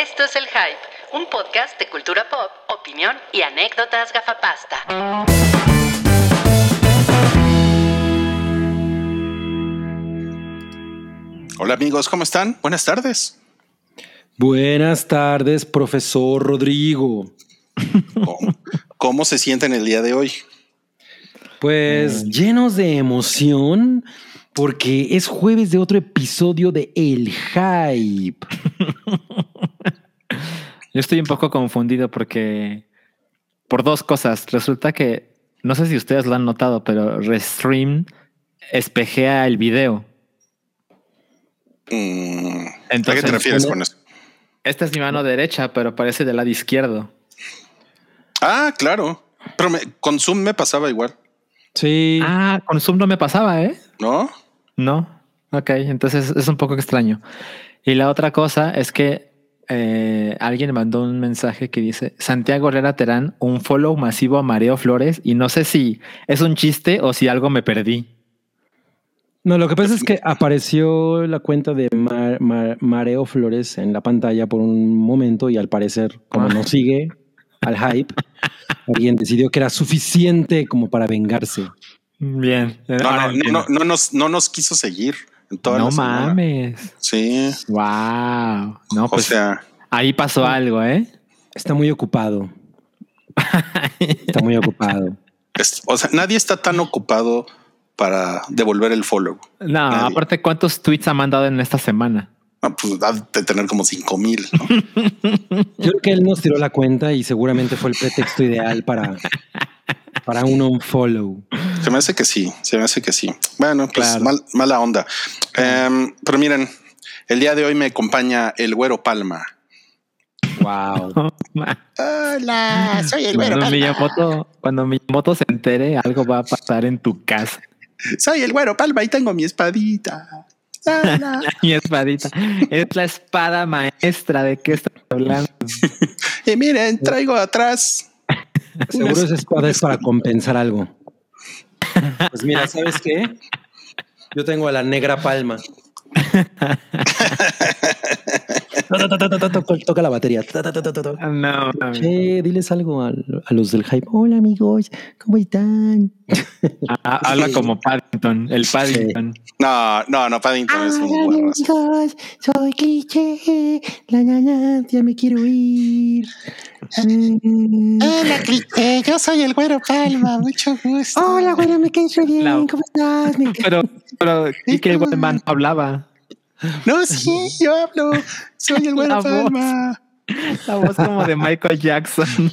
Esto es El Hype, un podcast de cultura pop, opinión y anécdotas gafapasta. Hola amigos, ¿cómo están? Buenas tardes. Buenas tardes, profesor Rodrigo. ¿Cómo, cómo se sienten el día de hoy? Pues llenos de emoción porque es jueves de otro episodio de El Hype. Yo estoy un poco confundido porque por dos cosas. Resulta que no sé si ustedes lo han notado, pero Restream espejea el video. Mm, ¿A qué Entonces, te refieres con eso? Esta es mi mano derecha, pero parece del lado izquierdo. Ah, claro. Pero me- con Zoom me pasaba igual, Sí. Ah, con Zoom no me pasaba, ¿eh? ¿no? No. Ok, entonces es un poco extraño. Y la otra cosa es que eh, alguien mandó un mensaje que dice Santiago Herrera Terán, un follow masivo a Mareo Flores y no sé si es un chiste o si algo me perdí. No, lo que pasa es que apareció la cuenta de Mar- Mar- Mareo Flores en la pantalla por un momento y al parecer, como Ah. no sigue al hype, alguien decidió que era suficiente como para vengarse. Bien. No, Ahora no, no, entiendo. no, no nos, no nos quiso seguir en toda No mames. Sí, Wow. No, o pues sea, ahí pasó algo, ¿eh? Está muy ocupado. Está muy ocupado. es- o sea, nadie está tan ocupado para devolver el follow. No, Nadie. aparte, ¿cuántos tweets ha mandado en esta semana? Ah, pues ha de tener como cinco mil. ¿no? Yo creo que él nos tiró la cuenta y seguramente fue el pretexto ideal para, para un unfollow. Se me hace que sí, se me hace que sí. Bueno, pues Claro. mal- mala onda. Em, pero miren, el día de hoy me acompaña el güero Palma. Wow. Hola, soy el Cuando Miyamoto, cuando Miyamoto se entere, algo va a pasar en tu casa. Soy el güero Palma y tengo mi espadita. Mi espadita. Es la espada maestra de qué estás hablando. y miren, traigo atrás. Seguro esa espada es para compensar algo. Pues mira, ¿sabes qué? Yo tengo a la negra palma. Toca la batería. No, no. Che, diles algo a, a los del hype. Hola amigos, ¿cómo están? Ah, habla como Paddington, el Paddington. No, no, no, Paddington es un amigos, soy cliché. La ñaña, ya me quiero ir. Mm. Hola, cliché, yo soy el güero Palma, mucho gusto. Hola, güera, me caes bien. ¿Cómo estás? Me Pero, pero, y que el buen man no hablaba. No, sí, yo hablo. Soy el voz. Palma. La voz como de Michael Jackson.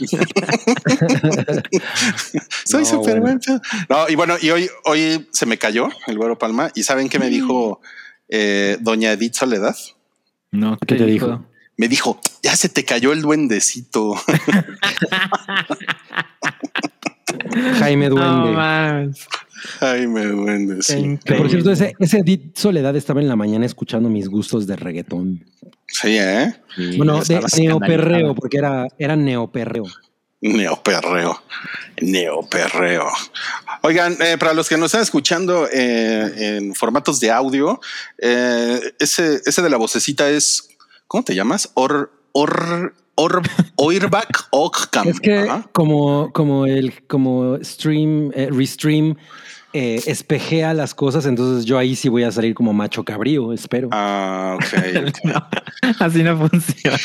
Soy No, súper bueno. No, y bueno, y hoy, hoy se me cayó el güero Palma. ¿Y saben qué me dijo eh, doña Edith Soledad? No, ¿Qué te dijo? Me dijo, ya se te cayó el duendecito. Jaime No Duende. mames. Ay, me duendecito. Que por cierto, ese, ese Edith Soledad estaba en la mañana escuchando mis gustos de reggaetón. Sí, ¿eh? Bueno, de neoperreo, porque era, era neoperreo. Neoperreo. Neoperreo. Oigan, eh, para los que nos están escuchando eh, en formatos de audio, eh, ese, ese de la vocecita es, ¿cómo te llamas? Or, or, Oirback Occam. Es que Ajá. como, como el como stream, eh, restream eh, espejea las cosas, entonces yo ahí sí voy a salir como macho cabrío, espero. Ah, ok. No, así no funciona.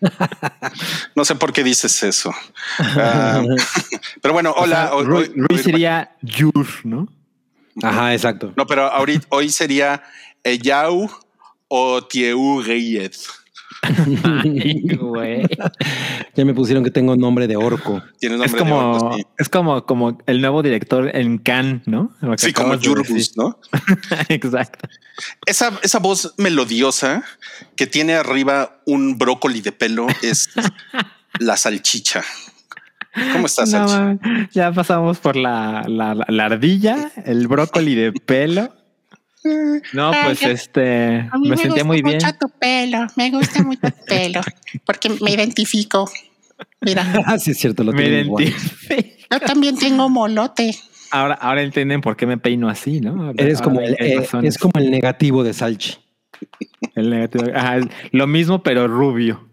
No sé por qué dices eso. Ah, pero bueno, hola. hoy- Rui sería Yur, ¿no? Ajá, exacto. No, pero ahorita, hoy sería Eyau o Tieu Reyes. Ay, güey. Ya me pusieron que tengo nombre de orco. Tienes Es nombre de como, orco, sí. es como, como el nuevo director en Cannes, ¿no? Sí, como de decir. ¿no? Exacto. Esa, esa voz melodiosa que tiene arriba un brócoli de pelo es la salchicha. ¿Cómo estás, No, ya pasamos por la- la ardilla, el brócoli de pelo. No, Ay, pues este, A mí me me, sentía gusta muy bien. mucho tu pelo, me gusta mucho tu pelo, porque me identifico. Mira, Ah, sí, es cierto, lo Me identifico. yo también tengo molote. Ahora, ahora entienden por qué me peino así, ¿no? Eres ahora como el, eh, es como el negativo de Salchi. El negativo. Ajá, lo mismo, pero rubio.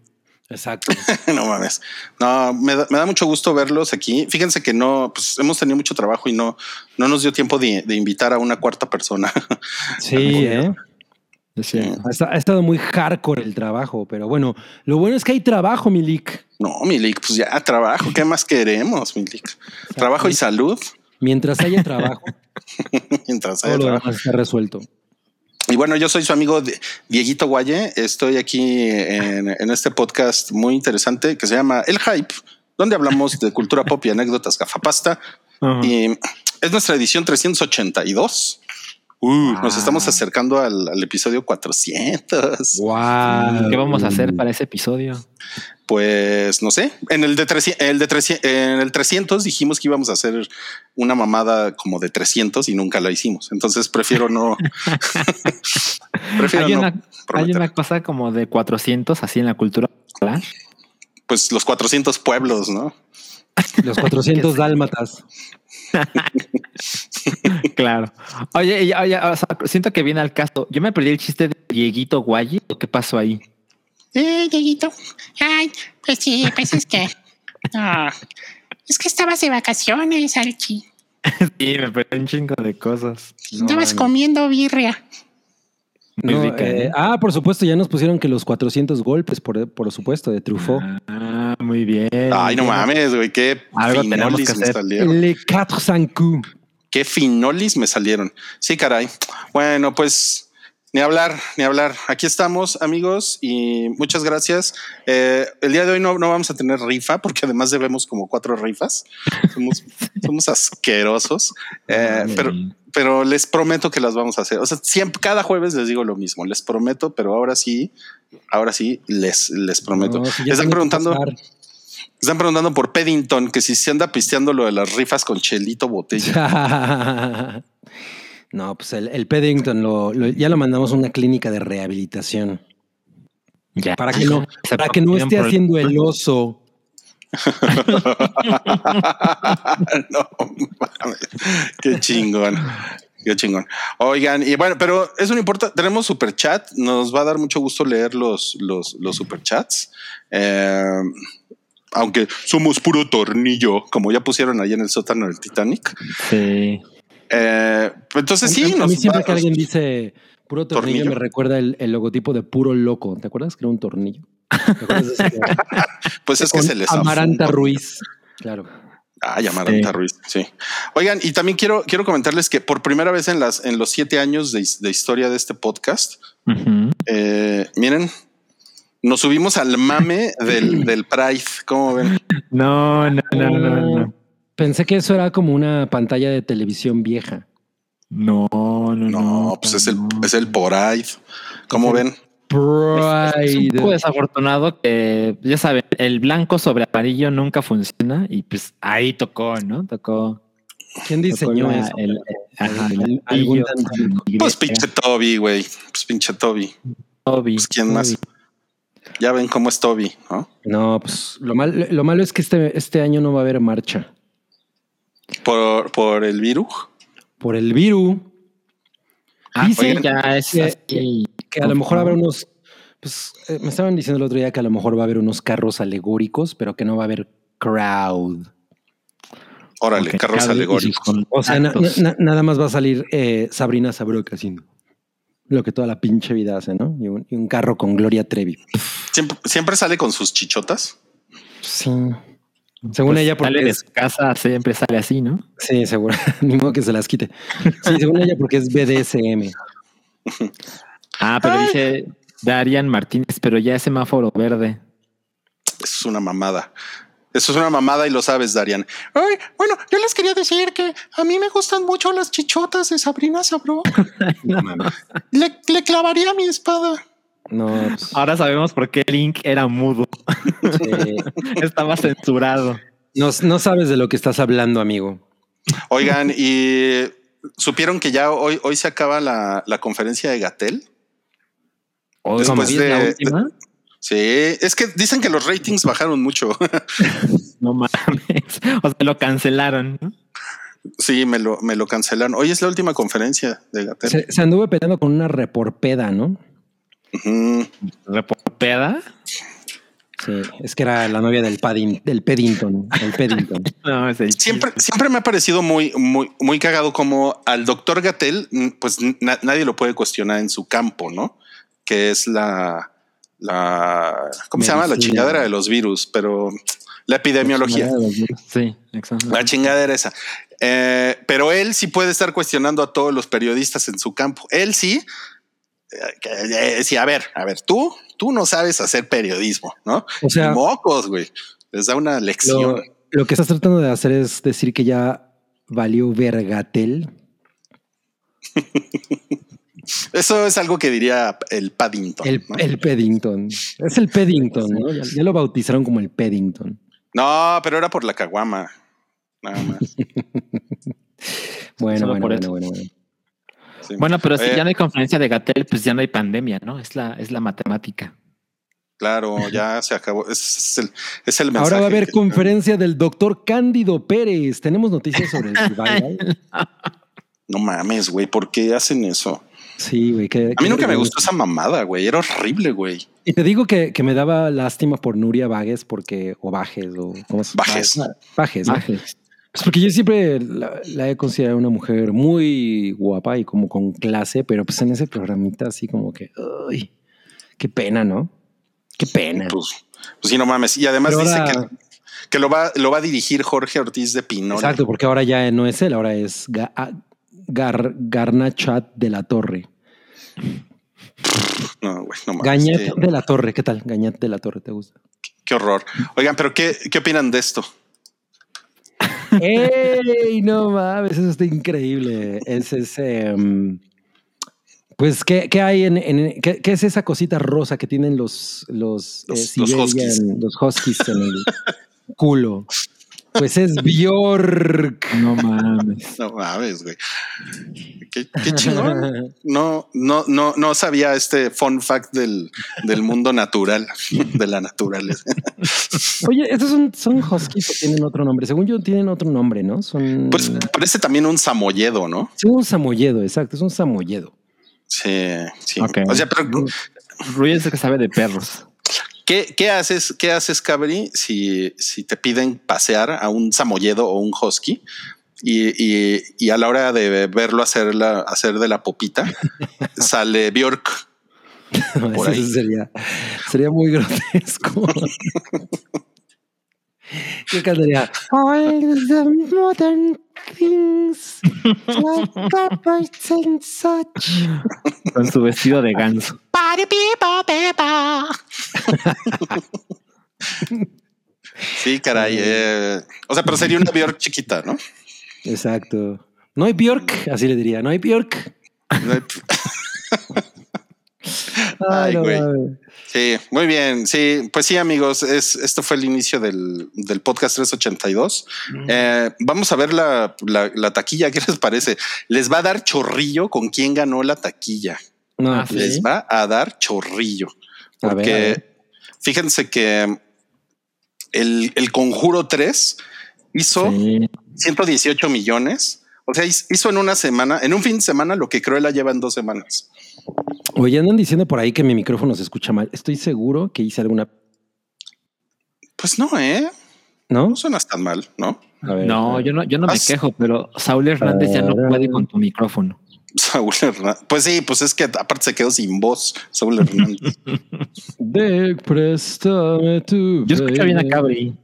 Exacto. no mames. No, me da, me da mucho gusto verlos aquí. Fíjense que no, pues hemos tenido mucho trabajo y no, no nos dio tiempo de, de invitar a una cuarta persona. Sí, ¿eh? Cierto. Ha, esta- ha estado muy hardcore el trabajo, pero bueno, lo bueno es que hay trabajo, Milik. No, Milik, pues ya trabajo. ¿Qué más queremos, Milik? Trabajo y salud. Mientras haya trabajo, Mientras todo haya lo trabajo. demás está resuelto. Y bueno, yo soy su amigo Die- Dieguito Guaye. Estoy aquí en, en este podcast muy interesante que se llama El Hype, donde hablamos de cultura pop y anécdotas gafapasta. Y es nuestra edición 382. Uh, Nos estamos acercando al, al episodio 400. Wow. ¿Qué vamos a hacer para ese episodio? Pues no sé, en el de 300, el de 300, en el 300 dijimos que íbamos a hacer una mamada como de 300 y nunca la hicimos. Entonces prefiero no. prefiero Hay no una, hay una cosa como de 400 así en la cultura. Pues los 400 pueblos, ¿no? Los 400 dálmatas. Claro. Oye, oye, o sea, siento que viene al caso. Yo me perdí el chiste de Dieguito Guayi. ¿Qué pasó ahí? Eh, Dieguito. Ay, pues sí, pues es que. No, es que estabas de vacaciones, Archie. Sí, me perdí un chingo de cosas. Estabas comiendo birria. Muy No, rica, eh, ¿eh? ah, por supuesto, ya nos pusieron que los 400 golpes, por, por supuesto, de Truffaut. Ah, muy bien. Ay, no mames, güey. Qué Algo tenemos finolis que me hacer. salieron. Le 400 coups. Qué finolis me salieron. Sí, caray. Bueno, pues ni hablar, ni hablar. Aquí estamos, amigos, y muchas gracias. Eh, el día de hoy no, no vamos a tener rifa, porque además debemos como cuatro rifas. Somos, somos asquerosos. Eh, pero, pero les prometo que las vamos a hacer. O sea, siempre, cada jueves les digo lo mismo. Les prometo, pero ahora sí, ahora sí les, les prometo. No, si ya están preguntando. Están preguntando por Paddington, que si se anda pisteando lo de las rifas con Chelito Botella. no, pues el, el Paddington lo, lo- ya lo mandamos a una clínica de rehabilitación. Ya. Para que no, para que no esté haciendo el oso. no mames. Qué chingón. Qué chingón. Oigan, y bueno, pero eso no importa. Tenemos super chat. Nos va a dar mucho gusto leer los, los, los super chats. Eh, aunque somos puro tornillo, como ya pusieron ahí en el sótano del Titanic. Sí. Eh, entonces sí, a, a nos mí siempre va- que alguien dice puro tornillo, Tornillo. me recuerda el, el logotipo de puro loco. ¿Te acuerdas que era un tornillo? ¿Te acuerdas de ese? pues es que se les Amaranta. Ruiz. Claro. Ah, Amaranta Sí. Ruiz, sí. Oigan, y también quiero, quiero comentarles que por primera vez en las, en los siete años de, de historia de este podcast, eh, miren, nos subimos al mame del, del Pride. ¿Cómo ven? No, no, no, no, no. Pensé que eso era como una pantalla de televisión vieja. No, no, no. No, pues es el, no. es el Pride. ¿Cómo ven? Es un Pride. poco desafortunado que, ya saben, el blanco sobre amarillo nunca funciona y pues ahí tocó, ¿no? Tocó. ¿Quién diseñó eso? el- el-. Pues pinche Toby, güey. Pues pinche Toby. Toby, Pues quién más. Ya ven cómo es Toby, ¿no? No, pues lo, mal, lo malo es que este, este año no va a haber marcha Por, por el virus. por el virus. Ah, Dice oigan, ya es que-. Que a lo mejor habrá unos, pues eh, me estaban diciendo el otro día que a lo mejor va a haber unos carros alegóricos, pero que no va a haber crowd. Órale, carros alegóricos. O sea, na- contactos. na- nada más va a salir eh, Sabrina Sabroca haciendo lo que toda la pinche vida hace, ¿no? Y un, y un carro con Gloria Trevi. Siempre, siempre sale con sus chichotas. Sí. Según Pues ella, porque sale de es- su casa, siempre sale así, ¿no? Sí, seguro. Ni modo que se las quite. Sí, según ella, porque es BDSM. Ah, pero dice Darian Martínez, pero ya es semáforo verde. Eso es una mamada. Eso es una mamada y lo sabes, Darian. Ay, bueno, yo les quería decir que a mí me gustan mucho las chichotas de Sabrina Sabro. No mames. Le, le clavaría mi espada. No, pues, Ahora sabemos por qué Link era mudo. sí. Estaba censurado. no, no sabes de lo que estás hablando, amigo. Oigan, y supieron que ya hoy, hoy se acaba la, la conferencia de Gatel. Después ¿Sí es la de- última? Sí, es que dicen que los ratings bajaron mucho. No mames. O sea, lo cancelaron. ¿no? sí, me lo, me lo cancelaron. Hoy es la última conferencia de Gatel. Se, se anduvo peleando con una reporpeda, ¿no? Reporpeda. Sí, es que era la novia del, Padding, del Paddington. El Paddington. No, es el Siempre, siempre me ha parecido muy, muy, muy cagado como al doctor Gatel, mm, pues na- nadie lo puede cuestionar en su campo, ¿no? Que es la, la, ¿cómo se llama? La chingadera de los virus, pero la epidemiología. Sí, exacto. La chingadera esa. Eh, pero él sí puede estar cuestionando a todos los periodistas en su campo. Él sí. Que, eh, decía, a ver, a ver, tú, tú no sabes hacer periodismo, ¿no? O sea, Mocos, güey. Les da una lección. lo, lo que estás tratando de hacer es decir que ya valió Vergatel. Eso es algo que diría el Paddington. El, ¿no? el Paddington. Es el Paddington, ¿no? Ya, ya lo bautizaron como el Paddington. No, pero era por la caguama. Nada más. Bueno, bueno, por bueno, bueno, bueno. Sí. Bueno, pero si Eh, ya no hay conferencia de Gatel, pues ya no hay pandemia, ¿no? Es la, es la matemática. Claro, ya se acabó. Es, es el, es el mensaje. Ahora va a haber que- conferencia del doctor Cándido Pérez. Tenemos noticias sobre el. No mames, güey. ¿Por qué hacen eso? Sí, güey. que- A mí que- nunca me gustó esa mamada, güey. Era horrible, güey. Y te digo que, que me daba lástima por Nuria Vagues porque, o Bajes, o ¿cómo se Bajes. Bajes, ¿no? Bajes. Pues porque yo siempre la, la he considerado una mujer muy guapa y como con clase, pero pues en ese programita así como que, ay, qué pena, ¿no? Qué pena. Pues, pues sí, no mames. Y además Pero dice ahora- que, que lo, va, lo va a dirigir Jorge Ortiz de Pinol. Exacto, porque ahora ya no es él, ahora es Ga- Gar- Garnachat de la Torre. No, güey, no mames. Gañat de la Torre, ¿qué tal? Gañat de la Torre, ¿te gusta? qué horror. Oigan, pero ¿qué, ¿qué opinan de esto? ¡Ey! No mames, eso está increíble. Es ese. mm, pues, ¿qué, qué hay en. en- qué, qué es esa cosita rosa que tienen los. Los, Los- eh, los huskies. los huskies en el culo? Pues es Bjork. No mames. No mames, güey. Qué, qué chingón. No, no, no, no sabía este fun fact del, del mundo natural, de la naturaleza. Oye, estos son, son huskies o tienen otro nombre. Según yo, tienen otro nombre, ¿no? Son. Pues parece también un samoyedo, ¿no? Sí, un samoyedo, exacto. Es un samoyedo. Sí, sí. O sea, pero Rui es el que sabe de perros. ¿Qué, qué haces, qué haces, Cabri, si, si te piden pasear a un samoyedo o un husky? Y, y- y a la hora de verlo hacer, la, hacer de la popita, sale Bjork. Por Eso ahí. sería, sería muy grotesco. ¿Qué cantaría? All the modern things like carpets and such. Con su vestido de ganso. Party people, people. Sí, caray. eh, o sea, pero sería una Bjork chiquita, ¿no? Exacto. No hay Bjork, así le diría. No hay Bjork. Ay, no güey. Sí, muy bien. Sí, pues sí, amigos, es, esto fue el inicio del, del podcast 382. Eh, vamos a ver la, la- la taquilla. ¿Qué les parece? Les va a dar chorrillo con quién ganó la taquilla. No, Ah, pues, sí. Les va a dar chorrillo. A ver, Porque a ver. fíjense que el, el Conjuro 3 hizo Sí. 118 millones. O sea, hizo en una semana, en un fin de semana, lo que Cruella lleva en dos semanas. Oye, andan diciendo por ahí que mi micrófono se escucha mal. Estoy seguro que hice alguna. Pues no, eh. ¿No? No suenas tan mal, ¿no? A ver, a No, ver. yo no, yo no me quejo, pero Saúl Hernández ya no puede con tu micrófono. Saúl Hernández. Pues sí, pues es que aparte se quedó sin voz, Saúl Hernández. De préstame tu. Yo escucho bien a. Cabri.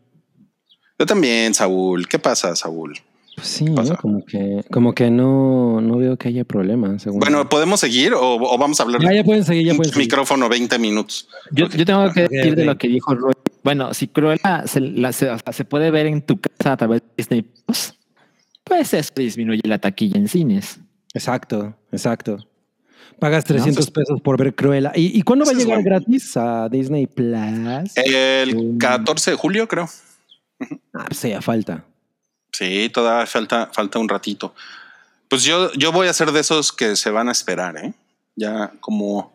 Yo también, Saúl. ¿Qué pasa, Saúl? Pues sí, ¿no? pasa? como que, como que no, no veo que haya problema. Según Bueno, ¿podemos seguir o, o vamos a hablar ya, de ya pueden seguir, ya pueden seguir. micrófono 20 minutos? Yo, yo tengo que Ok, decir de lo que dijo Roy. Bueno, si Cruella se, la- se- o sea, se puede ver en tu casa a través de Disney Plus, pues eso disminuye la taquilla en cines. Exacto, exacto. Pagas 300 pesos por ver Cruella. ¿Y, y cuándo va a llegar bueno. gratis a Disney Plus? El 14 de julio, creo. Ah, pues ya falta. Sí, todavía falta, falta un ratito. Pues yo, yo voy a ser de esos que se van a esperar, ¿eh? Ya como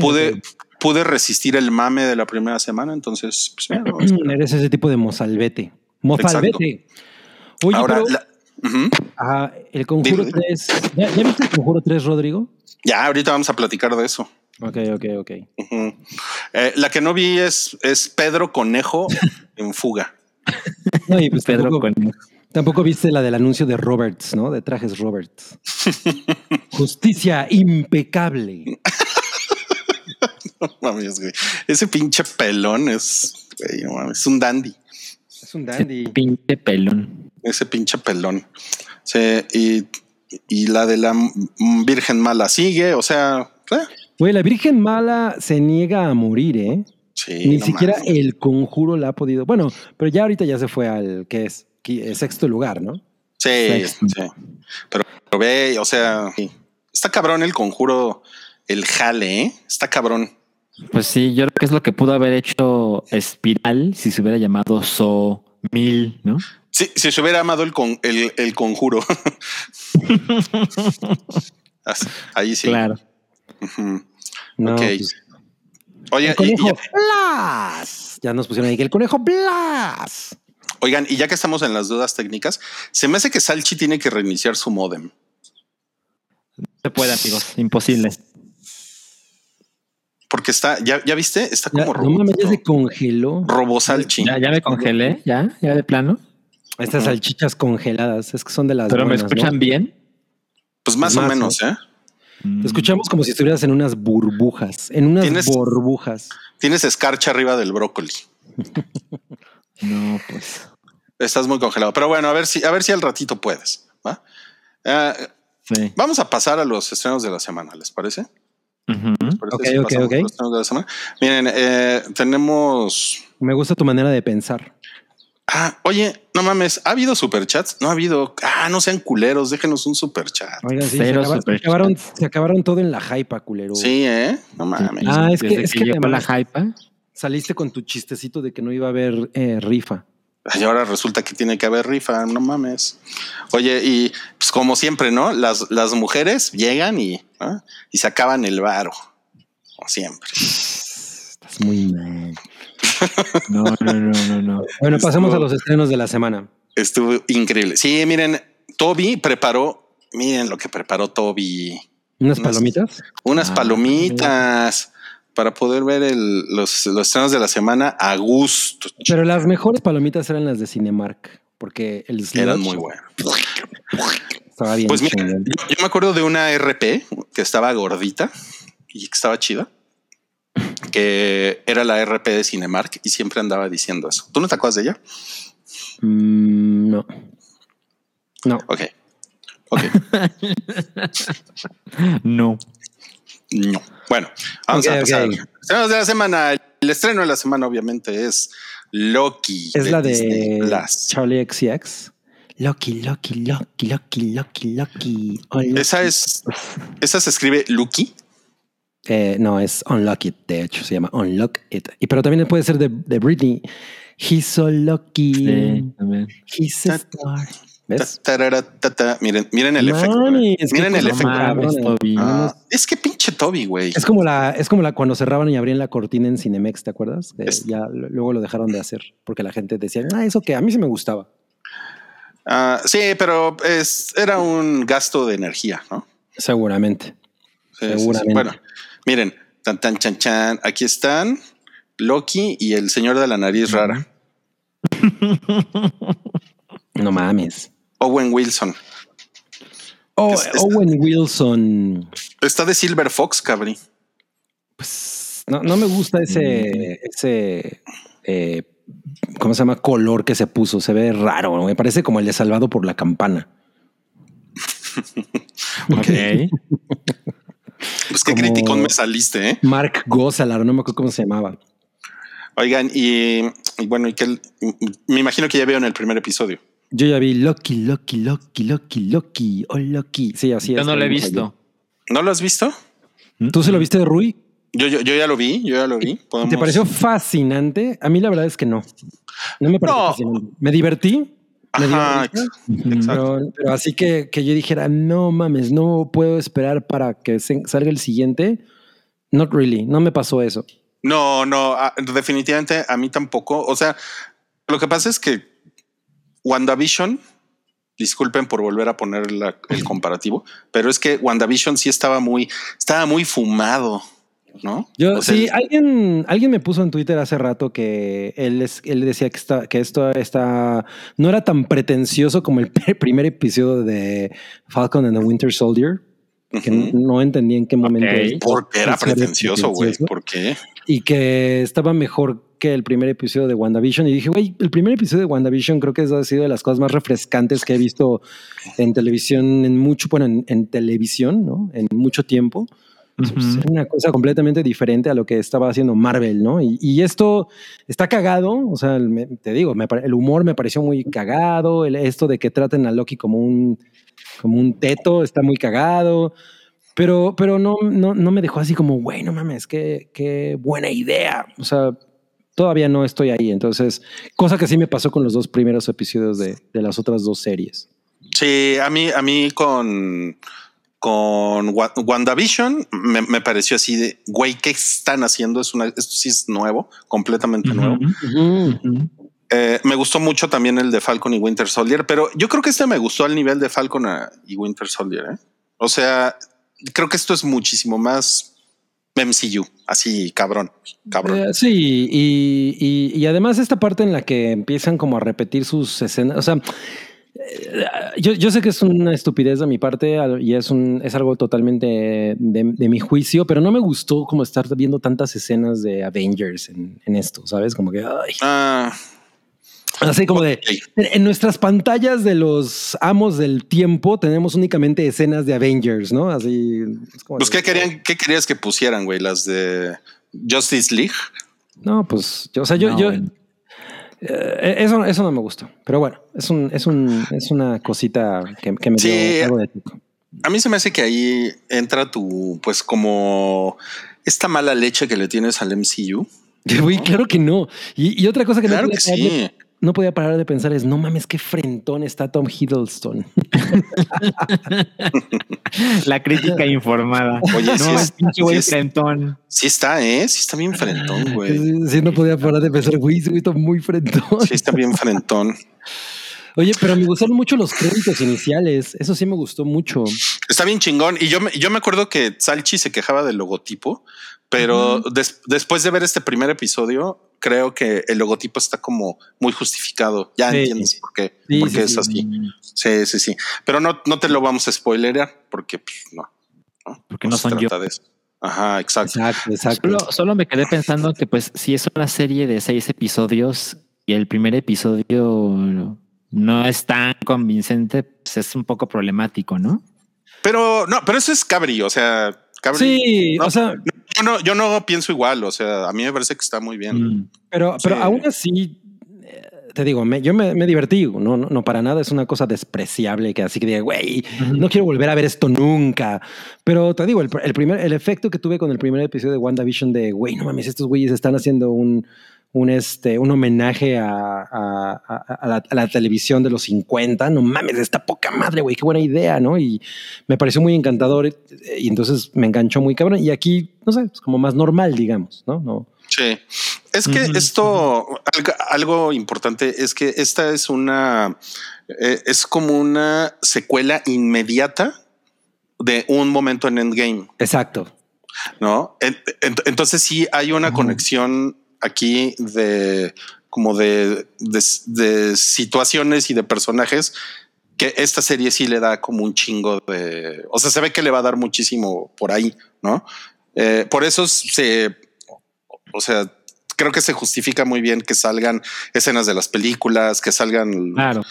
pude, pude resistir el mame de la primera semana, entonces, pues mira. Eres ese tipo de mozalbete. Mozalbete. Oye, Ahora, pero la- Ujú. ah, el Conjuro Dime. 3. ¿Ya, ya viste el Conjuro 3, Rodrigo? ya ahorita vamos a platicar de eso. Ok, ok, ok. Eh, la que no vi es, es Pedro Conejo en fuga. No, y pues Pedro tampoco, con tampoco viste la del anuncio de Roberts, ¿no? De trajes Roberts. Justicia impecable. No mames, güey. Ese pinche pelón es, güey, no mames, es un dandy. Es un dandy. pinche pelón. Ese pinche pelón. Sí, y, y la de la Virgen Mala sigue, o sea, eh, Güey, la Virgen Mala se niega a morir, ¿eh? sí. Ni no siquiera mames. el conjuro la ha podido. Bueno, pero ya ahorita ya se fue al que es sexto lugar, ¿no? Sí, Sexto. sí. Pero, pero ve, o sea, está cabrón el conjuro, el jale, ¿eh? Está cabrón. Pues sí, yo creo que es lo que pudo haber hecho Espiral si se hubiera llamado So Mil, ¿no? Sí, si se hubiera amado el, con, el, el conjuro. Ahí sí. Claro. Ujú. No, Ok. pues, Oye, el y- conejo y- Blas. Ya nos pusieron ahí que el conejo Blas. Oigan, y ya que estamos en las dudas técnicas, se me hace que Salchi tiene que reiniciar su modem. No se puede, amigos. Imposible. Porque está, ya, ya viste, está Ya, como no mames, ya se congeló. Robo Salchi. Ya, ya me congelé, ya, ya de plano. Estas salchichas congeladas, es que son de las Pero me escuchan bien. Pues más o menos, ¿eh? Te escuchamos como si estuvieras en unas burbujas, en unas ¿Tienes- burbujas. Tienes escarcha arriba del brócoli. No, pues. Estás muy congelado. Pero bueno, a ver si, a ver si al ratito puedes. ¿va? Eh, Sí. vamos a pasar a los estrenos de la semana, ¿les parece? ¿Les parece Ok, si ok, ok. a los estrenos de la semana? Miren, eh, tenemos. Me gusta tu manera de pensar. Ah, oye, no mames, ¿ha habido superchats? No ha habido. Ah, no sean culeros, déjenos un superchat. Oigan, sí, se, acabaron, se acabaron todo en la hypa, culero. Sí, ¿eh? No mames. Ah, es que- es que llegó la hype. Saliste con tu chistecito de que no iba a haber eh, rifa. Y ahora resulta que tiene que haber rifa, no mames. Oye, y pues como siempre, ¿no? Las, las mujeres llegan y, ¿ah? y se acaban el varo. Como siempre. Estás muy mal. No, no, no, no, no. Bueno, pasemos a los estrenos de la semana. Estuvo increíble. Sí, miren, Toby preparó, miren lo que preparó Toby. ¿Unas Unas- palomitas? Unas Ah, palomitas para poder ver el- los, los estrenos de la semana a gusto. Pero las mejores palomitas eran las de Cinemark, porque el Eran muy buenas. estaba bien Pues mira, yo me acuerdo de una RP que estaba gordita y que estaba chida, que era la RP de Cinemark y siempre andaba diciendo eso. ¿Tú no te acuerdas de ella? Mm, no. No. Ok. Ok. No. No. Bueno, vamos a pasar. ok. Estrenos de la semana. El estreno de la semana, obviamente, es Loki. Es la Disney de Plus. Charlie XCX. Loki, Loki, Loki, Loki, Loki, Loki. Esa es, esa se escribe Lucky. Eh, no, es Unlock It, de hecho, se llama Unlock It. Y, pero también puede ser de, de Britney. He's so lucky. Sí, también. He's a star. ¿Ves? Ta- tarara, ta- ta. Miren, miren el efecto. Qué Miren el efecto. Toby. Ah, es que pinche Toby, güey. Es como la, es como la cuando cerraban y abrían la cortina en Cinemex, ¿te acuerdas? Que Es- ya luego lo dejaron de hacer porque la gente decía, ah, eso que a mí sí me gustaba. Ah, sí, pero es, era un gasto de energía, ¿no? Seguramente. Sí, sí, sí. Seguramente. Bueno, miren, tan tan chan chan. Aquí están Loki y el señor de la nariz rara, No mames. Owen Wilson. Oh, Es- Owen Wilson. Está de Silver Fox, cabrí. Pues, no, no me gusta ese, ese eh, ¿cómo se llama? Color que se puso. Se ve raro. ¿no? Me parece como el de Salvado por la Campana. Ok. Pues qué Como- criticón me saliste, ¿eh? Mark Gossalar, no me acuerdo cómo se llamaba. Oigan, y, y bueno, y que me imagino que ya vieron el primer episodio. Yo ya vi Loki, Loki, Loki, Loki, Loki, oh Loki. Sí, así Yo es. no lo he visto. ¿No lo has visto? ¿Tú se lo viste de Rui? Yo, yo, yo ya lo vi, yo ya lo vi. ¿Te Podemos- pareció fascinante? A mí la verdad es que no. No me pareció No. fascinante. Me divertí. Me Ajá, exacto. pero, pero así que, que yo dijera, no mames, no puedo esperar para que salga el siguiente. Not really. No me pasó eso. No, no, ah, definitivamente a mí tampoco. O sea, lo que pasa es que WandaVision, disculpen por volver a poner la- el comparativo, pero es que WandaVision sí estaba muy, estaba muy fumado. ¿no? Yo, O sea, sí, alguien, alguien me puso en Twitter hace rato que él, es- él decía que, está, que esto está, no era tan pretencioso como el primer episodio de Falcon and the Winter Soldier, que no entendí en qué momento. Ok. esto Porque era pretencioso, güey. ¿Por qué? Y que estaba mejor que el primer episodio de WandaVision. Y dije, güey, el primer episodio de WandaVision creo que ha sido de las cosas más refrescantes que he visto en televisión, en mucho, bueno, en, en televisión, ¿no? En mucho tiempo. Ujú. Es una cosa completamente diferente a lo que estaba haciendo Marvel, ¿no? Y, y esto está cagado, o sea, me- te digo, me el humor me pareció muy cagado, el, esto de que traten a Loki como un, como un teto está muy cagado, pero, pero no, no, no me dejó así como, güey, no mames, qué, qué buena idea, o sea, todavía no estoy ahí, entonces, cosa que sí me pasó con los dos primeros episodios de, de las otras dos series. Sí, a mí, a mí con, con Wa- WandaVision me, me pareció así de, güey, ¿qué están haciendo? Es una, esto sí es nuevo, completamente nuevo. Eh, me gustó mucho también el de Falcon y Winter Soldier, pero yo creo que este me gustó al nivel de Falcon y Winter Soldier. ¿eh? O sea, creo que esto es muchísimo más MCU, así cabrón, cabrón. Eh, sí, y, y- y además esta parte en la que empiezan como a repetir sus escenas, o sea, yo, yo sé que es una estupidez de mi parte y es, un, es algo totalmente de, de mi juicio, pero no me gustó como estar viendo tantas escenas de Avengers en, en esto, ¿sabes? Como que, ay, Ah, así como de, en nuestras pantallas de los amos del tiempo tenemos únicamente escenas de Avengers, ¿no? Así. es como Pues, de- ¿qué querían, qué querías que pusieran, güey? Las de Justice League. No, pues, yo, o sea, yo, No, yo bueno. eh, eso, eso no me gustó. Pero bueno, es un, es un, es una cosita que, que me dio Sí. algo de pico. A mí se me hace que ahí entra tu, pues, como esta mala leche que le tienes al MCU. Güey, claro que no. Y, y otra cosa que, Claro no, que sí. No podía parar de pensar es, no mames, qué frentón está Tom Hiddleston. La crítica informada. Oye, no, sí el es- pinche sí güey es- frentón. Sí está, ¿eh? Sí está bien frentón, güey. Sí, sí, no podía parar de pensar, güey, güey está muy frentón. Sí está bien frentón. Oye, pero me gustaron mucho los créditos iniciales. Eso sí me gustó mucho. Está bien chingón. Y yo me, yo me acuerdo que Salchi se quejaba del logotipo, pero des- después de ver este primer episodio, creo que el logotipo está como muy justificado. Ya Sí. entiendes por qué, Sí, por sí, qué sí. es así. Sí, sí, sí. Pero no, no te lo vamos a spoilerear porque pues, no. no, Porque no se son yo. trata de eso. Ajá, exacto. Exacto, exacto. Solo, solo me quedé pensando que pues si es una serie de seis episodios y el primer episodio no es tan convincente, pues es un poco problemático, ¿no? Pero no, pero eso es Cabri. O sea, Sí, no, o sea, yo no, yo no pienso igual. O sea, a mí me parece que está muy bien. Mm. Pero, pero aún así, eh, te digo, me- yo me, me divertí, no, no, no para nada, es una cosa despreciable que así que diga, güey, no quiero volver a ver esto nunca. Pero te digo, el, el primer, el efecto que tuve con el primer episodio de WandaVision de, güey, no mames, estos güeyes están haciendo un, un, este, un homenaje a, a- la, a la televisión de los 50, no mames, está poca madre, güey, qué buena idea, ¿no? Y me pareció muy encantador y entonces me enganchó muy cabrón. Y aquí, no sé, es como más normal, digamos, ¿no? No. Sí, es que esto, algo, algo importante es que esta es una, eh, es como una secuela inmediata de un momento en Endgame, Exacto. ¿no? En- en- Entonces sí hay una conexión aquí de como de, de, de situaciones y de personajes que esta serie sí le da como un chingo de, o sea, se ve que le va a dar muchísimo por ahí, ¿no? Eh, por eso se, o sea, creo que se justifica muy bien que salgan escenas de las películas, que salgan Claro.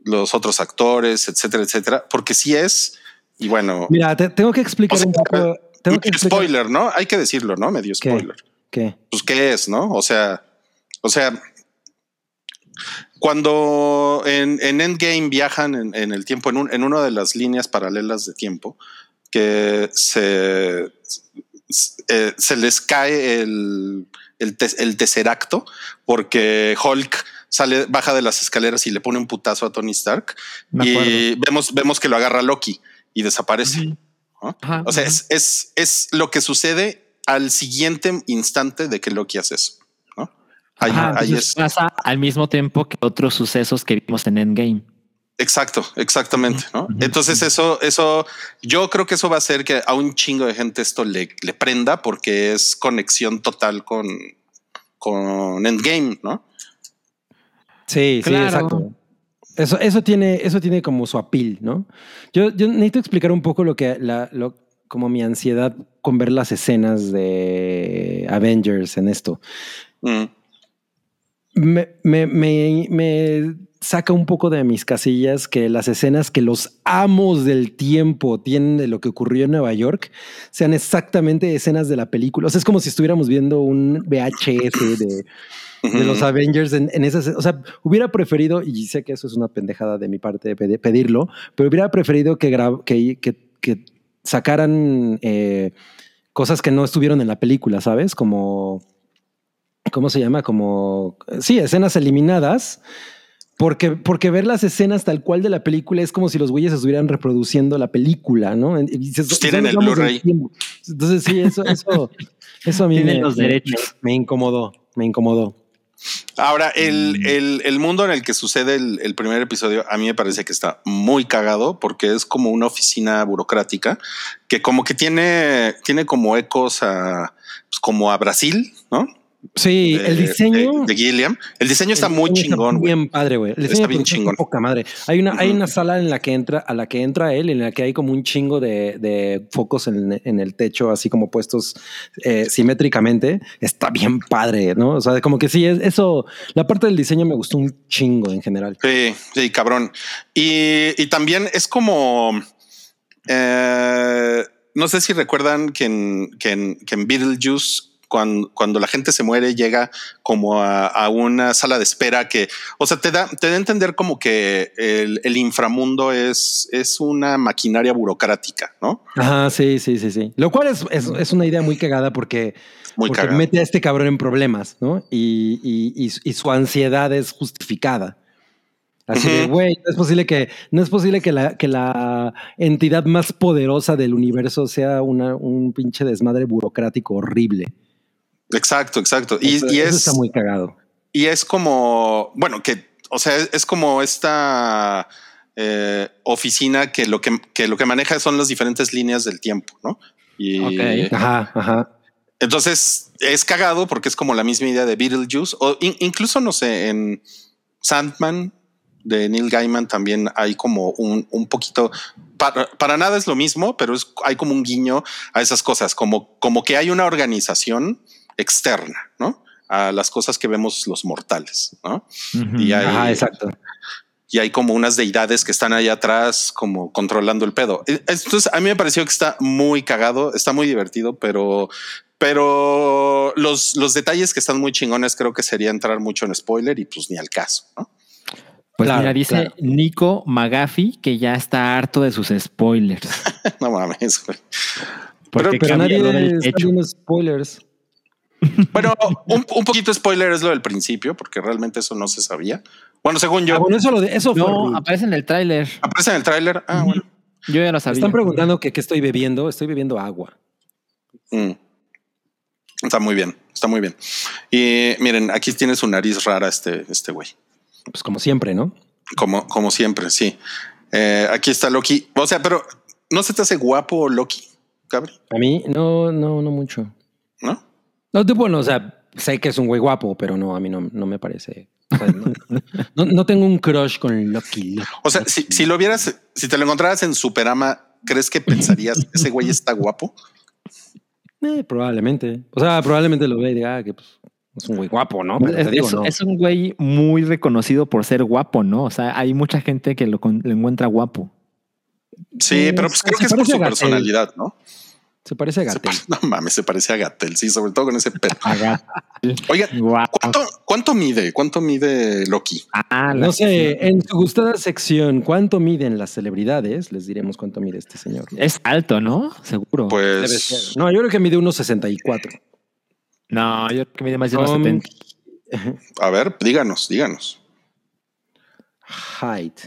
los otros actores, etcétera, etcétera, porque sí es, y bueno, Mira, te- tengo que explicar O sea, un poco. Tengo que medio explicar spoiler, ¿no? Hay que decirlo, ¿no? Medio spoiler. ¿Qué? Pues qué es, ¿no? O sea, o sea, cuando en, en Endgame viajan en, en el tiempo, en, un- en una de las líneas paralelas de tiempo, que se, eh, se les cae el, el, te- el tesseracto porque Hulk sale, baja de las escaleras y le pone un putazo a Tony Stark Me y vemos, vemos que lo agarra Loki y desaparece. Ujú. ¿no? Ajá, O sea, es, es, es lo que sucede al siguiente instante de que Loki hace eso. ¿no? Ahí, Ajá, ahí entonces es pasa al mismo tiempo que otros sucesos que vimos en Endgame. Exacto, exactamente, ¿no? Entonces eso, eso, yo creo que eso va a hacer que a un chingo de gente esto le, le prenda porque es conexión total con, con Endgame, ¿no? Sí, Claro. sí, exacto. Eso, eso tiene, eso tiene como su apil, ¿no? Yo, yo necesito explicar un poco lo que, la, lo, como mi ansiedad con ver las escenas de Avengers en esto. Mm, Me, me, me, me saca un poco de mis casillas que las escenas que los amos del tiempo tienen de lo que ocurrió en Nueva York sean exactamente escenas de la película. O sea, es como si estuviéramos viendo un VHS de, de los. Avengers en, en esas. O sea, hubiera preferido, y sé que eso es una pendejada de mi parte de pedi- pedirlo, pero hubiera preferido que, que, que sacaran eh, cosas que no estuvieron en la película, ¿sabes? Como. ¿Cómo se llama? Como. Sí, escenas eliminadas. Porque, porque ver las escenas tal cual de la película es como si los güeyes estuvieran reproduciendo la película, ¿no? Y dices, Pues tienen "Son el Blu-ray". tiempo". Entonces, sí, eso, eso, eso a mí Tienen me, los me- derechos. me incomodó, me incomodó. Ahora, el, Mm. el, el mundo en el que sucede el, el primer episodio, a mí me parece que está muy cagado porque es como una oficina burocrática que como que tiene, tiene como ecos a, pues, como a Brasil, ¿no? Sí, De- el diseño. de, de Gilliam. El diseño está el muy chingón, güey. Bien padre, güey. El Está diseño de bien chingón. poca madre. Hay una, hay una sala en la que entra, a la que entra él, en la que hay como un chingo de, de focos en, en el techo, así como puestos eh, simétricamente. Está bien padre, ¿no? O sea, como que sí, es, eso, la parte del diseño me gustó un chingo en general. Sí, sí, cabrón. Y, y también es como. eh, no sé si recuerdan que en, que en, que en Beetlejuice, cuando, cuando la gente se muere, llega como a, a una sala de espera que, o sea, te da, te da a entender como que el, el inframundo es, es una maquinaria burocrática, ¿no? Ajá, sí, sí, sí, sí. Lo cual es, es, es una idea muy cagada porque, Muy porque cagado. mete a este cabrón en problemas, ¿no? Y, y, y, y su ansiedad es justificada. Así de, güey, no es posible que, no es posible que la, que la entidad más poderosa del universo sea una, un pinche desmadre burocrático horrible. Exacto, exacto. Y, Eso- y eso es, está muy cagado. Y es como, bueno, que, o sea, es, como esta eh, oficina que lo que, que lo que maneja son las diferentes líneas del tiempo, ¿no? Y Ok. Ajá, ajá. entonces es cagado porque es como la misma idea de Beetlejuice o in- incluso, no sé, en Sandman de Neil Gaiman también hay como un, un poquito, para, para nada es lo mismo, pero es, hay como un guiño a esas cosas, como, como que hay una organización externa, ¿no? A las cosas que vemos los mortales, ¿no? Y hay, Ajá, exacto. y hay como unas deidades que están ahí atrás, como controlando el pedo. E- Entonces, a mí me pareció que está muy cagado, está muy divertido, pero, pero los, los detalles que están muy chingones creo que sería entrar mucho en spoiler y pues ni al caso, ¿no? Pues Claro, mira, dice claro. Nico Magafi que ya está harto de sus spoilers. no mames. güey. Porque Pero nadie está viendo spoilers. Bueno, un, un poquito spoiler es lo del principio, porque realmente eso no se sabía. Bueno, según yo, Ah, bueno, eso, lo de, eso fue. No, aparece en el tráiler. aparece en el tráiler. Ah, bueno. Yo ya lo Me sabía. están preguntando que qué estoy bebiendo. Estoy bebiendo agua. Mm. Está muy bien, está muy bien. Y miren, aquí tiene su nariz rara este, este güey. Pues como siempre, ¿no? Como, como siempre, sí. Eh, aquí está Loki. O sea, pero ¿no se te hace guapo Loki, Gabriel? A mí no, no, no mucho. ¿No? No, tú, bueno, o sea, sé que es un güey guapo, pero no, a mí no, no me parece. O sea, no, no- no tengo un crush con Loki. Loki. O sea, si, si lo vieras, si te lo encontraras en Superama, ¿crees que pensarías ese güey está guapo? Eh, probablemente. O sea, probablemente lo vea y diga ah, que pues, es un güey guapo, ¿no? Pero Es, te digo, es- no. es un güey muy reconocido por ser guapo, ¿no? O sea, hay mucha gente que lo, lo encuentra guapo. Sí, Eh, pero pues se creo que es por su personalidad, ¿no? Se parece a Gatel. no mames, se parece a Gatel, sí, sobre todo con ese pelo. Guapo. ¿cuánto, cuánto mide? ¿Cuánto mide Loki? Ah, No sé, en su gustada sección, ¿cuánto miden las celebridades? Les diremos cuánto mide este señor. Es alto, ¿no? Seguro. Debe Pues ser. No, yo creo que mide unos 64. No, yo creo que mide más de unos Um, 70. a ver, díganos, díganos. Height.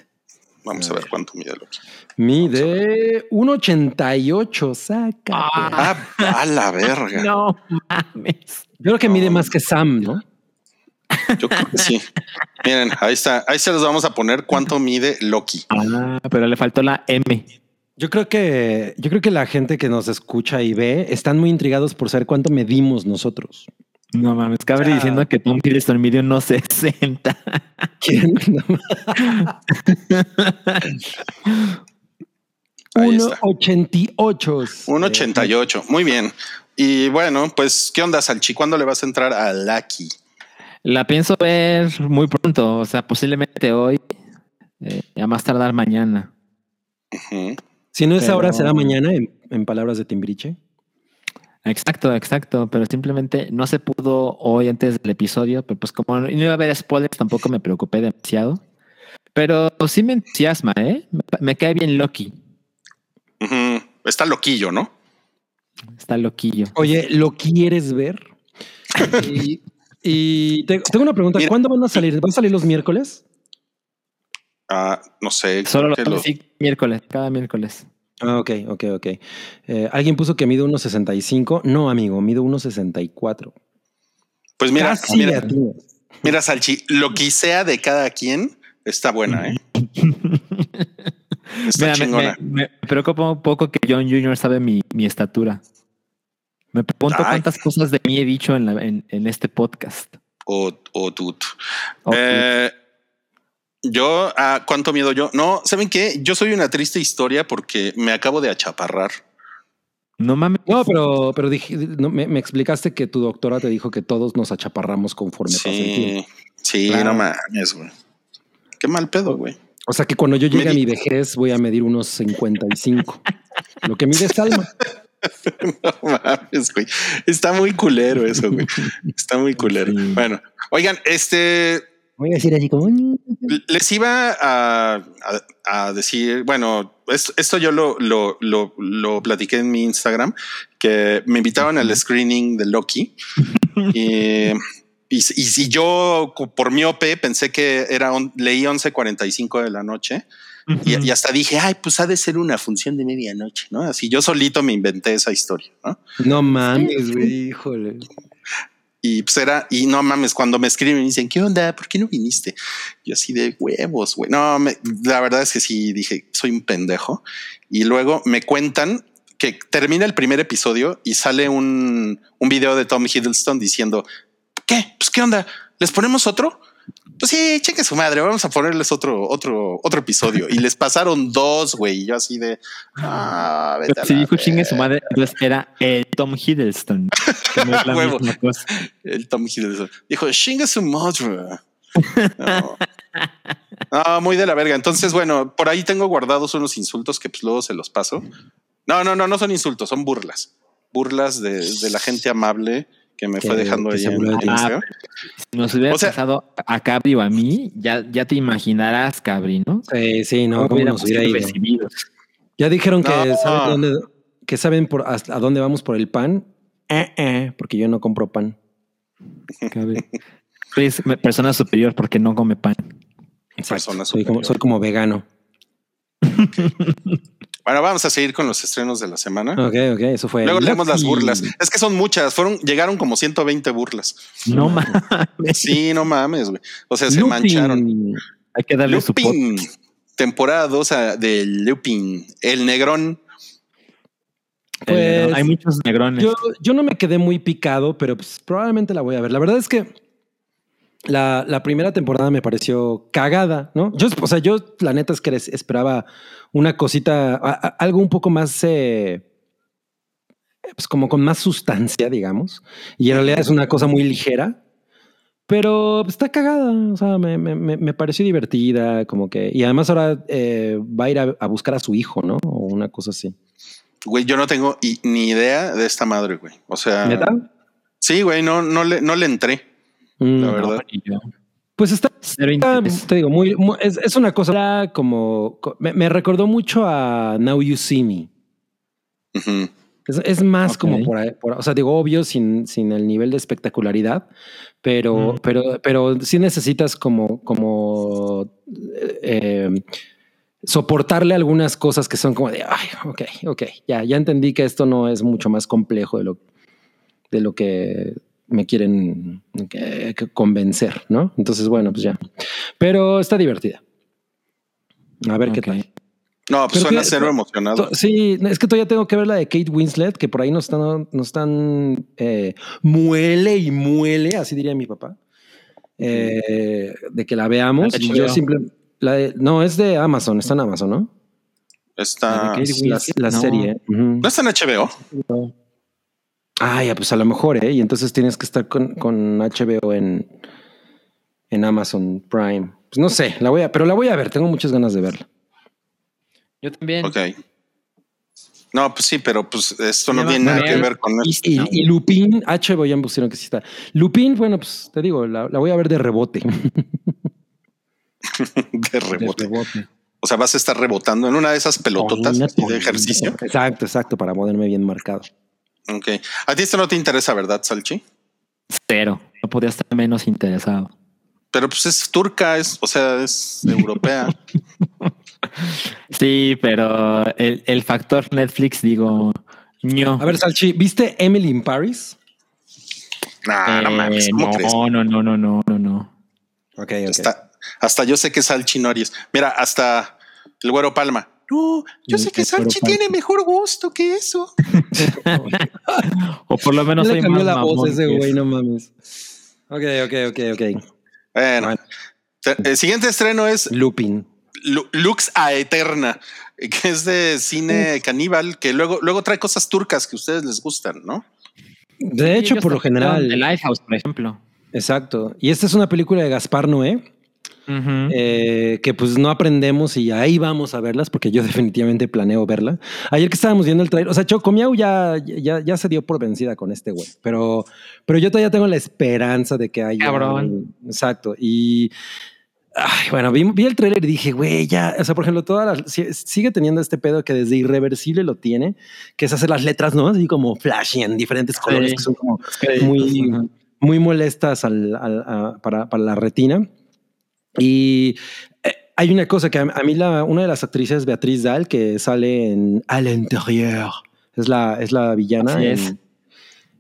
Vamos a ver cuánto mide Loki. Mide 1,88. Sácate. Ah, a la verga. No mames. Yo creo que mide más que Sam, ¿no? Yo creo que sí. Miren, ahí está. Ahí se los vamos a poner cuánto mide Loki. Ah, pero le faltó la M. Yo creo que yo creo que la gente que nos escucha y ve están muy intrigados por saber cuánto medimos nosotros. No mames, Cabri Ah. diciendo que Tom Hiddleston mide unos 60. ¿Quién? Ahí está. 1.88. 1.88. Muy bien. Y bueno, pues, ¿qué onda, Salchi? ¿Cuándo le vas a entrar a Lucky? La pienso ver muy pronto, o sea, posiblemente hoy, eh, a más tardar mañana. Si no es Pero- ahora, será mañana, en, en palabras de Timbriche. Exacto, exacto, pero simplemente no se pudo hoy antes del episodio, pero pues como no iba a haber spoilers, tampoco me preocupé demasiado. Pero sí me entusiasma, ¿eh? Me, me cae bien Loki. Está loquillo, ¿no? está loquillo. Oye, ¿lo quieres ver? y y te- tengo una pregunta. Mira. ¿Cuándo van a salir? ¿Van a salir los miércoles? Ah, no sé. Solo lo creo que lo- sí, miércoles, cada miércoles. Ah, ok, ok, ok. Eh, Alguien puso que mide 1.65. No, amigo, mido 1.64. Pues mira, Casi mira, mira, Salchi, lo que sea de cada quien está buena, ¿eh? Está Mira, me, chingona. me- me preocupa un poco que John Jr. sabe mi, mi estatura. Me pregunto Ay. cuántas cosas de mí he dicho en, la- en, en este podcast. O, o tut. Ok. Eh, yo, ¿a cuánto miedo yo? No, ¿saben qué? Yo soy una triste historia porque me acabo de achaparrar. no mames. No, pero, pero dije, no, me, me explicaste que tu doctora te dijo que todos nos achaparramos conforme pasa el tiempo. Sí, sí, Claro. no mames, güey. Qué mal pedo, güey. O sea que cuando yo llegue a mi vejez voy a medir unos 55. Lo que mide Salma. No mames, güey. Está muy culero eso, güey. Está muy culero. Sí. Bueno, oigan, este Voy a decir así como... les iba a, a- a decir, bueno, esto, esto yo lo, lo, lo, lo platiqué en mi Instagram, que me invitaron al screening de Loki. y, y, si- yo por miope pensé que era on- leí 11:45 de la noche y, y hasta dije, ay, pues ha de ser una función de medianoche, ¿no? Así yo solito me inventé esa historia, ¿no? No mames, güey, híjole. Y pues era, y no mames, cuando me escriben y dicen, ¿qué onda? ¿Por qué no viniste? Yo así de huevos, güey. No, me- la verdad es que sí dije, soy un pendejo. Y luego me cuentan que termina el primer episodio y sale un, un video de Tom Hiddleston diciendo, ¿qué? Pues qué onda? ¿Les ponemos otro? Pues sí, cheque su madre, vamos a ponerles otro, otro, otro episodio. Y les pasaron dos, güey. Y yo así de, ah, vete a Si dijo chingue verga". su madre, entonces era el Tom Hiddleston. que no es la Huevo. misma cosa. El Tom Hiddleston dijo, chinga su madre. No. No, muy de la verga. Entonces, bueno, por ahí tengo guardados unos insultos que pues luego se los paso. No, no, no, no son insultos, son burlas. Burlas de, de la gente amable que me Que- fue dejando ahí en museo. Si nos hubiera O sea- pasado a Cabri o a mí, ya, ya te imaginarás, Cabri, ¿no? Sí, sí, no, cómo nos hubiera sido ido. recibidos. Ya dijeron que saben dónde, que saben por hasta a dónde vamos por el pan. Eh, eh, porque yo no compro pan. Cabri. Es me- persona superior porque no come pan. Persona soy, como, superior. soy como vegano. Bueno, vamos a seguir con los estrenos de la semana. Ok, ok, eso fue. Luego leemos las burlas. Es que son muchas. Fueron, llegaron como 120 burlas. No mames. Sí, no mames, güey. O sea, se Lupin. mancharon. Hay que darle su. Lupin. Temporada 2 de Lupin. El negrón. El negrón. Pues, Hay muchos negrones. Yo, yo no me quedé muy picado, pero pues, probablemente la voy a ver. La verdad es que la, la primera temporada me pareció cagada, ¿no? Yo, o sea, yo la neta es que les esperaba una cosita, a- a- algo un poco más, eh, pues como con más sustancia, digamos. Y en realidad es una cosa muy ligera, pero pues, está cagada. O sea, me, me- me- me pareció divertida, como que. Y además ahora eh, va a ir a, a buscar a su hijo, ¿no? O una cosa así. Güey, yo no tengo ni idea de esta madre, güey. O sea, ¿Neta? sí, güey, no, no le, no le entré. Mm, La No, verdad. Pues está te digo, muy, muy- es, es una cosa era como co- me, me recordó mucho a Now You See Me. Es, es más como por, ahí- por- o sea, digo, obvio, sin, sin el nivel de espectacularidad, pero, pero, pero sí necesitas como, como eh, soportarle algunas cosas que son como de, ay, ok, ok, ya, ya entendí que esto no es mucho más complejo de lo, de lo que me quieren eh, que convencer, ¿no? Entonces, bueno, pues ya. Pero está divertida. A ver qué tal. No, pues Pero suena que- cero emocionado. Sí, es que todavía tengo que ver la de Kate Winslet, que por ahí nos están, nos están eh, muele y muele, así diría mi papá, eh, de que la veamos. La yo HBO. simple, la de- no, es de Amazon, está en Amazon, ¿no? Está. La de Kate Es la, Winslet, la no. serie. ¿No está en HBO? Ah, ya, pues a lo mejor, ¿eh? Y entonces tienes que estar con, con HBO en, en Amazon Prime. Pues no sé, la voy a, pero la voy a ver, tengo muchas ganas de verla. Yo también. Ok. No, pues sí, pero pues esto no tiene nada que ver con Y, esto. y, y Lupin, HBO ya me pusieron que sí está. Lupin, bueno, pues te digo, la, la voy a ver de rebote. de De rebote. rebote. O sea, vas a estar rebotando en una de esas pelototas de ejercicio. Exacto, exacto, para ponerme bien marcado. Ok. A ti esto no te interesa, ¿verdad, Salchi? Cero. No podía estar menos interesado. Pero pues es turca, es, o sea, es europea. Sí, pero el, el factor Netflix, digo, ño. A ver, Salchi, ¿viste Emily in Paris? Nah, no Eh, mames, no, no, no, no, no, no, no. Ok, ok. Hasta, hasta yo sé que Salchi no harías. Mira, hasta el güero Palma. No, yo sé que Palma. tiene mejor gusto que eso. O por lo menos le cambió la voz ese que güey, no mames. Ok, ok, ok, ok. Bueno, el siguiente estreno es Lupin. Lu- Lux a Eterna, que es de cine caníbal, que luego, luego trae cosas turcas que a ustedes les gustan, ¿no? De hecho, por lo general. The Lighthouse, por ejemplo. Exacto. Y esta es una película de Gaspar Noé, Ujú. eh, que pues no aprendemos y ahí vamos a verlas porque yo definitivamente planeo verla. Ayer que estábamos viendo el trailer, o sea, Chocomiau ya, ya, ya se dio por vencida con este güey, pero, pero yo todavía tengo la esperanza de que haya. Cabrón. Exacto. Y ay, bueno, vi, vi el trailer y dije, güey, ya, o sea, por ejemplo, todas las, sigue teniendo este pedo que desde irreversible lo tiene, que es hacer las letras, ¿no? Así como flashy en diferentes colores Sí. que son como Sí, muy, ujú. muy molestas al- al- a- para, para la retina. Y eh, hay una cosa que a, mí la, una de las actrices, Beatriz Dahl, que sale en Al Interieur, es la, es la villana. Así en, es.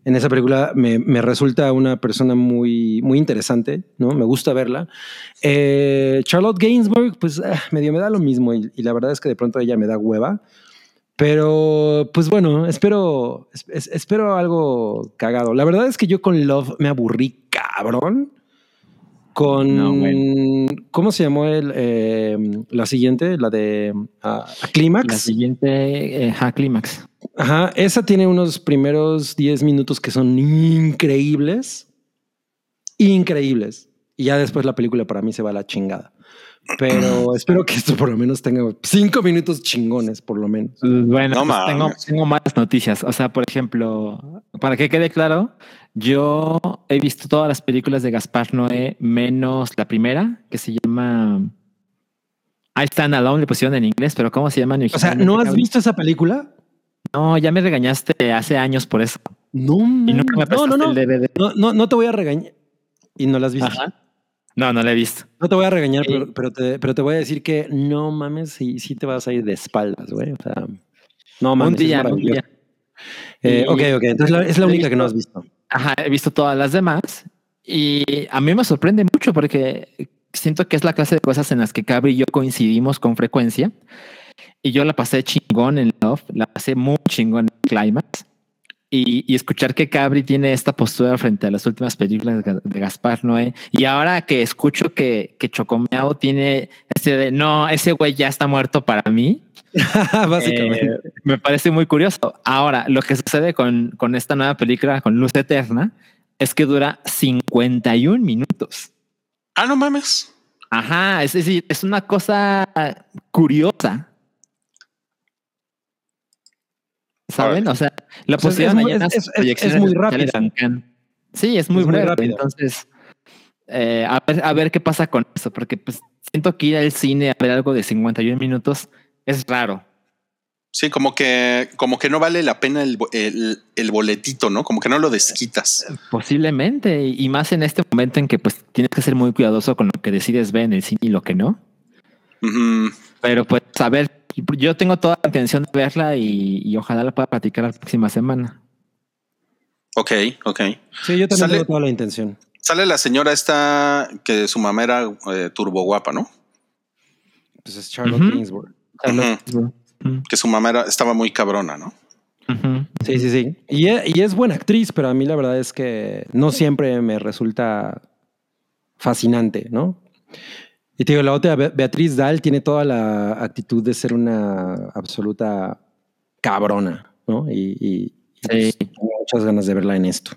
en esa película me, me resulta una persona muy, muy interesante, ¿no? Me gusta verla. Eh, Charlotte Gainsbourg, pues ah, medio me da lo mismo y, y la verdad es que de pronto ella me da hueva. Pero, pues bueno, espero, es- es- espero algo cagado. La verdad es que yo con Love me aburrí cabrón. Con, No, bueno. ¿cómo se llamó el, eh, la siguiente? La de ah, La Clímax. siguiente, eh, Clímax. Ajá, esa tiene unos primeros 10 minutos que son increíbles. Increíbles. Y ya después la película para mí se va a la chingada. Pero espero que esto por lo menos tenga cinco minutos chingones, por lo menos. Bueno, No pues tengo, tengo más noticias. O sea, por ejemplo, para que quede claro, yo he visto todas las películas de Gaspar Noé, menos la primera, que se llama I Stand Alone, le pusieron en inglés, pero ¿cómo se llama? en O sea, ¿no has visto esa película? No, ya me regañaste hace años por eso. No, Y nunca me no, no, no. el DVD. No, no, no te voy a regañar. Y no la has visto. Ajá. No, no la he visto. No te voy a regañar, pero, pero, te, pero te voy a decir que no mames, si sí, te vas a ir de espaldas, güey. O sea, no mames. un día, es un día. Eh, ok, ok. Entonces la- es la única que no has visto. Ajá, he visto todas las demás y a mí me sorprende mucho porque siento que es la clase de cosas en las que Cabri y yo coincidimos con frecuencia y yo la pasé chingón en Love, la pasé muy chingón en Climax y, y escuchar que Cabri tiene esta postura frente a las últimas películas de, de Gaspar Noé y ahora que escucho que, que Chocomeao tiene ese de no, ese güey ya está muerto para mí. Básicamente. Eh, me parece muy curioso. Ahora, lo que sucede con, con esta nueva película, con Luz Eterna, es que dura 51 minutos. Ah, no mames. Ajá, es decir, es una cosa curiosa. ¿Saben? O sea, la O sea, es las es- es- muy Cannes. Sí, es muy Es muy breve. rápido. Entonces, eh, a, ver, a ver qué pasa con eso, porque pues siento que ir al cine a ver algo de 51 minutos es raro. Sí, como que, como que no vale la pena el, el, el boletito, ¿no? Como que no lo desquitas. Posiblemente, y más en este momento en que pues tienes que ser muy cuidadoso con lo que decides ver en el cine y lo que no. Pero pues a ver, yo tengo toda la intención de verla y, y ojalá la pueda platicar la próxima semana. Ok, ok. Sí, yo también Sale- tengo toda la intención. Sale la señora esta que su mamá era eh, turbo guapa, ¿no? Pues es Charlotte. Ujú. Que su mamá era, estaba muy cabrona, ¿no? Sí, sí, sí. Y, e- y es buena actriz, pero a mí la verdad es que no siempre me resulta fascinante, ¿no? Y te digo, la otra, Be- Beatriz Dahl, tiene toda la actitud de ser una absoluta cabrona, ¿no? Y, y- y, pues, tengo muchas ganas de verla en esto.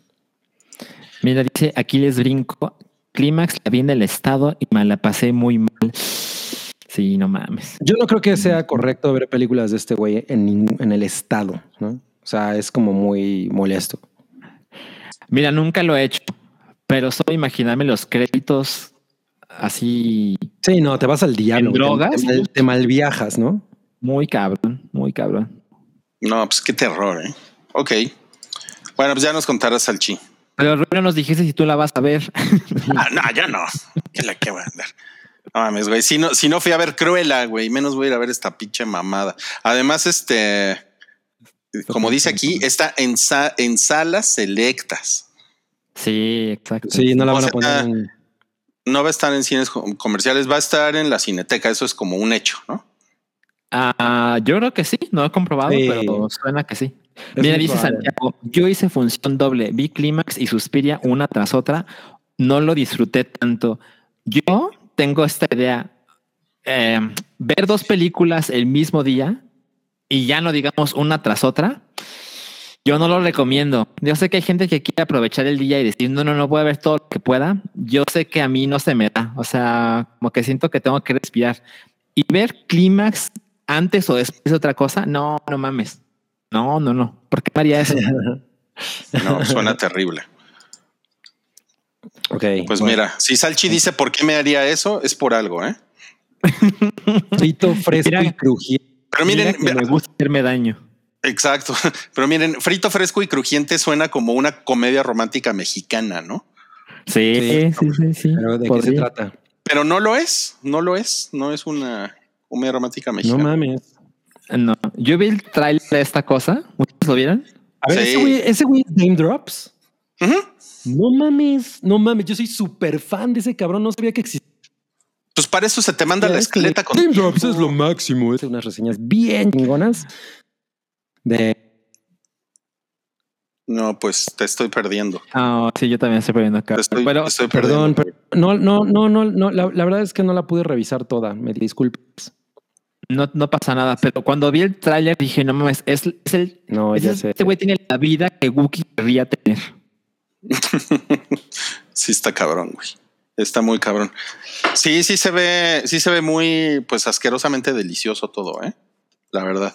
Mira, dice aquí les brinco. Clímax la vi en el estado y me la pasé muy mal. Sí, no mames. Yo no creo que sea correcto ver películas de este güey en, en el estado, ¿no? O sea, es como muy molesto. Mira, nunca lo he hecho, pero solo imaginarme los créditos así Sí, no, te vas al diablo. ¿En te- drogas? Te, mal- te malviajas, ¿no? muy cabrón, muy cabrón. No, pues qué terror, ¿eh? Ok. Bueno, pues ya nos contarás, Salchi. Pero Rubio nos dijiste si tú la vas a ver. Ah, no, ya no. ¿Qué la que va a andar? No mames, güey. Si no, si no fui a ver Cruella, güey, menos voy a ir a ver esta pinche mamada. Además, este, como dice aquí, está en, sa- en salas selectas. sí, exacto. Sí, no la O van a poner en... No va a estar en cines com- comerciales, va a estar en la cineteca. Eso es como un hecho, ¿no? Ah, yo creo que sí, no he comprobado, Sí. pero suena que sí. Es Mira, dice probable. Santiago, yo hice función doble, vi Clímax y Suspiria una tras otra, no lo disfruté tanto. Yo tengo esta idea, eh, ver dos películas el mismo día y ya no digamos una tras otra, yo no lo recomiendo. Yo sé que hay gente que quiere aprovechar el día y decir, no, no, no voy a ver todo lo que pueda. Yo sé que a mí no se me da, o sea, como que siento que tengo que respirar. Y ver Clímax antes o después de otra cosa, no, no mames. No, no, no. ¿Por qué haría eso? No, suena terrible. Ok. Pues bueno. mira, si Salchi dice por qué me haría eso, es por algo, ¿eh? Frito, fresco Mira. y crujiente. Pero Mira miren, que me gusta hacerme daño. Exacto. Pero miren, frito, fresco y crujiente suena como una comedia romántica mexicana, ¿no? Sí, Sí. sí, sí, sí. Pero ¿de qué se trata? Pero no lo es, no lo es, no es una comedia romántica No mexicana. mames. No, yo vi el trailer de esta cosa. ¿Muchos lo vieron? A ver, Sí. ese güey, ese güey es Name Drops. No mames, no mames. Yo soy súper fan de ese cabrón. No sabía que existía. Pues para eso se te manda la esqueleta con Name Drops es lo máximo. Es unas reseñas bien chingonas de No, pues te estoy perdiendo. Ah, sí, yo también estoy perdiendo acá. Te estoy, Pero te estoy Perdón, perdiendo. pero no, no, no, no, no. La, la verdad es que no la pude revisar toda. Me disculpes. no, no pasa nada. Pero cuando vi el tráiler dije, no mames, es, es el... No, es ya el- sé. Este güey tiene la vida que Wookiee querría tener. Sí está cabrón, güey. Está muy cabrón. Sí, sí se ve, sí se ve muy, pues asquerosamente delicioso todo, ¿eh? La verdad.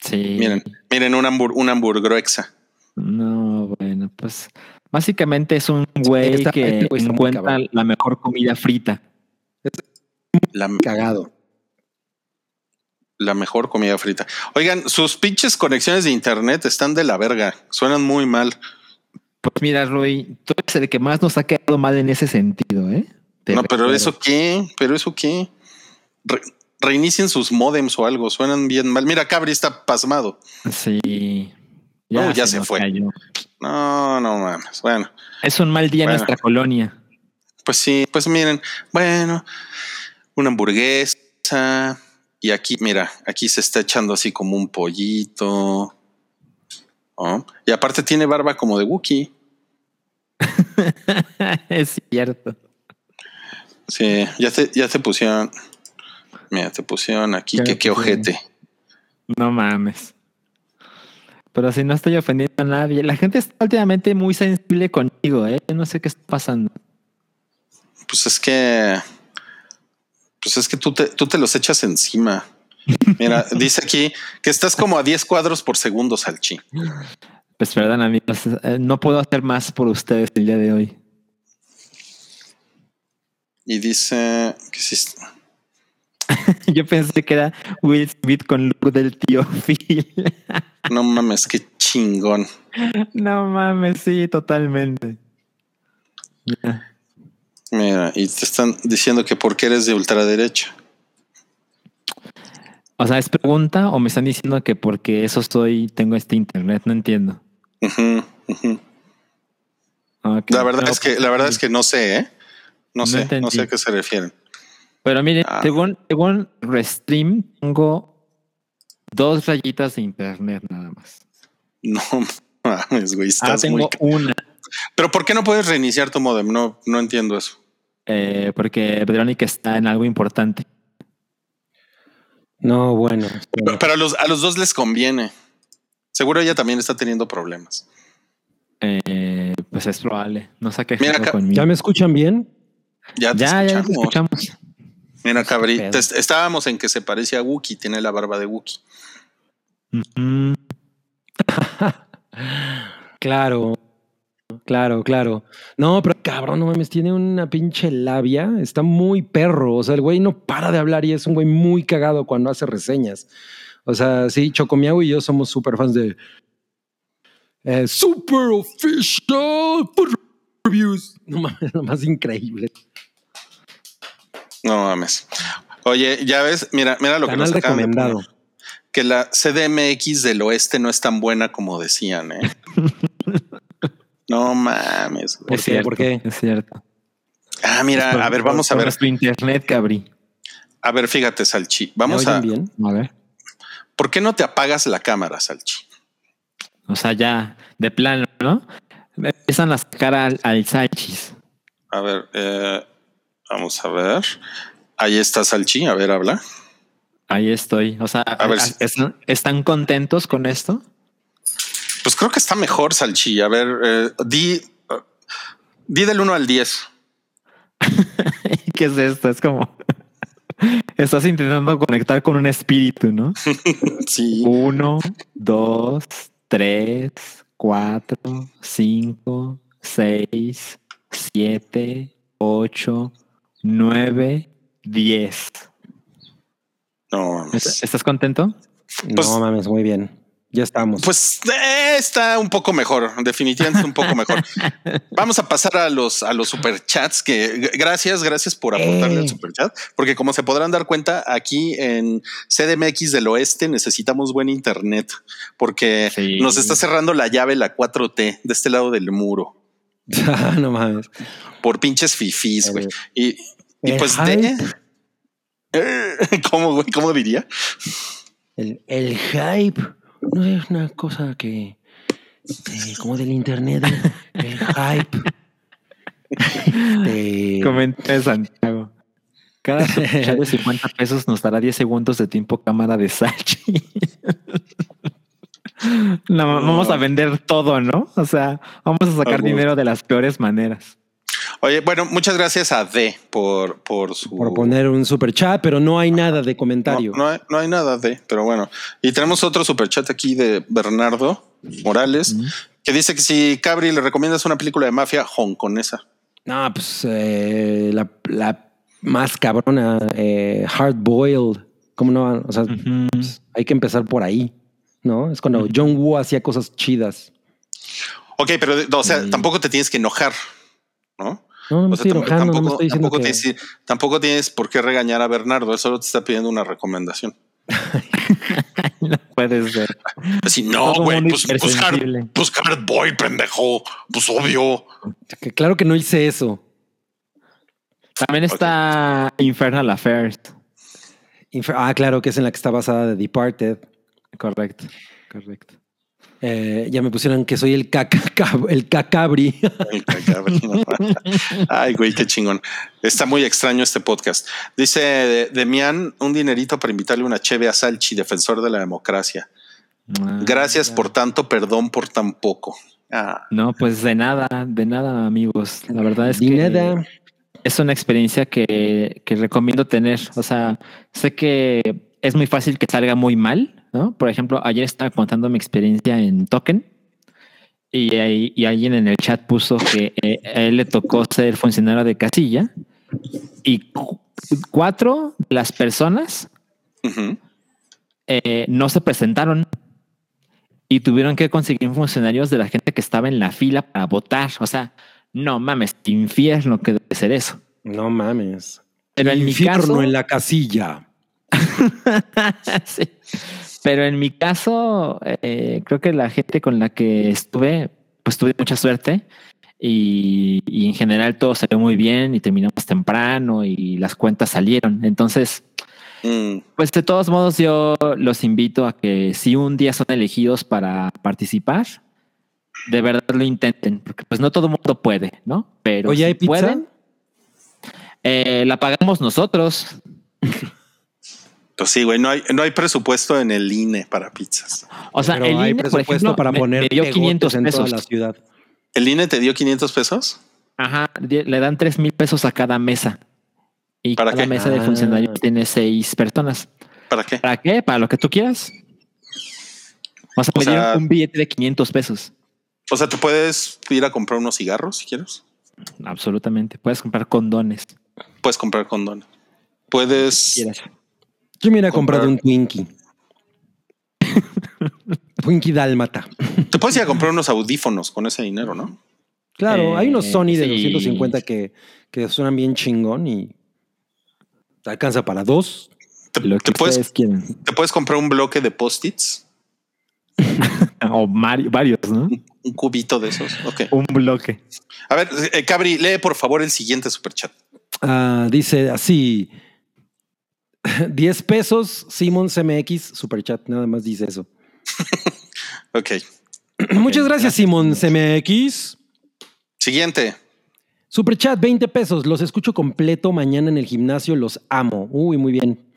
Sí. Miren, miren una, hambur una hamburguesa. No, bueno, pues básicamente es un güey está- que muy encuentra la mejor comida frita. La, Cagado. la mejor comida frita. Oigan, sus pinches conexiones de internet están de la verga. Suenan muy mal. Pues mira, Roy, tú eres el que más nos ha quedado mal en ese sentido, ¿eh? Te no, pero recuerdo. eso qué, pero eso qué. Re- reinicien sus modems o algo. Suenan bien mal. Mira, Cabri está pasmado. Sí. No, ya se fue. cayó. No, no mames. Bueno, Es un mal día en nuestra colonia. pues sí, pues miren, bueno, una hamburguesa. Y aquí, mira, aquí se está echando así como un pollito. Y aparte tiene barba como de Wookiee. es cierto. Sí, ya te, ya te pusieron. Mira, te pusieron aquí que qué ojete. No mames. Pero si no estoy ofendiendo a nadie. La gente está últimamente muy sensible conmigo, ¿eh? No sé qué está pasando. Pues es que. Pues es que tú te, tú te los echas encima. Mira, dice aquí que estás como a 10 cuadros por segundo, Salchi. Pues perdón, amigos. eh, No puedo hacer más por ustedes el día de hoy. Y dice que sí. Yo pensé que era Will Smith con look del tío Phil. No mames, qué chingón. no mames, sí, totalmente. Mira, y te están diciendo que porque eres de ultraderecha. O sea, ¿es pregunta o me están diciendo que porque eso estoy, tengo este internet? No entiendo. La verdad No, es que, la verdad es que no sé, ¿eh? No No sé, no sé a qué se refieren. Pero miren, Ah. según, según Restream, tengo dos rayitas de internet nada más. No mames, güey, Ah, estás muy... tengo una, Pero ¿por qué no puedes reiniciar tu modem? No, no entiendo eso. eh, porque Verónica está en algo importante. No, bueno. Pero, pero a, los, a los dos les conviene. Seguro ella también está teniendo problemas. Eh, pues es probable. No sé qué Mira acá- conmigo. ¿Ya me escuchan bien? Ya te ya, ya te escuchamos. Mira, Cabri, pedo. te- estábamos en que se parece a Wookie, tiene la barba de Wookie. Claro, claro, claro. No, pero cabrón, no mames, tiene una pinche labia. Está muy perro. O sea, el güey no para de hablar y es un güey muy cagado cuando hace reseñas. O sea, sí, Chocomiao y yo somos súper fans de eh, Super Official Reviews. No mames, lo más increíble. No mames. Oye, ya ves, mira, mira lo que Canal nos acaban de recomendado. poner. Que la CDMX del oeste no es tan buena como decían, ¿eh? no mames. güey. ¿Por es qué? cierto, ¿Por qué? Es cierto. Ah, mira, a ver, vamos a ver. internet, Cabri. A ver, fíjate, Salchi. ¿Me Vamos oyen a. bien? A ver. ¿Por qué no te apagas la cámara, Salchi? O sea, ya de plano, ¿no? Empiezan a sacar al, al Salchis. A ver, eh, vamos a ver. Ahí está Salchi. A ver, habla. Ahí estoy. O sea, ver si- ¿están, contentos con esto? Pues creo que está mejor, Salchi. A ver, eh, di, di del 1 al 10. ¿Qué es esto? Es como estás intentando conectar con un espíritu, ¿no? Sí. Uno, dos, tres, cuatro, cinco, seis, siete, ocho, nueve, diez. No, ¿Est- ¿Estás contento? Pues- no mames, muy bien. Ya estamos. Pues eh, está un poco mejor, definitivamente un poco mejor. Vamos a pasar a los a los superchats que gracias, gracias por aportarle Eh. al superchat, porque como se podrán dar cuenta, aquí en CDMX del Oeste necesitamos buen internet, porque Sí. nos está cerrando la llave la 4T de este lado del muro no mames. por pinches fifís, güey. El- Y, y pues hype. de ¿Cómo, güey? ¿Cómo diría? El, el hype no es una cosa que. eh, como del internet. ¿eh? El hype. Este, Comenta de Santiago. Cada de 50 pesos nos dará 10 segundos de tiempo cámara de Sachi. No, vamos a vender todo, ¿no? O sea, vamos a sacar dinero de las peores maneras. Oye, bueno, muchas gracias a D por, por su por poner un super chat, pero no hay nada de comentario. No, no hay, no hay nada de, pero bueno. Y tenemos otro superchat aquí de Bernardo Morales, que dice que si Cabri le recomiendas una película de mafia hongkonesa. No, pues eh, la, la más cabrona, eh, Hard Boiled. ¿Cómo no? O sea, pues, hay que empezar por ahí, ¿no? Es cuando John Woo hacía cosas chidas. Ok, pero o sea, tampoco te tienes que enojar, ¿no? No, no me O sea, estoy enojando, no me tampoco, estoy diciendo tampoco que... tienes, tampoco tienes por qué regañar a Bernardo, él solo te está pidiendo una recomendación. No puede ser. Así, no, güey, pues, pues, hard, pues Hard Boy, pendejo, pues obvio. que claro que no hice eso. También está Infernal Affairs. Infer- ah, claro, que es en la que está basada de Departed. Correcto, correcto. Eh, ya me pusieron que soy el, caca, el cacabri. Ay, cabrón. Ay, güey, qué chingón. Está muy extraño este podcast. Dice de- Demian, un dinerito para invitarle una cheve a Salchi, defensor de la democracia. Ah, Gracias ya. por tanto, perdón por tan poco. Ah, No, pues de nada, de nada, amigos. La verdad es Ni que nada. es una experiencia que, que recomiendo tener. O sea, sé que es muy fácil que salga muy mal, ¿no? Por ejemplo, ayer estaba contando mi experiencia en Token y, ahí- y alguien en el chat puso que eh, a él le tocó ser funcionario de casilla y cu- cuatro de las personas eh, no se presentaron y tuvieron que conseguir funcionarios de la gente que estaba en la fila para votar. O sea, no mames, infierno que debe ser eso. No mames. Pero en mi Infierno caso, en la casilla. Sí. Pero en mi caso, eh, creo que la gente con la que estuve, pues tuve mucha suerte y, y en general todo salió muy bien y terminamos temprano y las cuentas salieron. Entonces, Mm, pues de todos modos yo los invito a que si un día son elegidos para participar, de verdad lo intenten, porque pues no todo el mundo puede, ¿no? Pero Oye, si ¿hay pizza? pueden, eh, la pagamos nosotros. Pues sí, güey, no hay, no hay presupuesto en el INE para pizzas. O sea, Pero el hay INE, por presupuesto ejemplo, para me- poner me dio pegotes 500 en toda pesos. la ciudad. ¿El INE te dio 500 pesos? Ajá, le dan 3 mil pesos a cada mesa. Y ¿Para cada qué? mesa de Ah. funcionarios tiene seis personas. ¿Para qué? ¿Para qué? Para lo que tú quieras. O sea, O me sea- dieron un billete de 500 pesos. O sea, te puedes ir a comprar unos cigarros si quieres. Absolutamente. Puedes comprar condones. Puedes comprar condones. Puedes. si quieras. Yo me hubiera Comprar. comprado un Twinkie. Twinkie Dálmata. Te puedes ir a comprar unos audífonos con ese dinero, ¿no? Claro, hay unos Eh, Sony de sí. 250 que, que suenan bien chingón y te alcanza para dos. Te, Lo que te puedes, te puedes comprar un bloque de post-its, O mari- varios, ¿no? un cubito de esos. Ok. Un bloque. A ver, eh, Cabri, lee por favor el siguiente superchat. Ah, dice así: 10 pesos, Simon CMX, Superchat, nada más dice eso. Ok. Muchas gracias, Simon CMX. Siguiente. Superchat, 20 pesos. Los escucho completo mañana en el gimnasio. Los amo. Uy, muy bien.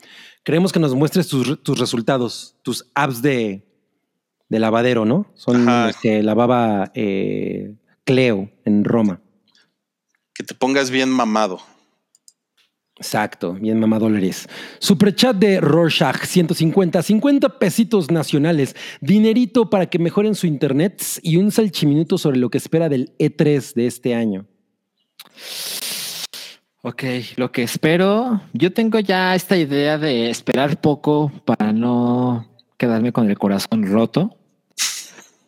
Queremos que nos muestres tus, tus resultados, tus apps de, de lavadero, ¿no? Son Ajá. los que lavaba eh, Cleo en Roma. Que te pongas bien mamado. Exacto, bien mamá dólares. Superchat de Rorschach, 150, 50 pesitos nacionales, dinerito para que mejoren su internet y un salchiminuto sobre lo que espera del E3 de este año. Ok, lo que espero, yo tengo ya esta idea de esperar poco para no quedarme con el corazón roto,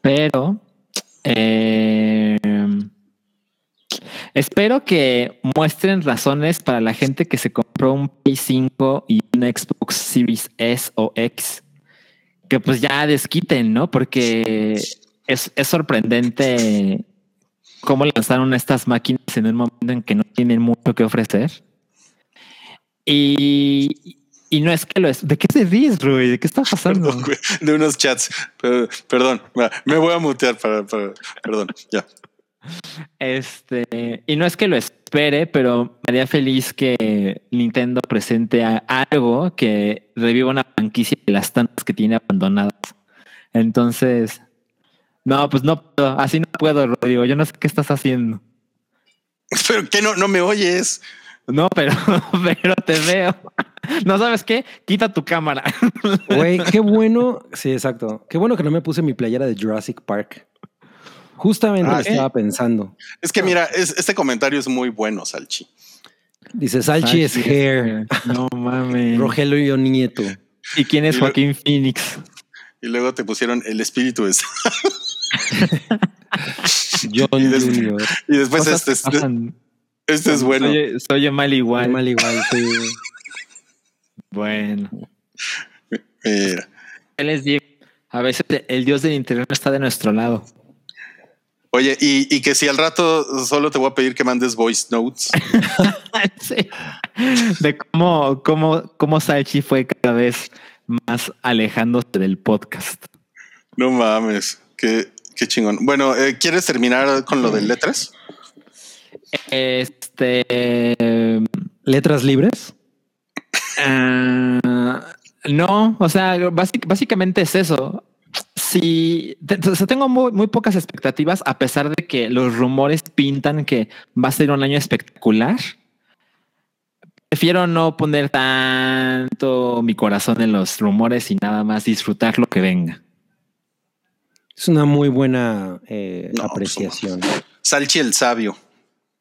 pero eh, espero que muestren razones para la gente que se compró un Play 5 y un Xbox Series S o X, que pues ya desquiten, ¿no? Porque es, es sorprendente cómo lanzaron estas máquinas en un momento en que no tienen mucho que ofrecer. Y, y no es que lo es. ¿De qué te ríes, Rui? ¿De qué está pasando? De unos chats. Perdón, me voy a mutear para, para- perdón, ya. Este, y no es que lo espere, pero me haría feliz que Nintendo presente a- algo que reviva una franquicia de las tantas que tiene abandonadas. Entonces, no, pues no puedo, así no puedo, Rodrigo. Yo no sé qué estás haciendo. Pero que no, no me oyes. No, pero, pero te veo. No sabes qué? Quita tu cámara. Güey, qué bueno. Sí, exacto. Qué bueno que no me puse mi playera de Jurassic Park. Justamente Ah, estaba pensando. Es que mira, es- este comentario es muy bueno, Salchi. Dice Salchi es hair. No mames. Rogelio Nieto. ¿Y quién es Y lo- Joaquín Phoenix? Y luego te pusieron el espíritu es. John Y des- Junior. y después este, que es- pasan. este es bueno. Soy, soy mal igual. Mal igual, sí. Bueno. Mira. ¿Qué les digo? A veces el dios del interior no está de nuestro lado. Oye, y, y que si al rato solo te voy a pedir que mandes voice notes. Sí. De cómo, cómo, cómo Salchi fue cada vez más alejándose del podcast. No mames, qué, qué chingón. Bueno, eh, ¿quieres terminar con lo de letras? Este. ¿Letras libres? ah, no, o sea, básic- básicamente es eso. Sí, tengo muy, muy pocas expectativas, a pesar de que los rumores pintan que va a ser un año espectacular. Prefiero no poner tanto mi corazón en los rumores y nada más disfrutar lo que venga. Es una muy buena eh, No, apreciación. Salchi el sabio.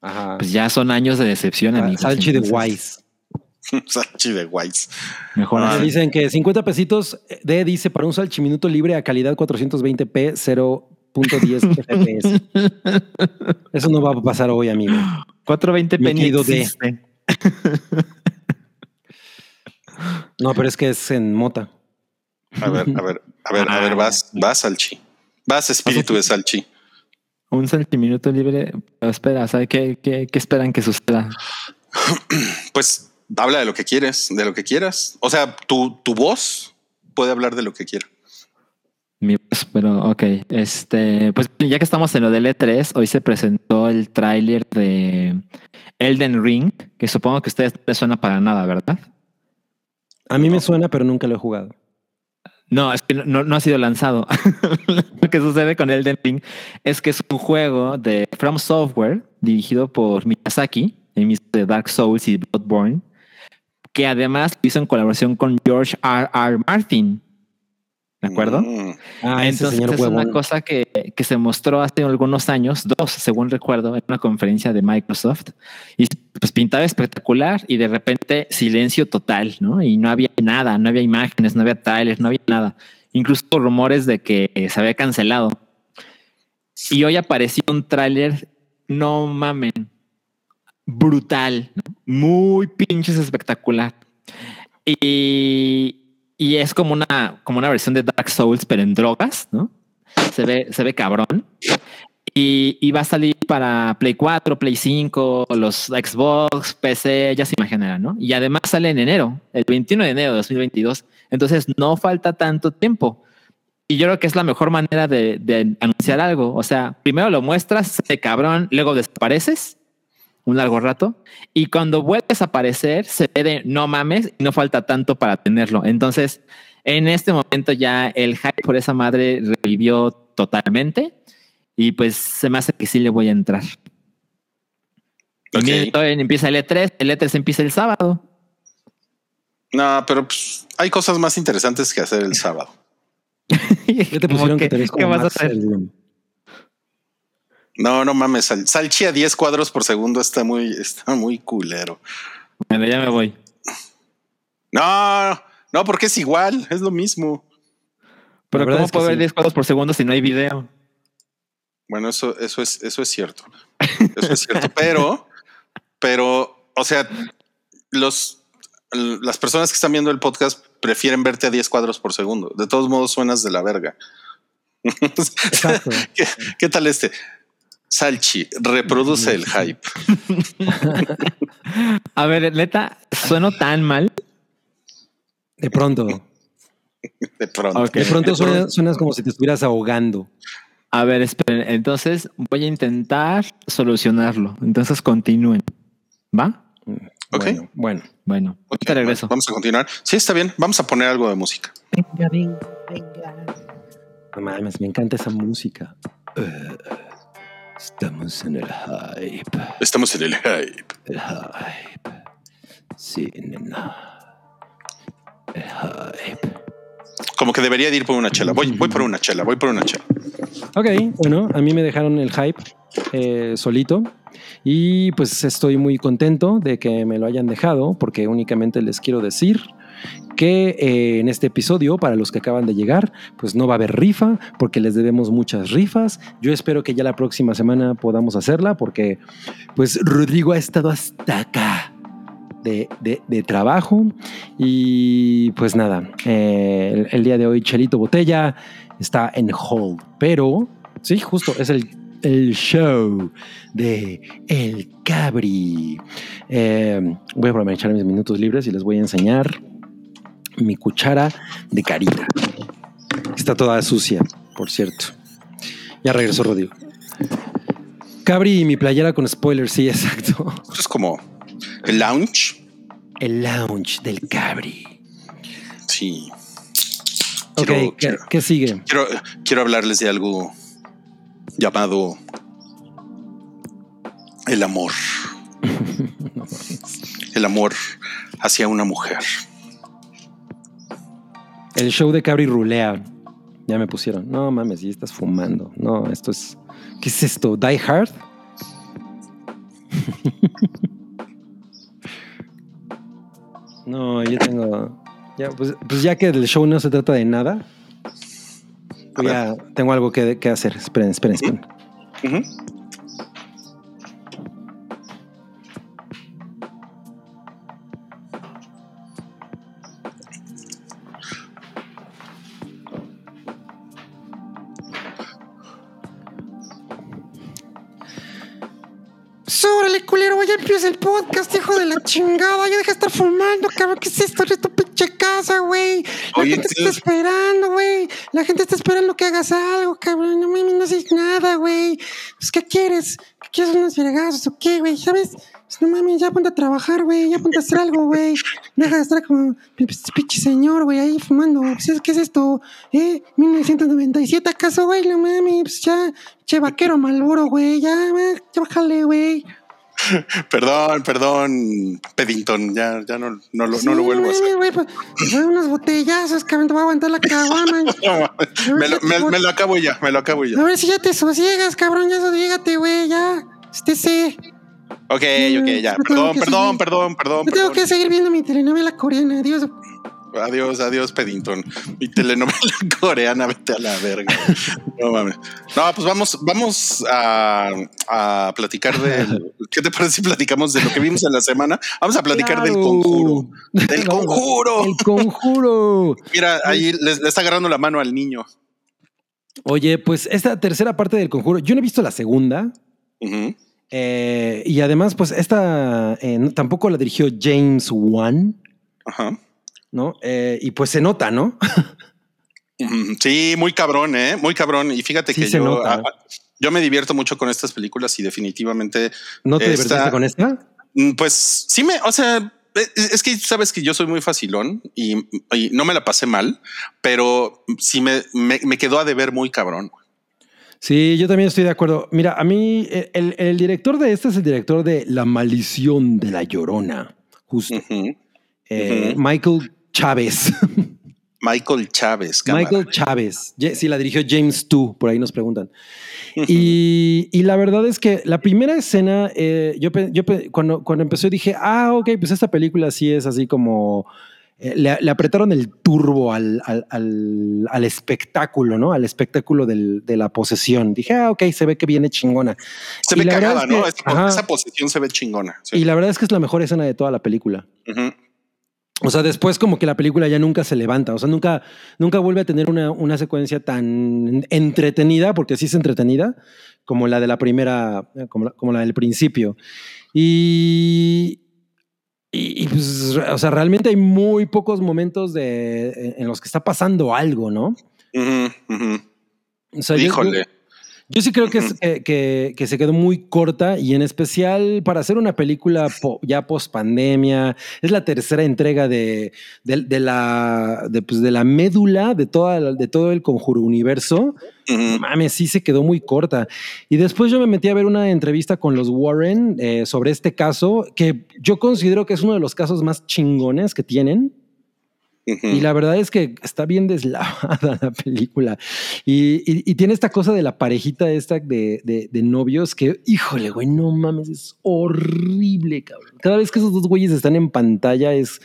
Ajá. Pues ya son años de decepción, Ah, amigos. Salchi de entonces, Wise. Salchi de Wise. Mejor Ah. Dicen que 50 pesitos de dice para un salchiminuto libre a calidad 420p 0.10 FPS. Eso no va a pasar hoy, amigo. 420 Mi penny querido D. existe. No, pero es que es en mota. A ver, a ver, a ver, a ver, vas, vas, Salchi. Vas, espíritu de Salchi. Un centiminuto libre. Espera, ¿sabes qué, qué, qué esperan que suceda? Pues habla de lo que quieres, de lo que quieras. O sea, tu, tu voz puede hablar de lo que quiera. Mi voz, pero ok. Este, pues ya que estamos en lo del E3, hoy se presentó el tráiler de Elden Ring, que supongo que a ustedes no les suena para nada, ¿verdad? A mí me suena, pero nunca lo he jugado. No, es que no, no ha sido lanzado. Lo que sucede con Elden Ring es que es un juego de From Software dirigido por Miyazaki, el mismo de Dark Souls y Bloodborne, que además lo hizo en colaboración con George R. R. Martin. ¿De acuerdo? Mm. Ah, Entonces señor es una cosa que, que se mostró hace algunos años, dos, según recuerdo, en una conferencia de Microsoft, y pues pintaba espectacular y de repente silencio total, ¿no? Y no había nada, no había imágenes, no había trailers, no había nada. Incluso rumores de que se había cancelado. Y hoy apareció un tráiler, no mamen, brutal, muy pinches espectacular. Y, y es como una, como una versión de Dark Souls, pero en drogas, ¿no? Se ve, se ve cabrón. Y, y va a salir para Play 4, Play 5, los Xbox, PC, ya se imaginarán, ¿no? Y además sale en enero, el 21 de enero de 2022. Entonces no falta tanto tiempo. Y yo creo que es la mejor manera de, anunciar algo. O sea, primero lo muestras, se cabrón, luego desapareces un largo rato. Y cuando vuelves a aparecer, se ve de no mames y no falta tanto para tenerlo. Entonces, en este momento ya el hype por esa madre revivió totalmente. Y pues se me hace que sí le voy a entrar. Y Ok. miren, todavía empieza el E3, el E3 empieza el sábado. No, pero pues, hay cosas más interesantes que hacer el sábado. Ya te pusieron que, que- te ¿Qué vas a hacer? Headroom. No, no mames. Sal, Salchi a 10 cuadros por segundo está muy, está muy culero. Bueno, ya me voy. No, no, porque es igual, es lo mismo. Pero ¿cómo puedo ver sí. 10 cuadros por segundo si no hay video? Bueno, eso, eso es, eso es cierto. Eso es cierto. pero, pero, o sea, los, las personas que están viendo el podcast prefieren verte a 10 cuadros por segundo. De todos modos, suenas de la verga. Exacto. ¿Qué, qué tal este? Salchi, reproduce el hype. A ver, neta, sueno tan mal. De pronto. De pronto. De pronto suena- suenas como si te estuvieras ahogando. A ver, esperen. Entonces voy a intentar solucionarlo. Entonces continúen. ¿Va? Ok. Bueno, bueno. Bueno, regreso. bueno, vamos a continuar. Sí, está bien. Vamos a poner algo de música. Venga, venga, venga. No mames, me encanta esa música. Eh, estamos en el hype. Estamos en el hype. El hype. Sí, nena. El hype. Como que debería de ir por una chela. Voy, voy por una chela, voy por una chela. Ok, bueno, a mí me dejaron el hype eh, solito y pues estoy muy contento de que me lo hayan dejado porque únicamente les quiero decir que eh, en este episodio, para los que acaban de llegar, pues no va a haber rifa porque les debemos muchas rifas. Yo espero que ya la próxima semana podamos hacerla porque pues Rodrigo ha estado hasta acá. De, de- trabajo y pues nada, eh, el, el día de hoy Chelito Botella está en hold, pero sí, justo es el, el show de El Cabri. Eh, voy a aprovechar mis minutos libres y les voy a enseñar mi cuchara de carita. Está toda sucia, por cierto. Ya regresó Rodrigo. Cabri y mi playera con spoiler, sí, exacto. Esto es como el lounge. El lounge del Cabri. Sí. Ok, Quiero- ¿qué, quiero- qué sigue? Quiero, quiero hablarles de algo llamado el amor. El amor hacia una mujer. El show de Cabri rulea. Ya me pusieron. No mames, y estás fumando. No, esto es. ¿Qué es esto? ¿Die Hard? no, yo tengo. Ya, pues, pues ya que el show no se trata de nada. ya tengo algo que, que hacer. Esperen, esperen, esperen. Pues chingada. Ya deja de estar fumando, cabrón. ¿Qué es esto? Es tu pinche casa, güey. La Oye, gente sí. está esperando, güey. La gente está esperando que hagas algo, cabrón. No mames, no haces nada, güey. Pues, ¿qué quieres? ¿Qué quieres unos vergazos o qué, güey? ¿Sabes? Pues, no mames, ya ponte a trabajar, güey. Ya ponte a hacer algo, güey. Deja de estar como pues, pinche señor, güey, ahí fumando. Pues, ¿qué es esto? ¿Eh? ¿1997 acaso, güey? No mames, pues ya. Che, vaquero malboro, güey. Ya, güey, ya bájale, güey. Perdón, perdón, Peddington, ya, ya no, no, lo, no lo vuelvo a hacer. Sí, güey, pues, unos botellazos, cabrón, te voy a aguantar la caguama. No, me, lo, me- me lo acabo ya, me lo acabo A ya. ver si ya te sosiegas, cabrón, ya sosiégate, güey, ya. Este sí. Ok, ok, ya. Perdón, perdón, perdón, perdón. Yo tengo perdón. que seguir viendo mi telenovela coreana, adiós. Adiós, adiós, Peddington. Mi telenovela coreana, vete a la verga. No mames. No, pues vamos, vamos a, a platicar de. ¿Qué te parece si platicamos de lo que vimos en la semana? Vamos a platicar del conjuro. Del conjuro. El conjuro. Mira, ahí le, le está agarrando la mano al niño. Oye, pues esta tercera parte del conjuro, yo no he visto la segunda. Eh, y además, pues esta eh, tampoco la dirigió James Wan, Ajá. ¿No? Eh, y pues se nota, ¿no? Sí, muy cabrón, ¿eh? Muy cabrón. Y fíjate Sí que yo, nota. a- a- yo me divierto mucho con estas películas y definitivamente, ¿No te Esta- divertiste con esta? mm, pues sí me, o sea, es es que sabes que yo soy muy facilón y, y no me la pasé mal, pero sí me, me, me quedó a deber muy cabrón. Sí, yo también estoy de acuerdo. Mira, a mí eh, el, el director de este es el director de La maldición de la llorona, justo. Eh. Michael Chávez. Michael Chávez, cámara. Michael Chávez. Sí, la dirigió James Tu, por ahí nos preguntan. Y, y la verdad es que la primera escena, eh, yo, cuando, cuando empezó dije, ah, ok, pues esta película sí es así como... eh, le, le apretaron el turbo al, al, al- al espectáculo, ¿no? Al espectáculo del- de la posesión. Dije, ah, ok, se ve que viene chingona. Se Y ve cagada, es que- ¿no? Esa, posición se ve chingona. sí. Y la verdad es que es la mejor escena de toda la película. Ujú. O sea, después como que la película ya nunca se levanta, o sea, nunca, nunca vuelve a tener una, una secuencia tan entretenida, porque sí es entretenida, como la de la primera, como la, como la del principio. Y, y, y, pues, o sea, realmente hay muy pocos momentos de, en los que está pasando algo, ¿no? O sea, Híjole. Yo sí creo que, es- que, que- que se quedó muy corta y en especial para hacer una película po- ya post pandemia. Es la tercera entrega de, de, de la, de, pues, de la médula de, toda, de todo el conjuro universo. Ujú. No Mames, sí se quedó muy corta. Y después yo me metí a ver una entrevista con los Warren eh, sobre este caso, que yo considero que es uno de los casos más chingones que tienen. Y la verdad es que está bien deslavada la película. Y, y- y tiene esta cosa de la parejita esta de, de- de novios que, híjole, güey, no mames, es horrible, cabrón. Cada vez que esos dos güeyes están en pantalla es,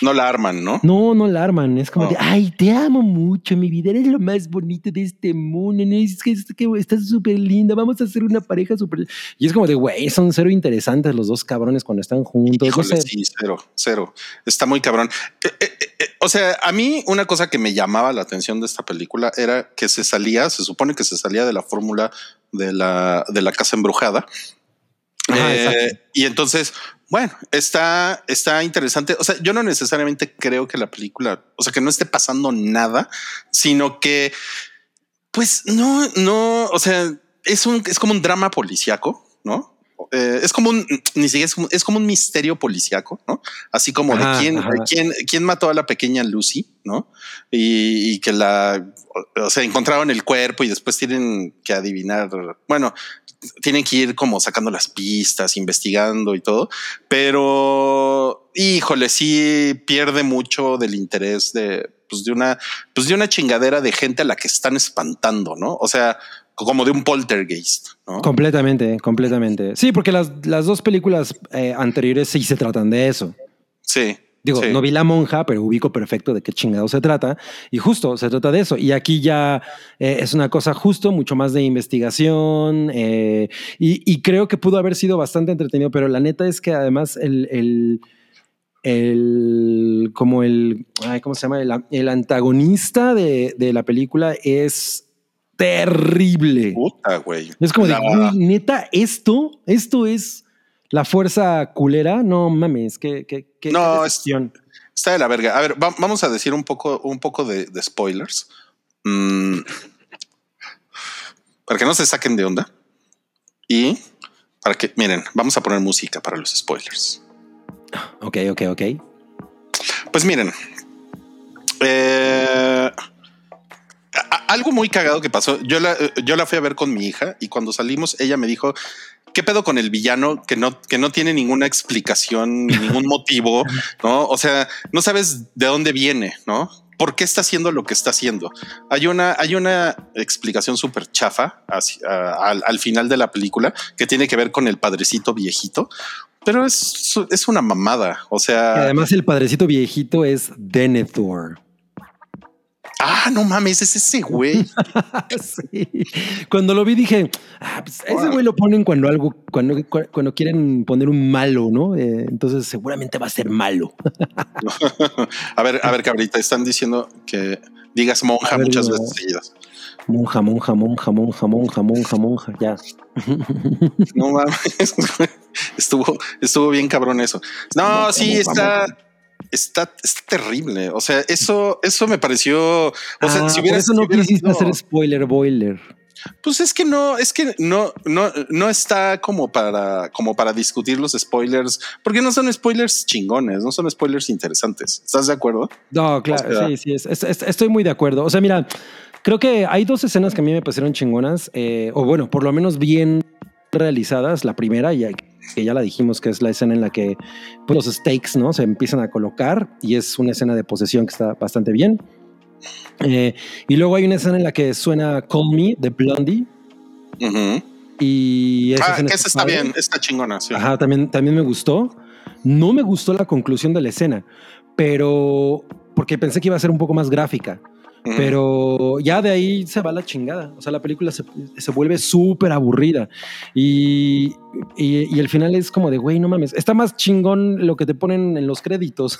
No la arman, ¿no? no, no la arman. Es como No. de, ay, te amo mucho, mi vida, eres lo más bonito de este mundo. ¿no? Es que, es que estás súper linda, vamos a hacer una pareja súper... Y es como de, güey, son cero interesantes los dos cabrones cuando están juntos. No Híjole, sé. sí, cero, cero. Está muy cabrón. Eh, eh, eh, o sea, a mí una cosa que me llamaba la atención de esta película era que se salía, se supone que se salía de la fórmula de la, de la casa embrujada. Ajá, Eh, y entonces, bueno, está, está interesante. O sea, yo no necesariamente creo que la película, o sea, que no esté pasando nada, sino que, pues no, no, o sea, es un, es como un drama policíaco, ¿no? Eh, es como un, ni siquiera es como, es como un misterio policíaco, ¿no? Así como Ajá, de quién, ajá. quién, quién mató a la pequeña Lucy, ¿no? Y, y que la, o sea, encontraron el cuerpo y después tienen que adivinar, bueno, tienen que ir como sacando las pistas, investigando y todo, pero híjole, sí pierde mucho del interés de, pues de una, pues de una chingadera de gente a la que están espantando, ¿no? O sea, como de un poltergeist, ¿no? Completamente, completamente. Sí, porque las, las dos películas eh, anteriores sí se tratan de eso. Sí. Digo, sí. no vi La Monja, pero ubico perfecto de qué chingado se trata. Y justo se trata de eso. Y aquí ya eh, es una cosa justo, mucho más de investigación. eh, y, y creo que pudo haber sido bastante entretenido, pero la neta es que además el, el, el como el, ay, ¿cómo se llama? El, el antagonista de, de la película es terrible. Puta, güey. Es como de, güey, neta, esto, esto es la fuerza culera, no mames, que, que, que No, qué es-. Está de la verga. A ver, va- vamos a decir un poco, un poco de, de spoilers. Mm, para que no se saquen de onda. Y para que, miren, vamos a poner música para los spoilers. Ok, ok, ok. Pues miren, eh, algo muy cagado que pasó. Yo la, eh, yo la fui a ver con mi hija y cuando salimos, ella me dijo: ¿Qué pedo con el villano que no, que no tiene ninguna explicación, ni ningún motivo? No, o sea, no sabes de dónde viene, no? ¿Por qué está haciendo lo que está haciendo? Hay una, hay una explicación súper chafa al final de la película que tiene que ver con el padrecito viejito, pero es, es una mamada. O sea, Y además el padrecito viejito es Denethor. Ah, no mames, es ese güey. Sí. Cuando lo vi dije, ah, pues, ese güey lo ponen cuando algo, cuando, cu- cuando quieren poner un malo, ¿no? Eh, entonces seguramente va a ser malo. a ver, a ver, cabrita, están diciendo que digas monja ver, muchas no. veces seguidas. Monja, monja, monja, monja, monja, monja, monja, ya. No mames, estuvo, estuvo bien cabrón eso. No, sí, está, está, está terrible. O sea, eso, eso me pareció. O sea, Ah, si por eso si no hubiera quisiste hacer spoiler boiler. Pues es que no, es que no, no, no está como para, como para discutir los spoilers, porque no son spoilers chingones, no son spoilers interesantes. ¿Estás de acuerdo? No, claro, O sea- sí, sí, es- es- es- estoy muy de acuerdo. O sea, mira, creo que hay dos escenas que a mí me parecieron chingonas, eh, o bueno, por lo menos bien realizadas. La primera, ya, que ya la dijimos, que es la escena en la que pues, los stakes ¿no? se empiezan a colocar y es una escena de posesión que está bastante bien. Eh, y luego hay una escena en la que suena Call Me de Blondie y esa Ah, escena esa está bien, está chingona. Sí. Ajá, también, también me gustó. No me gustó la conclusión de la escena, pero porque pensé que iba a ser un poco más gráfica. Pero ya de ahí se va la chingada. O sea, la película se, se vuelve súper aburrida. Y, y, y el final es como de, güey, no mames. Está más chingón lo que te ponen en los créditos,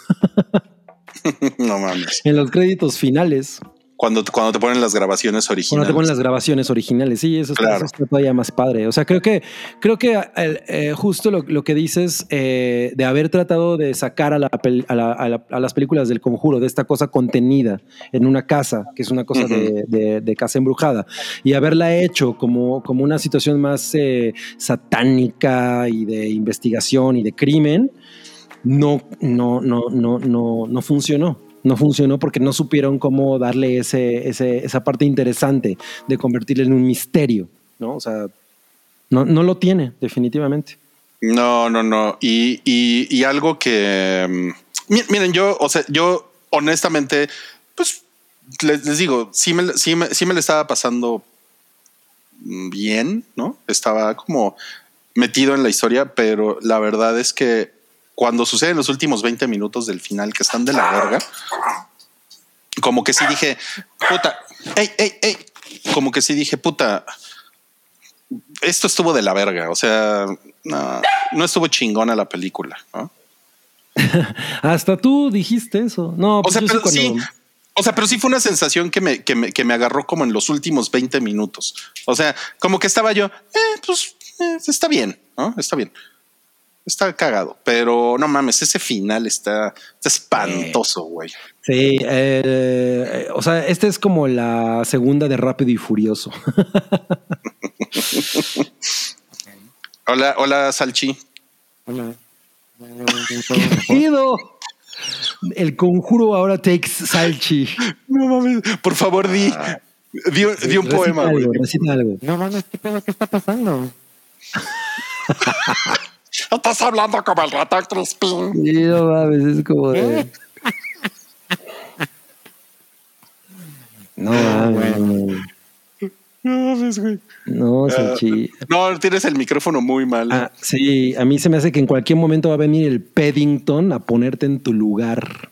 no mames. en los créditos finales. Cuando, cuando te ponen las grabaciones originales. Cuando te ponen las grabaciones originales, sí, eso, Claro. eso está todavía más padre. O sea, creo que, creo que el, eh, justo lo, lo que dices eh, de haber tratado de sacar a, la a, la- a la- a las películas del conjuro, de esta cosa contenida en una casa, que es una cosa Ujú. de, de- de casa embrujada, y haberla hecho como, como una situación más eh, satánica y de investigación y de crimen, no, no, no, no, no, no funcionó. No funcionó porque no supieron cómo darle ese, ese- esa parte interesante de convertirlo en un misterio, ¿no? O sea, no, no lo tiene, definitivamente. No, no, no. Y, y, algo que mm, mi- miren, yo, o sea, yo honestamente, pues les, les digo, sí me, sí, me, sí me le estaba pasando bien, ¿no? Estaba como metido en la historia, pero la verdad es que cuando suceden los últimos 20 minutos del final que están de la verga, como que sí dije, puta, ey, ey, ey, como que sí dije, puta, esto estuvo de la verga. O sea, no, no estuvo chingona la película. ¿no? Hasta tú dijiste eso. No, O pues sea, pero cuando- sí, o sea, pero sí fue una sensación que me, que me, que me agarró como en los últimos 20 minutos. O sea, como que estaba yo, eh, pues eh, está bien, ¿no? Está bien. Está cagado, pero no mames, ese final está, está espantoso, güey. Sí, eh, eh, o sea, esta es como la segunda de Rápido y Furioso. Hola, hola, Salchi. Ido. El conjuro ahora takes Salchi. No mames, por favor, di, di, un- di un Recita poema, algo, recita algo. No mames, ¿qué pedo? ¿Qué está pasando? Estás hablando como el ratón Crispín. Sí, no mames, es como de. No mames, no, No mames, güey. no, Salchi. No, tienes el micrófono muy mal. Ah, sí, a mí se me hace que en cualquier momento va a venir el Paddington a ponerte en tu lugar.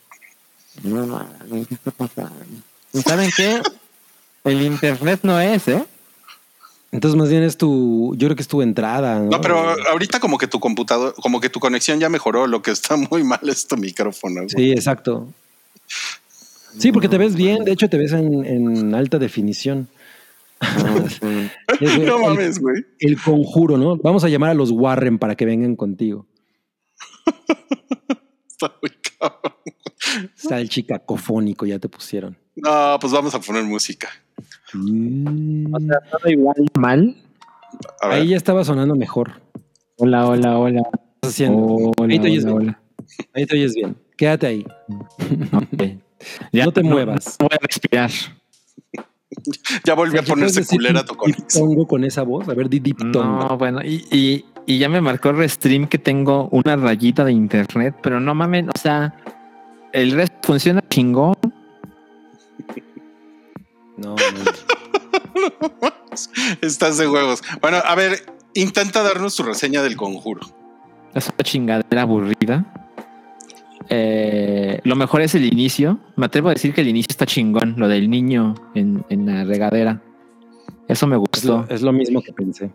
No mames, ¿qué está pasando? ¿Y saben qué? El internet no es, ¿eh? Entonces, más bien es tu. Yo creo que es tu entrada. No, No, pero ahorita como que tu computador, como que tu conexión ya mejoró. Lo que está muy mal es tu micrófono. güey. Sí, exacto. Sí, porque te ves bien. De hecho, te ves en, en alta definición. Güey, No el- mames, güey. El conjuro, ¿no? Vamos a llamar a los Warren para que vengan contigo. Está muy cabrón. Salchi cacofónico, ya te pusieron. No, pues vamos a poner música. Mm. O sea, todo igual mal. Ahí ya estaba sonando mejor. Hola, hola, hola. ¿Qué estás haciendo? Hola, Ahí te oyes hola, bien. hola. Ahí te oyes bien. Quédate ahí. Ya No te muevas. No voy a respirar. Ya volvió a Salchi, ¿puedes ponerse culera tu diptongo con esa voz? A ver, di diptongo. No, bueno, y, y, y ya me marcó Restream que tengo una rayita de internet, pero no mames, o sea, el resto funciona chingón. No, no. Estás de huevos. Bueno, a ver, intenta darnos tu reseña del conjuro. Es una chingadera aburrida. Eh, lo mejor es el inicio. Me atrevo a decir que el inicio está chingón, lo del niño en, en la regadera. Eso me Es, gustó. lo, es lo mismo que pensé.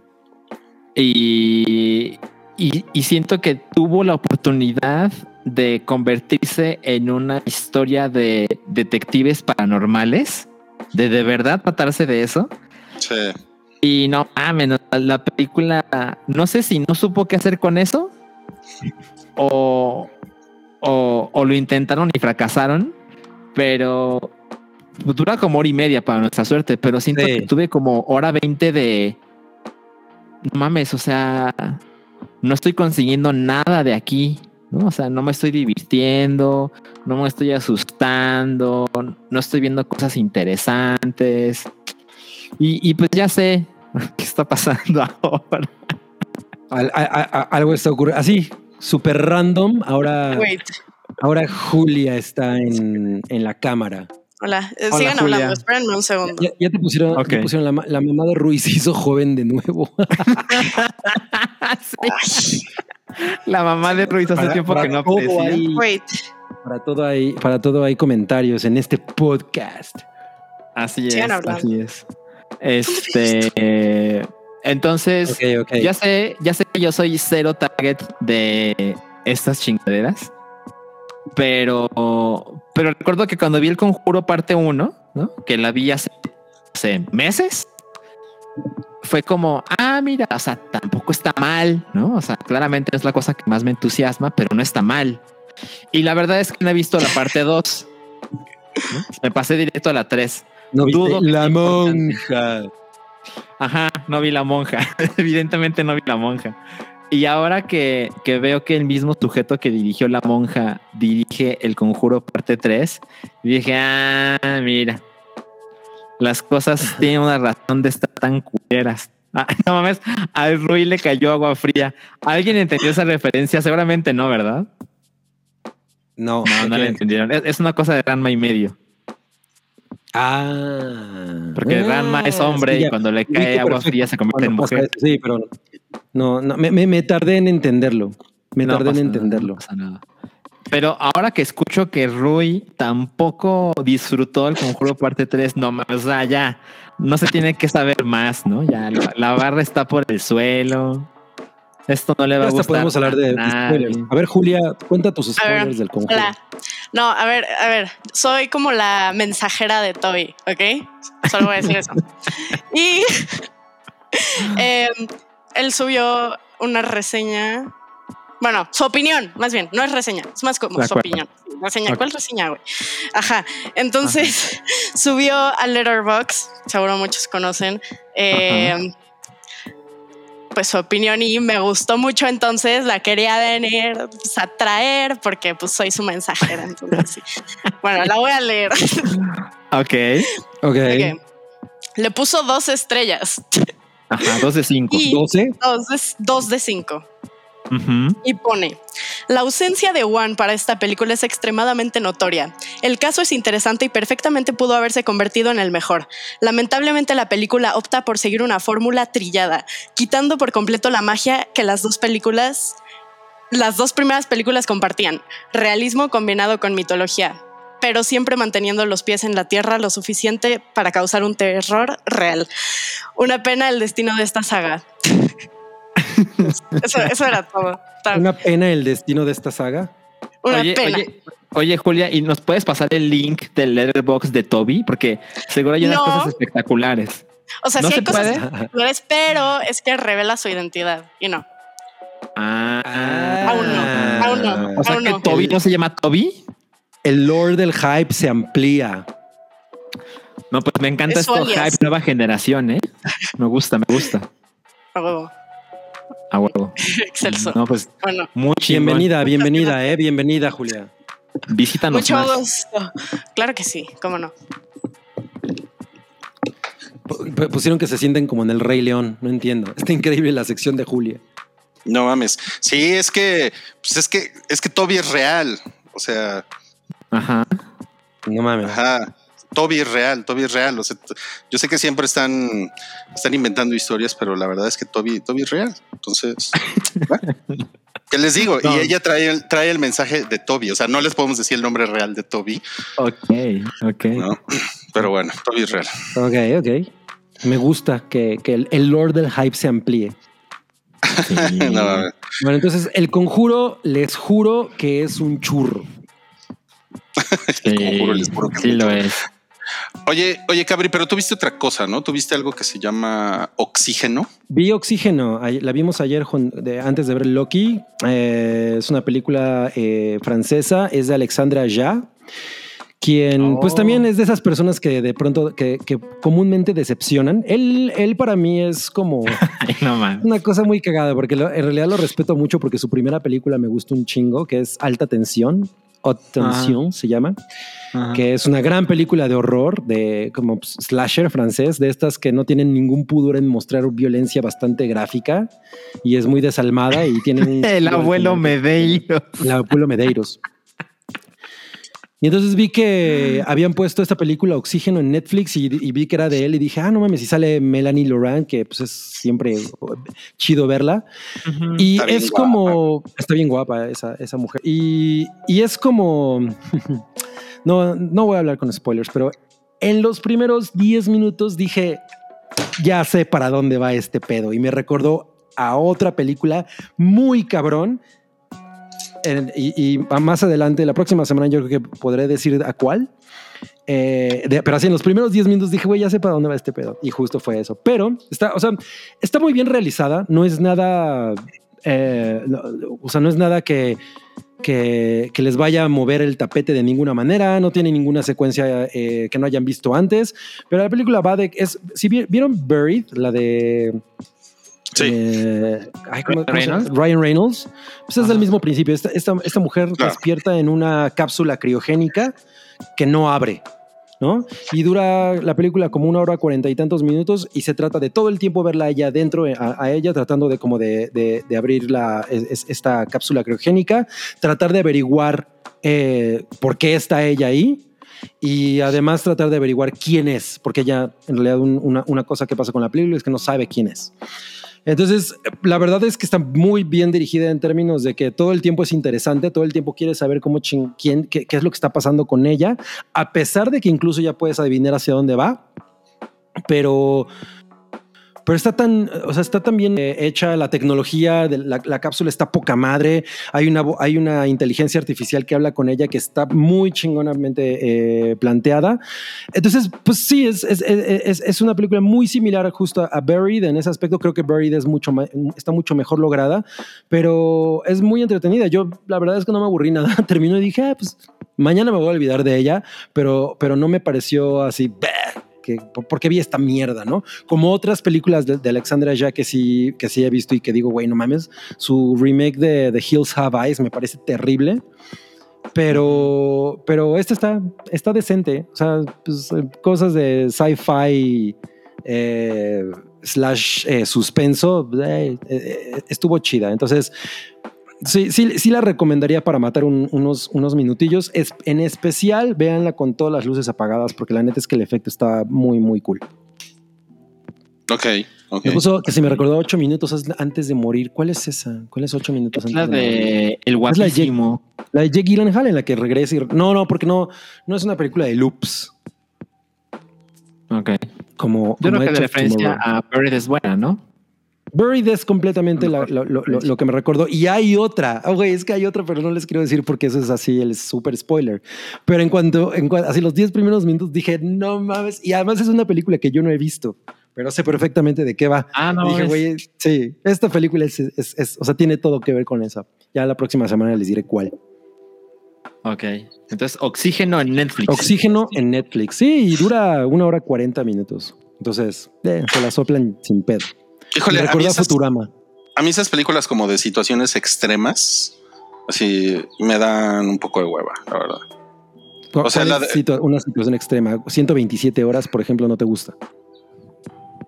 Y, y, y siento que tuvo la oportunidad de convertirse en una historia de detectives paranormales, de de verdad tratarse de eso. Sí. Y no mames, no, la película, no sé si no supo qué hacer con eso o, o, o lo intentaron y fracasaron, pero dura como hora y media para nuestra suerte, pero siento Sí. que tuve como hora veinte de... No mames, o sea, no estoy consiguiendo nada de aquí, ¿no? O sea, no me estoy divirtiendo, no me estoy asustando, no estoy viendo cosas interesantes. Y, y pues ya sé qué está pasando ahora. Al- a- a- a- algo está ocurriendo. Así, súper random. Ahora, Wait, ahora Julia está en, en la cámara. Hola. Eh, Hola, Sigan Julia. hablando, espérenme un segundo. Ya, ya te pusieron, Ok. te pusieron la, ma- la mamá de Ruiz se hizo joven de nuevo. Sí. La mamá de Ruiz hace Para- tiempo para que no todo aparecía. Wait, para todo hay, para todo hay comentarios en este podcast. Así es, Sigan hablando. así es. Este, entonces, ya sé, ya sé que yo soy cero target de estas chingaderas, pero, pero recuerdo que cuando vi el conjuro parte 1, ¿no? Que la vi hace, hace meses, fue como, ah, mira, o sea, tampoco está mal, ¿no? O sea, claramente es la cosa que más me entusiasma, pero no está mal. Y la verdad es que no he visto la parte 2. ¿no? Me pasé directo a la 3. No dudo la sea importante. monja. Ajá, no vi la monja. Evidentemente no vi la monja. Y ahora que, que veo que el mismo sujeto que dirigió la monja dirige el conjuro parte 3, dije, ah, mira, las cosas tienen una razón de estar tan culeras. Ah, no mames, al Rui le cayó agua fría. ¿Alguien entendió esa referencia? Seguramente no, ¿verdad? No, No, no la entendieron. Es, es una cosa de Ranma y medio. Ah. Porque Ah, Ranma es hombre sí, ya. y cuando le cae agua fría se convierte en pasa mujer. eso. Sí, pero no, no me, me- me tardé en entenderlo. Me No tardé en nada, entenderlo. no pasa nada. Pero ahora que escucho que Rui tampoco disfrutó el conjuro parte 3, no más, o sea, ya no se tiene que saber más, ¿no? Ya la, la barra está por el suelo. Esto no le va a gustar. podemos hablar de, spoilers. A ver, Julia, cuenta tus ver, spoilers del conjuro. hola. No, a ver, a ver, soy como la mensajera de Toby, ¿ok? Solo voy a decir eso. Y em, él subió una reseña. Bueno, su opinión, más bien, no es reseña, es más como su opinión. Reseña, Ok. ¿cuál reseña, güey? Ajá. Entonces subió a Letterbox, seguro muchos conocen. Pues su opinión y me gustó mucho entonces la quería venir pues, a traer porque pues soy su mensajera entonces sí. bueno la voy a leer Ok. Ok. Ok. le puso dos estrellas Ajá, dos de cinco. Y- 12. dos de, dos de cinco Y pone la ausencia de Juan para esta película es extremadamente notoria. El caso es interesante y perfectamente pudo haberse convertido en el mejor. Lamentablemente la película opta por seguir una fórmula trillada, quitando por completo la magia que las dos películas, las dos primeras películas compartían, realismo combinado con mitología, pero siempre manteniendo los pies en la tierra lo suficiente para causar un terror real. Una pena el destino de esta saga. Eso, eso era todo. Una pena el destino de esta saga. Una oye, pena. Oye, oye, Julia, ¿y nos puedes pasar el link del letterbox de Toby? Porque seguro hay unas No. cosas espectaculares. O sea, ¿No sí se hay cosas puede? sexuales, pero es que revela su identidad. Y no. Ah, Aún no, aún no. O sea aún que no. Toby no se llama Toby. El lore del hype se amplía. No, pues me encanta esto, alias. hype, nueva generación, ¿eh? Me gusta, me gusta. A huevo. Excelso. No, pues Bueno, muy. Bienvenida, bienvenida, eh, bienvenida, Julia. Visítanos mucho más. gusto. Claro que sí, cómo no. P- Pusieron que se sienten como en el Rey León, no entiendo. Está increíble la sección de Julia. No mames. Sí, es que, pues es que, es que Toby es real. O sea, Ajá. No mames. ajá. Toby es real, Toby es real. O sea, t- yo sé que siempre están, están inventando historias, pero la verdad es que Toby, Toby es real. Entonces, bueno, ¿qué les digo? No. Y ella trae el, trae el mensaje de Toby. O sea, no les podemos decir el nombre real de Toby, Ok, ok. ¿no? Pero bueno, Toby es real. Ok, ok. Me gusta que, que el, el lore del hype se amplíe. Sí. No mames. Bueno, entonces el conjuro, les juro que es un churro. Sí, Conjuro, les juro que sí lo es. Oye, oye, Cabri, pero tú viste otra cosa, ¿no? Tuviste algo que se llama oxígeno. Vi Oxígeno, ay- la vimos ayer antes de ver Loki. Eh, es una película eh, francesa, es de Alexandra Ja, quien Oh. pues también es de esas personas que de pronto, que, que comúnmente decepcionan. Él, él para mí es como Ay, no man. una cosa muy cagada, porque lo- en realidad lo respeto mucho porque su primera película me gusta un chingo, que es Alta Tensión. Haute Tension se llama Ajá. que es una gran película de horror, de como pues, slasher francés, de estas que no tienen ningún pudor en mostrar violencia bastante gráfica y es muy desalmada y tiene un... El abuelo Medeiro. El abuelo Medeiros. Y entonces vi que habían puesto esta película Oxígeno en Netflix y, y vi que era de él y dije, ah, no mames, y sale Melanie Laurent, que pues es siempre chido verla. Y Está es guapa. como. Está bien guapa esa, esa mujer. Y, y es como. no, no voy a hablar con spoilers, pero en los primeros 10 minutos dije. Ya sé para dónde va este pedo. Y me recordó a otra película muy cabrón. En- y, y más adelante, la próxima semana, yo creo que podré decir a cuál. Eh, de- pero así en los primeros 10 minutos dije, güey, ya sé para dónde va este pedo. Y justo fue eso. Pero está, o sea, está muy bien realizada. No es nada, eh, no, o sea, no es nada que, que, que les vaya a mover el tapete de ninguna manera. No tiene ninguna secuencia eh, que no hayan visto antes. Pero la película va de, es, si vi- vieron Buried, la de Sí. eh, ay, ¿cómo- cómo se llama? Reynolds. Ryan Reynolds. Pues es del mismo principio. Esta, esta, esta mujer Claro. despierta en una cápsula criogénica que no abre. ¿no? Y dura la película como una hora cuarenta y tantos minutos y se trata de todo el tiempo verla ella adentro, eh, a, a ella tratando de como de, de- de abrir la, es- es- esta cápsula criogénica, tratar de averiguar eh, por qué está ella ahí y además tratar de averiguar quién es, porque ella en realidad un- una, una cosa que pasa con la película es que no sabe quién es. Entonces, la verdad es que está muy bien dirigida en términos de que todo el tiempo es interesante, todo el tiempo quieres saber cómo chin- quién, qué, qué es lo que está pasando con ella, a pesar de que incluso ya puedes adivinar hacia dónde va, pero pero está tan, o sea, está tan bien eh, hecha la tecnología, de la, la cápsula está poca madre, hay una, hay una inteligencia artificial que habla con ella que está muy chingonamente eh, planteada. Entonces, pues sí, es, es, es, es una película muy similar justo a, Buried en ese aspecto. Creo que Buried es mucho está mucho mejor lograda, pero es muy entretenida. Yo la verdad es que no me aburrí nada. Terminó y dije, ah, pues mañana me voy a olvidar de ella, pero, pero no me pareció así. Que, por- vi esta mierda, ¿no? Como otras películas de, Alexandra ya que sí, que sí he visto y que digo, güey, no mames, su remake de The Hills Have Eyes me parece terrible. Pero, pero este está, está decente. O sea, pues, eh, cosas de sci-fi eh, slash eh, suspenso, estuvo chida. Entonces, sí, sí, sí la recomendaría para matar un- unos, unos minutillos. Es, en especial, véanla con todas las luces apagadas, porque la neta es que el efecto está muy, muy cool. Ok, ok. Me puso que se me recordó ocho minutos antes de morir. ¿Cuál es esa? ¿Cuál es ocho minutos Es antes la de morir? de El Es la de Jake- Guapísimo. La de Jake Gyllenhaal en la que regresa y... No, no, porque no, no es una película de loops. Ok. Como, Yo como creo que of referencia a Buried es buena, ¿no? Buried es completamente la- lo, lo- lo- lo que me recordó. Y hay otra. Ah, güey, es que hay otra, pero no les quiero decir porque eso es así el súper spoiler. Pero en cuanto, en cuanto, así los 10 primeros minutos dije, no mames. Y además es una película que yo no he visto. pero sé perfectamente de qué va. Ah, no. Y dije, güey, sí, esta película es, es- es- o sea, tiene todo que ver con esa. Ya la próxima semana les diré cuál. Ok. Entonces, Oxígeno en Netflix. Oxígeno en Netflix. Sí, y dura una hora 40 minutos. Entonces, eh, se la soplan sin pedo. Híjole, Me a mí, esas, Futurama. a mí esas películas como de situaciones extremas, así me dan un poco de hueva, la verdad. ¿Cuál O sea, la de- situa- una situación extrema? 127 horas, por ejemplo, no te gusta.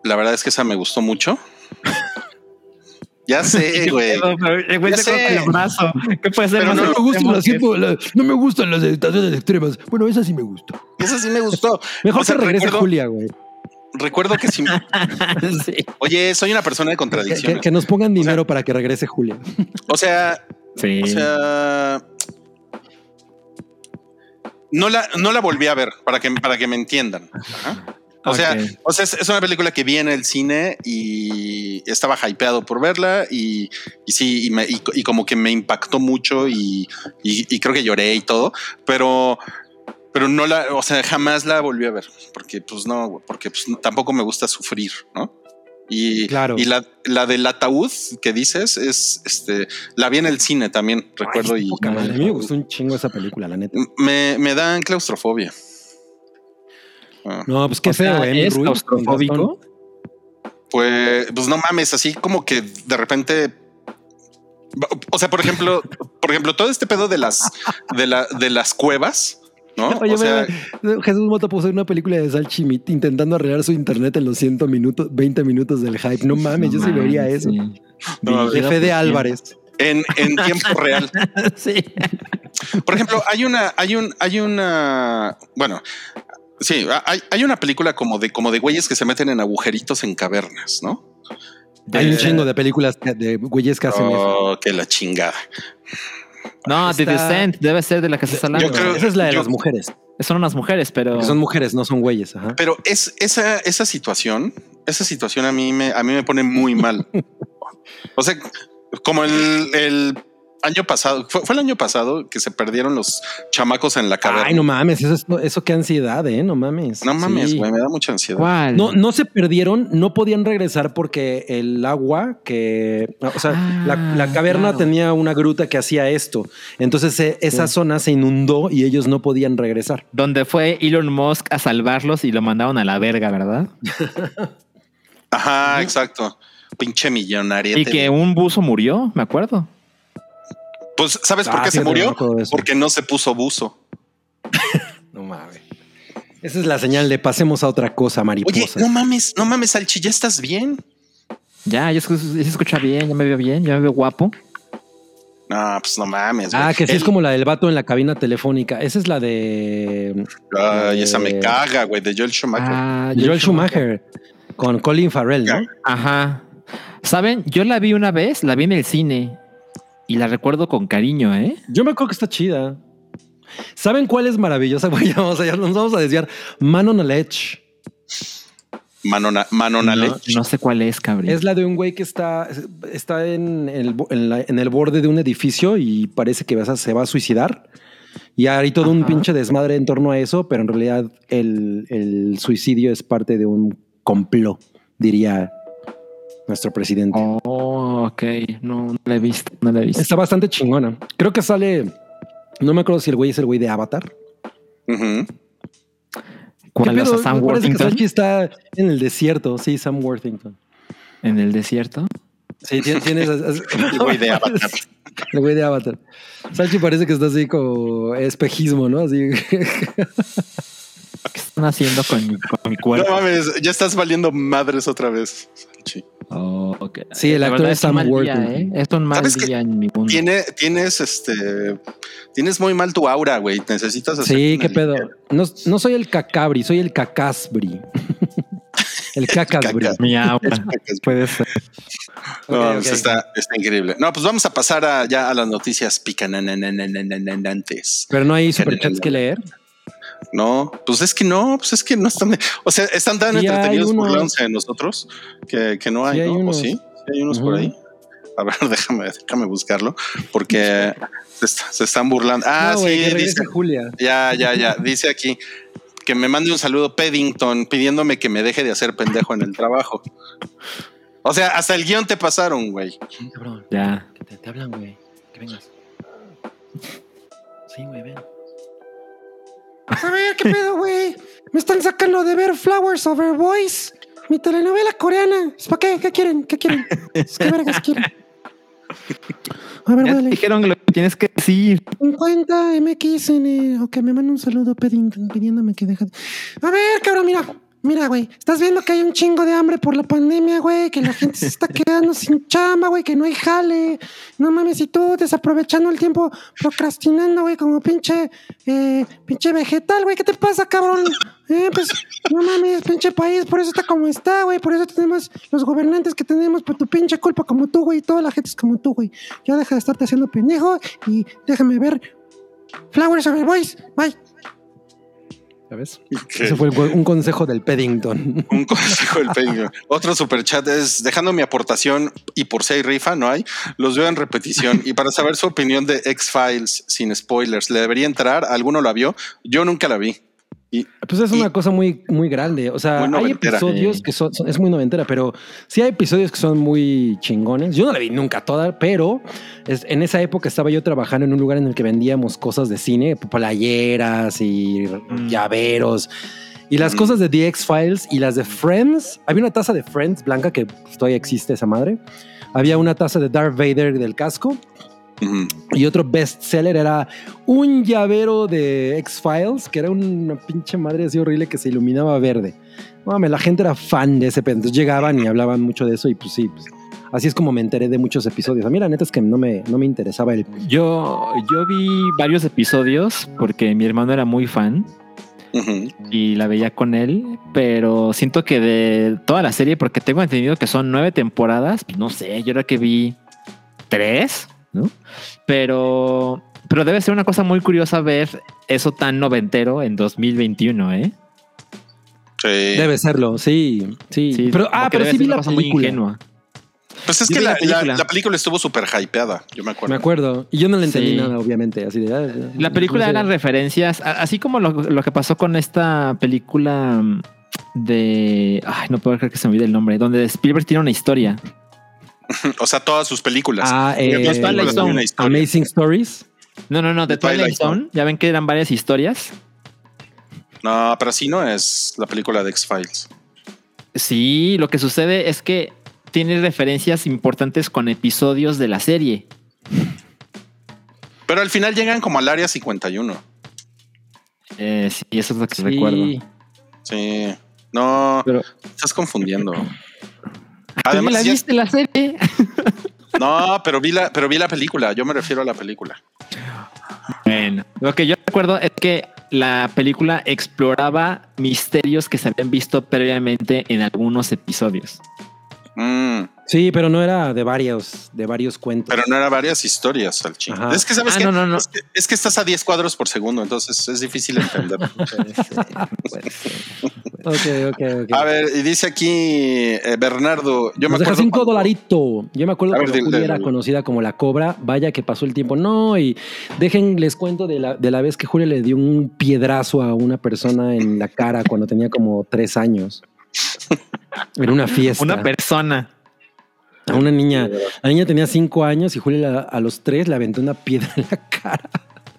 La verdad es que esa me gustó mucho. ya sé, güey. El güey Ya se sé. corta el brazo. ¿Qué puede ser Pero no me que eso? no me gustan las situaciones extremas. Bueno, esa sí me gustó. Esa sí me gustó. Mejor O sea, que regrese recuerdo- Julia, güey. Recuerdo que sí. Sí. Oye, soy una persona de Que, contradicciones. que- que nos pongan dinero para que regrese Julia. O sea, Sí. o sea, no la, no la volví a ver para que, para que me entiendan. Ajá. O sea, o sea, es, es una película que vi en el cine y estaba hypeado por verla y, y sí, y, me- y- y como que me impactó mucho y creo que lloré y todo, pero, pero no la, o sea, jamás la volví a ver porque pues no, porque pues tampoco me gusta sufrir, ¿no? Y, Claro. y la, la del ataúd que dices es, este, la vi en el cine también, recuerdo, y Poca madre. A mí me gustó un chingo esa película, la neta. me, me dan claustrofobia. Ah. No, pues qué feo, ¿eh? ¿Es claustrofóbico? Pues, pues no mames, así como que de repente. O sea, por ejemplo, por ejemplo, todo este pedo de las de la de las cuevas, ¿no? Oye, o sea, Jesús Mota puso una película de Salchimit intentando arreglar su internet en los 100 minutos, 20 minutos del hype. No mames, yo sí No vería mames, eso. sí. No, De Álvarez. en, en tiempo real. Sí. Por ejemplo, hay una, hay un, hay una, bueno, sí, hay, hay una película como de, como de güeyes que se meten en agujeritos en cavernas, ¿no? Hay un chingo de películas de güeyes que hacen eso. Oh, que la chingada. No, The Está- Descent debe ser de la que estás hablando. Yo creo- Esa es la de yo- las mujeres. Son unas mujeres, pero. Son mujeres, no son güeyes. Ajá. Pero es esa, esa situación, esa situación a mí me, a mí me pone muy mal. o sea, como el, el año pasado, fue, fue el año pasado que se perdieron los chamacos en la caverna. Ay, no mames, eso, es- eso qué ansiedad, ¿eh? No mames. No mames, Sí. güey, me da mucha ansiedad. ¿Cuál? No, no se perdieron, no podían regresar porque el agua que, o sea, la, la Ah, caverna claro. tenía una gruta que hacía esto. Entonces eh, esa zona se inundó y ellos no podían regresar. Donde fue Elon Musk a salvarlos y lo mandaron a la verga, ¿verdad? Ajá, exacto. Pinche millonario. Y que un buzo murió, me acuerdo. Pues, ¿sabes por Ah, qué se murió? de. Porque no se puso buzo. No mames. Esa es la señal de pasemos a otra cosa, Oye, mariposa. no mames, no mames, Salchi, ¿ya estás bien? Ya, ya se, escucha bien, ya me veo bien, ya me veo guapo. No, pues no mames. ah, güey. que sí El- es como la del vato en la cabina telefónica. Esa es la de Ay, esa me Eh, caga, güey, de Joel Schumacher. Ah, Joel Schumacher con Colin Farrell, ¿no? Ajá. Saben, yo la vi una vez, la vi en el cine y la recuerdo con cariño, ¿eh? Yo me acuerdo que está chida. ¿Saben cuál es maravillosa? Ya vamos a, ya nos vamos a desviar. Man on a Ledge. Manona, Manona No, sé cuál es, cabrón. Es la de un güey que está, está en, el, en, la- en el borde de un edificio y parece que vas a- se va a suicidar. Y hay todo un pinche desmadre en torno a eso, pero en realidad el, el suicidio es parte de un complot, diría nuestro presidente. Oh, ok. No, no la he visto, no la he visto. Está bastante chingona. Creo que sale, no me acuerdo si el güey es el güey de Avatar. Ujú. ¿Cuál ¿Qué es Sam Me parece que Worthington? Está en el desierto. Sí, Sam Worthington. En el desierto. Sí, tien- tienes El güey de Avatar. El güey de Avatar. Salchi parece que está así como espejismo, ¿no? Así. ¿Qué están haciendo con mi, con mi No cuerpo? mames, ya estás valiendo madres otra vez. Salchi. Oh. Sí, el La actor es un Sam mal día, Worthington. ¿eh? Es un mal día en mi mundo. Tiene, tienes este, tienes muy mal tu aura, güey. Necesitas hacer Sí, qué pedo. No, no soy el cacabri, soy el cacasbri. el cacasbri. Caca. Mi aura. Puede ser. No, pues. Está, está increíble. No, pues vamos a pasar a, ya a las noticias picanantes. Pero no hay superchats que leer. No, pues es que no, pues es que no están, o sea, están tan Sí entretenidos unos. burlándose de nosotros que, que no hay, Sí hay ¿no? ¿O sí? Sí hay unos por ahí. A ver, déjame, déjame buscarlo, porque se, está- se están burlando. Ah, no, sí, dice, Julia. ya, ya, ya, dice aquí. que me mande un saludo Paddington pidiéndome que me deje de hacer pendejo en el trabajo. O sea, hasta el guion te pasaron, güey. Cabrón, Ya. que te, te hablan, güey. Que vengas. Sí, güey, ven. A ver, ¿qué pedo, güey? Me están sacando de ver Flowers Over Boys, mi telenovela coreana. ¿Es para qué? ¿Qué quieren? ¿Qué quieren? Es que vergas quieren. A ver, Ya te vale. dijeron lo que tienes que decir. 50 MXN. Ok, me manda un saludo pidiéndome que deje. de- A ver, cabrón, mira. Mira, güey. Estás viendo que hay un chingo de hambre por la pandemia, güey. Que la gente se está quedando sin chamba, güey. Que no hay jale. No mames, y tú desaprovechando el tiempo, procrastinando, güey, como pinche, eh, pinche vegetal, güey. ¿Qué te pasa, cabrón? Eh, pues, no mames, pinche país. Por eso está como está, güey. Por eso tenemos los gobernantes que tenemos por tu pinche culpa como tú, güey. Toda la gente es como tú, güey. Ya deja de estarte haciendo pendejo y déjame ver Flowers Over Boys. Bye. ¿Sabes? Ese fue un consejo del Paddington. Un consejo del peño. Otro super chat es dejando mi aportación y por si hay rifa, no hay, los veo en repetición. Y para saber su opinión de X-Files sin spoilers, ¿le debería entrar? ¿Alguno la vio? Yo nunca la vi. Y Pues es Y- una cosa muy, muy grande. O sea, hay episodios que son, son- es muy noventera, pero sí hay episodios que son muy chingones. Yo no la vi nunca toda, pero es- en esa época estaba yo trabajando en un lugar en el que vendíamos cosas de cine, playeras y Mm. llaveros. Y las Mm. cosas de The X-Files y las de Friends. Había una taza de Friends blanca que todavía existe esa madre. Había una taza de Darth Vader del casco. Y otro bestseller era un llavero de X-Files, que era una pinche madre así horrible que se iluminaba verde. Mame, la gente era fan de ese pedo. Entonces llegaban y hablaban mucho de eso y pues sí, pues, así es como me enteré de muchos episodios. A mí la neta es que no me, no me interesaba el... Yo, yo vi varios episodios porque mi hermano era muy fan y la veía con él, pero siento que de toda la serie, porque tengo entendido que son nueve temporadas, pues no sé, yo creo que vi tres, ¿no? Pero, pero debe ser una cosa muy curiosa ver eso tan noventero en 2021, ¿eh? Sí. Debe serlo, sí, sí. Sí, pero, ah, pero sí vi la cosa muy película. ingenua. Pues es Yo que la, la película. la- la película estuvo súper hypeada, yo me acuerdo. Me acuerdo. Y yo no le entendí Sí. nada, obviamente. Así de, ah, La película no sé. eran referencias, así como lo, lo que pasó con esta película de... Ay, no puedo creer que se me olvide el nombre, donde Spielberg tiene una historia. O sea, todas sus películas. Ah, eh, películas. Amazing Stories. No, no, no, de Twilight Twilight Zone. Ya ven que eran varias historias. No, pero así no es la película de X-Files. Sí, lo que sucede es que tiene referencias importantes con episodios de la serie. Pero al final llegan como al área 51. Eh, sí, eso es lo que Sí. recuerdo. Sí. No, Pero estás confundiendo. ¿Tú ya Además, la ya- viste la serie? no, pero vi la, pero vi la película. Yo me refiero a la película. Bueno, lo que yo recuerdo es que la película exploraba misterios que se habían visto previamente en algunos episodios. Mm, Sí, pero no era de varios, de varios cuentos. pero no era varias historias al chingo. Ajá. Es que sabes Ah, que no, no, no. Es, que, es que estás a 10 cuadros por segundo, entonces es difícil entender. Ok, ok, ok. a ver, y dice aquí eh, Bernardo, yo me Nos deja acuerdo cinco cuando- dolaritos. Yo me acuerdo que dile, Julia era conocida como la cobra. Vaya que pasó el tiempo. No, y dejen, les cuento de la, de la vez que Julia le dio un piedrazo a una persona en la cara cuando tenía como tres años. En una fiesta. Una persona. A una niña. La niña tenía cinco años y Julia a los tres le aventó una piedra en la cara.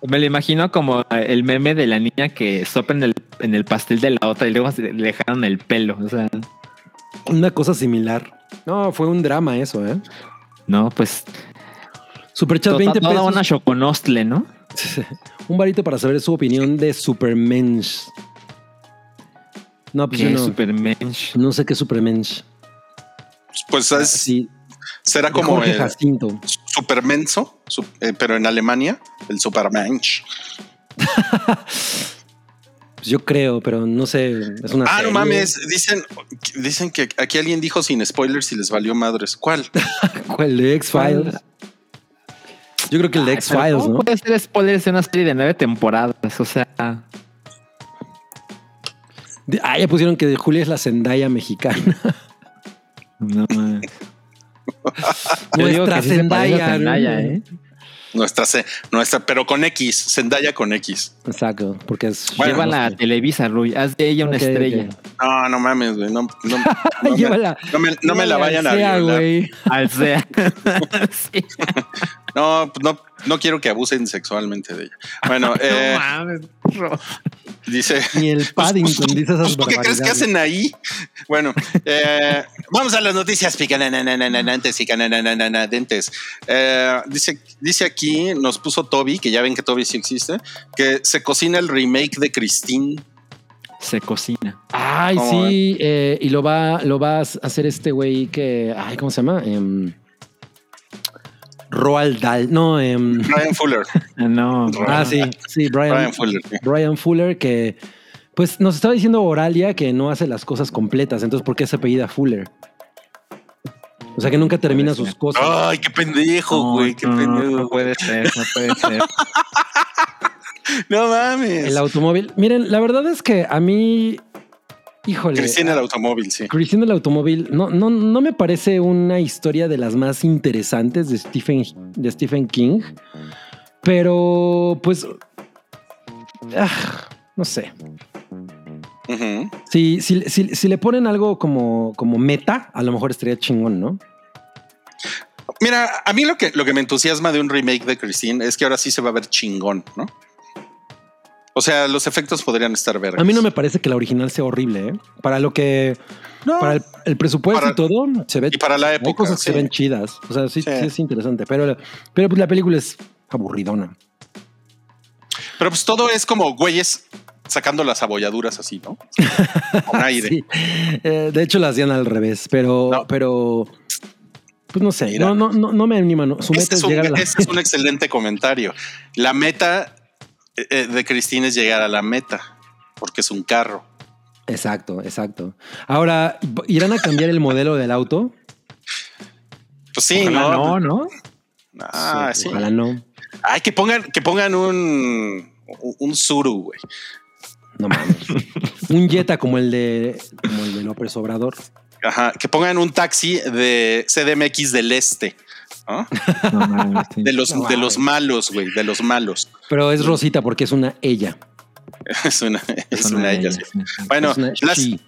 Me lo imagino como el meme de la niña que sopla en el, en el pastel de la otra y luego se le dejaron el pelo. O sea, Una cosa similar. No, fue un drama eso, ¿eh? no, pues Superchat toda, 20 toda pesos. una choconostle, ¿no? un varito para saber su opinión de Supermensch. No, pues yo Que no, Supermensch. no sé qué es Supermensch. Pues es, Sí, será como Jorge el Jacinto. Supermenso, su- eh, pero en Alemania, el Supermensch. Pues yo creo, pero no sé. Es una Ah, serie. no mames, dicen, dicen que aquí alguien dijo sin spoilers y les valió madres. ¿Cuál? ¿Cuál? El de X-Files. Yo creo que el de pero X-Files, ¿cómo ¿no? Puede ser spoilers de una serie de nueve temporadas. O sea, Ah, ya pusieron que Julia es la Zendaya mexicana. no mames. Nuestra sí Zendaya. ¿eh? Nuestra, nuestra, pero con X, Zendaya con X. Exacto, porque es. Bueno, Llévala a Televisa, Rui. Haz de ella una estrella. No, no mames, güey. No, no, no me, Llévala. no me- no me la vayan a al SEA, violar. güey. Al sea. Sí. No, pues no, no quiero que abusen sexualmente de ella. Bueno, eh, no mames. Dice. Ni el Paddington dice esas Pues, ¿Tú qué crees que hacen ahí? Bueno, eh, vamos a las noticias picanananananantes y canananananadentes. Eh, dice, dice aquí, nos puso Toby, que ya ven que Toby sí existe, que se cocina el remake de Christine. Se cocina. Ay, ¿Cómo sí, eh, y lo va, lo va a hacer este güey que, ay, ¿cómo se llama? Em, Roald Dahl, no, em, Brian Fuller. No. ah, sí, sí, Brian, Brian Fuller. sí. Brian Fuller, que pues nos estaba diciendo Oralia que no hace las cosas completas, entonces ¿por qué se apellida Fuller? O sea que nunca termina sus cosas. Ay, qué pendejo, No, güey, qué no, pendejo. No puede ser, no puede ser. No mames. El automóvil. Miren, la verdad es que a mí, híjole. Cristina el automóvil, sí. Christine el automóvil no, no, no me parece una historia de las más interesantes de Stephen, de Stephen King, pero pues, ah, no sé. Si, si, si le ponen algo como, como meta, a lo mejor estaría chingón, ¿no? Mira, a mí lo que, lo que me entusiasma de un remake de Christine es que ahora sí se va a ver chingón, ¿no? O sea, los efectos podrían estar verdes. A mí no me parece que la original sea horrible, ¿eh? Para lo que, No. para el, el presupuesto Para- y todo, se ve. y para la hay época, cosas que se ven chidas. O sea, sí, Sí. sí es interesante, pero, pero pues la película es aburridona. Pero pues todo es como güeyes sacando las abolladuras así, ¿no? Con aire. Sí. Eh, de hecho, la hacían al revés, pero, No. pero pues no sé, Mira. no, no, no, no me anima. Su meta Este es es, un, llegar a la. este es un excelente comentario. La meta de Cristina es llegar a la meta, porque es un carro. Exacto, exacto. Ahora, ¿irán a cambiar el modelo del auto? Pues sí, Ojalá ¿no? no, ¿no? Ah, sí. Ojalá no. Ay, que pongan, que pongan un, un Suru, güey. No mames. un Jetta como el de como el de López Obrador. Ajá, que pongan un taxi de CDMX del Este. ¿No? No mames, sí. De los, No de mames. los malos, güey, de los malos. Pero es Rosita porque es una ella. Es una, es Son una ella, sí. sí. Bueno, Es una la, she.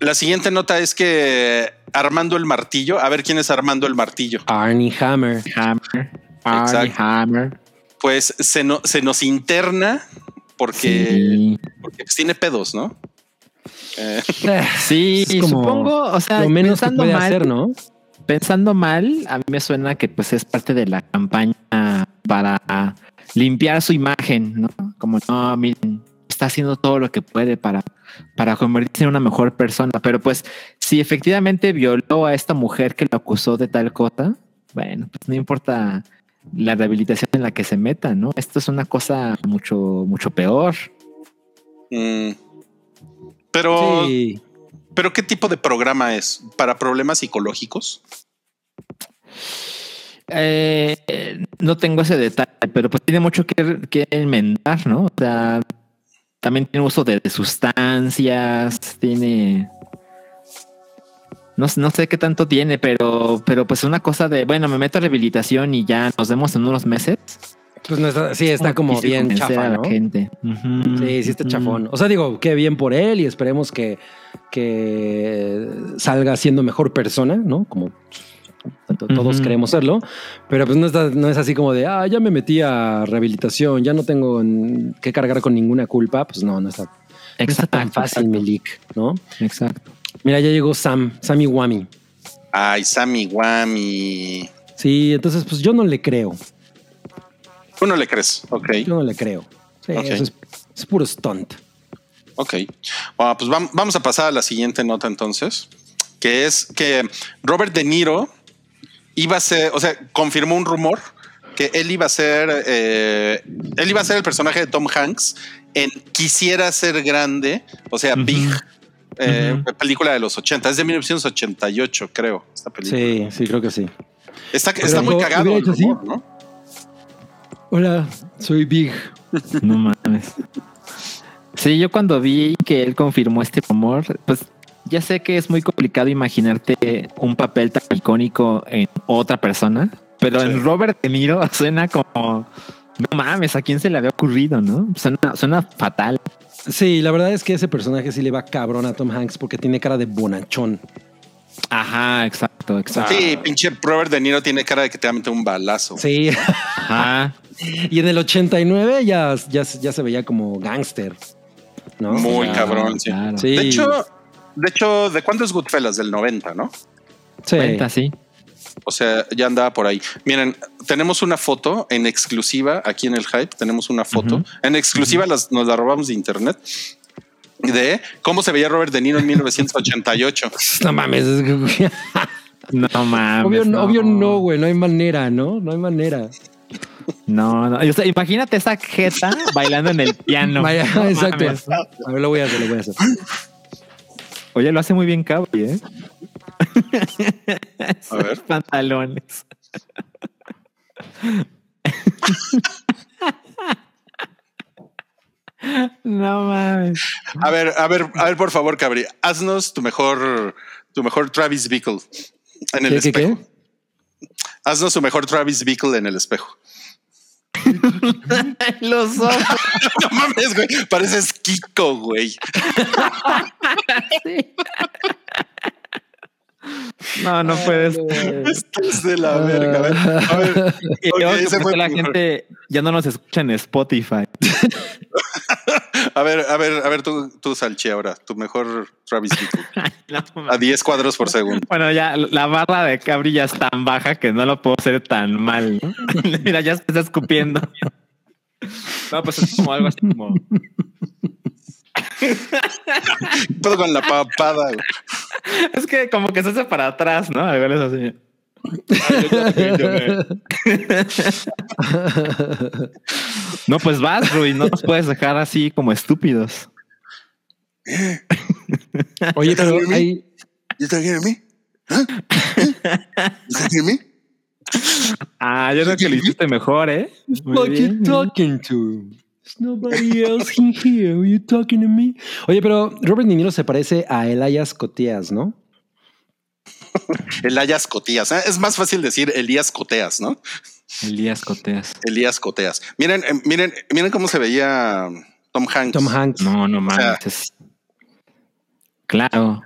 la siguiente nota es que Armando el Martillo, a ver quién es Armando el Martillo. Arnie Hammer. Hammer. Arnie Exacto. Hammer. Pues se, no- se nos interna porque, Sí. porque pues, tiene pedos, ¿no? Eh, Sí, supongo, o sea, Lo menos que pensando puede mal, hacer, ¿no? Pensando mal, a mí me suena que pues es parte de la campaña para limpiar su imagen, ¿no? Como no, miren, está haciendo todo lo que puede para, para convertirse en una mejor persona. Pero pues, si efectivamente violó a esta mujer que lo acusó de tal cosa, bueno, pues no importa la rehabilitación en la que se meta, ¿no? Esto es una cosa mucho, mucho peor. mm. Pero, Sí. Pero ¿qué tipo de programa es? ¿Para problemas psicológicos? Eh, no tengo ese detalle, pero pues tiene mucho que, que enmendar, ¿no? O sea, también tiene uso de, de sustancias, tiene... No, no sé qué tanto tiene, pero, pero pues una cosa de, bueno, me meto a rehabilitación y ya nos vemos en unos meses. Pues no está, sí, está como bien chafa, ¿no? gente. Sí, sí está chafón. O sea, digo, qué bien por él y esperemos que, que salga siendo mejor persona, ¿no? Como to- todos Ujú. queremos serlo. Pero pues no, está- no es así como de, ah, ya me metí a rehabilitación, ya no tengo que cargar con ninguna culpa. Pues no, no está, no está tan Exacto, fácil, exacto, Milik, ¿no? Exacto. Mira, ya llegó Sam, Sammy Wami. Ay, Sammy Guami. Sí, entonces pues yo no le creo. ¿Tú no le crees? Ok, Yo no le creo. Sí, eso es, es puro stunt. ok. Bueno, pues vam- vamos a pasar a la siguiente nota entonces, que es que Robert De Niro iba a ser, o sea, confirmó un rumor que él iba a ser, eh, él iba a ser el personaje de Tom Hanks en Quisiera ser grande, o sea. Big, eh, película de los 80, es de 1988, creo, esta película. Sí, sí, creo que sí. Está, muy cagado el rumor, ¿no? Hola, soy Big. No mames. Sí, yo cuando vi que él confirmó este rumor, pues ya sé que es muy complicado imaginarte un papel tan icónico en otra persona, pero Sí. en Robert De Niro suena como, no mames, ¿a quién se le había ocurrido, no? Suena, suena fatal. Sí, la verdad es que ese personaje sí le va cabrón a Tom Hanks porque tiene cara de bonachón. Ajá, exacto, exacto. Sí, pinche Robert De Niro tiene cara de que te va a meter un balazo. Sí. Ajá. y en el 89 ya, ya, ya se veía como gángster. ¿no? Muy Claro, cabrón, sí. claro. Sí. De hecho, de hecho, ¿de cuándo es Goodfellas? Del 90, ¿no? Sí. Cuenta, sí. O sea, ya andaba por ahí. Miren, tenemos una foto en exclusiva aquí en el Hype. Tenemos una foto en exclusiva. las, nos la robamos de internet de cómo se veía Robert De Niro en 1988. No mames. No mames. obvio, no. obvio no, güey. No hay manera, ¿no? No hay manera. No, no. O sea, imagínate esa jeta bailando en el piano. Vaya, No exacto. mames. A ver, lo voy a hacer, lo voy a hacer. Oye, lo hace muy bien Cabri, ¿eh? A ver. Pantalones. No mames. A ver, a ver, a ver, por favor, Cabri, haznos tu mejor, tu mejor Travis Bickle en el ¿Qué, qué, espejo. qué? Haznos tu mejor Travis Bickle en el espejo. Los ojos. No mames, güey. Pareces Kiko, güey. No, no puedes. Estás de la verga. A ver, a ver. Y Ok, luego que ese por fue la gente ya no nos escucha en Spotify. A ver, a ver, a ver, tú, tú Salchi ahora, tu mejor Travis. No, A 10 cuadros por segundo. Bueno, ya la barra de Cabri ya es tan baja que no lo puedo hacer tan mal. ¿no? Mira, ya se está escupiendo. No, pues es como algo así como. Todo con la papada. güey. Es que como que se hace para atrás, ¿no? Algo es así. No, pues vas, Rui, no nos puedes dejar así como estúpidos. Oye, pero hay, You me? Huh? You me? Ah, yo creo que lo hiciste mejor, ¿eh? Muy bien. talking to? There's nobody else in here. Are you talking to me? Oye, pero Robert De Niro se parece a Elias Coteas, ¿no? Elias Coteas. ¿eh? Es más fácil decir Elías Coteas, ¿no? Elías Coteas. Elías Coteas. Miren, eh, miren, miren cómo se veía Tom Hanks. Tom Hanks. No, no mames. sea- es- Claro.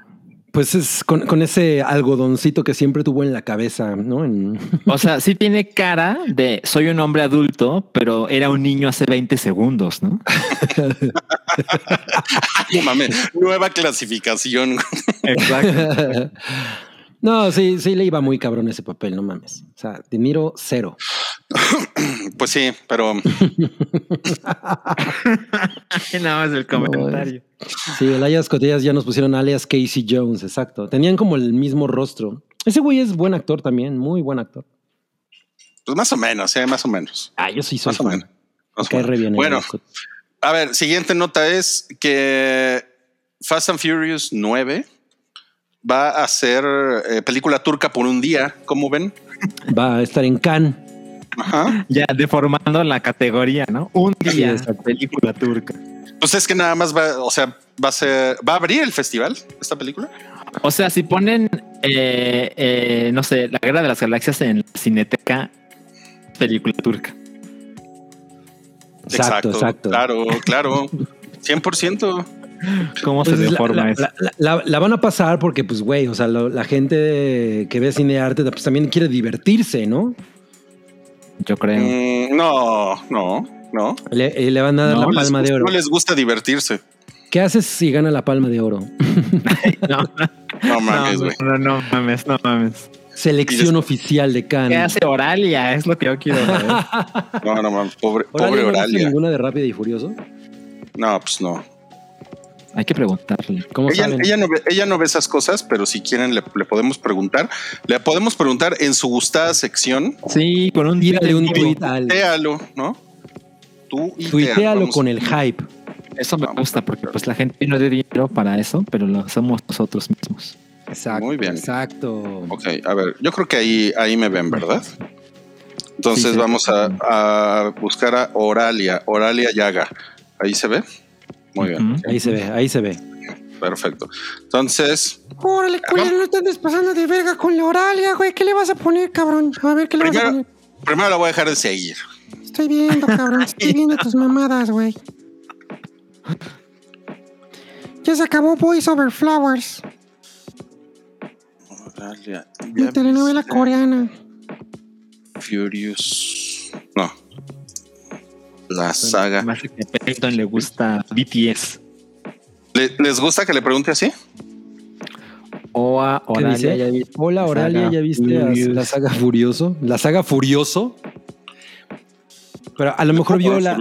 Pues es con, con ese algodoncito que siempre tuvo en la cabeza, ¿no? En- O sea, sí tiene cara de soy un hombre adulto, pero era un niño hace 20 segundos, ¿no? No mames, nueva clasificación. Exacto. no, sí, sí le iba muy cabrón ese papel, no mames. O sea, De Niro cero. Pues sí, pero Nada más el comentario. Sí, Elias Coteas ya nos pusieron alias Casey Jones, exacto. Tenían como el mismo rostro. Ese güey es buen actor también, muy buen actor. pues más o menos, eh, más o menos. Ah, yo sí soy Más o fan. menos. Me Más o menos. bien Bueno, a ver, siguiente nota es que Fast and Furious 9 va a ser eh, película turca por un día. ¿Cómo ven? va a estar en Cannes. Ajá. Ya deformando la categoría, ¿no? Un Sí, día exacto. película turca. Pues es que nada más va, o sea, va a ser, va a abrir el festival esta película. O sea, si ponen, eh, eh, no sé, la guerra de las galaxias en la cineteca, película turca. Exacto, exacto. Claro, claro. 100%. ¿Cómo Pues se deforma la- eso? la- la- la van a pasar porque, pues, güey, o sea, lo- la gente que ve cine arte pues, también quiere divertirse, ¿no? Yo creo. Mm, no, no, no. Le, le van a dar No, la No palma de gusta- oro. No les gusta divertirse. ¿Qué haces si gana la palma de oro? No, No mames, no, güey. no, no mames, no mames. Selección oficial de ¿Qué Cannes. hace Oralia? Es lo que yo quiero ver. No, no mames. Pobre, Oralia pobre no Oralia. ninguna de Rápido y Furioso? No, pues no. Hay que preguntarle. ¿Cómo Ella, saben? ella no ve, ella no ve esas cosas, pero si quieren le, le podemos preguntar. Le podemos preguntar en su gustada sección. Sí, con un Tírale un tweet. tweet al... Téalo, ¿no? Tú y Tuitealo con el hype. Eso me gusta porque pues la gente no tiene dinero para eso, pero lo hacemos nosotros mismos. Exacto. Muy bien. Exacto. Ok, a ver, yo creo que ahí, ahí me ven, ¿verdad? Entonces sí, vamos a, a buscar a Oralia, Oralia Yaga. Ahí se ve. Muy bien. Ahí se ve, ahí se ve. Perfecto. Entonces, Órale, culero, no te andes pasando de verga con la Oralia, güey. ¿Qué le vas a poner, cabrón? A ver, ¿qué le vas a primero, poner? primero la voy a dejar de seguir. Estoy viendo, cabrón. Estoy viendo tus mamadas, güey. Ya se acabó Boys Over Flowers, Oralia, ya telenovela coreana. Furious. No. La saga. Más que a Peyton le gusta BTS. ¿Le- ¿Les gusta que le pregunte así? O a ¿Qué Oralia, dice? ya vi- Hola, Oralia, saga ¿ya viste a la saga Furioso? La saga Furioso. Pero a lo mejor vio la,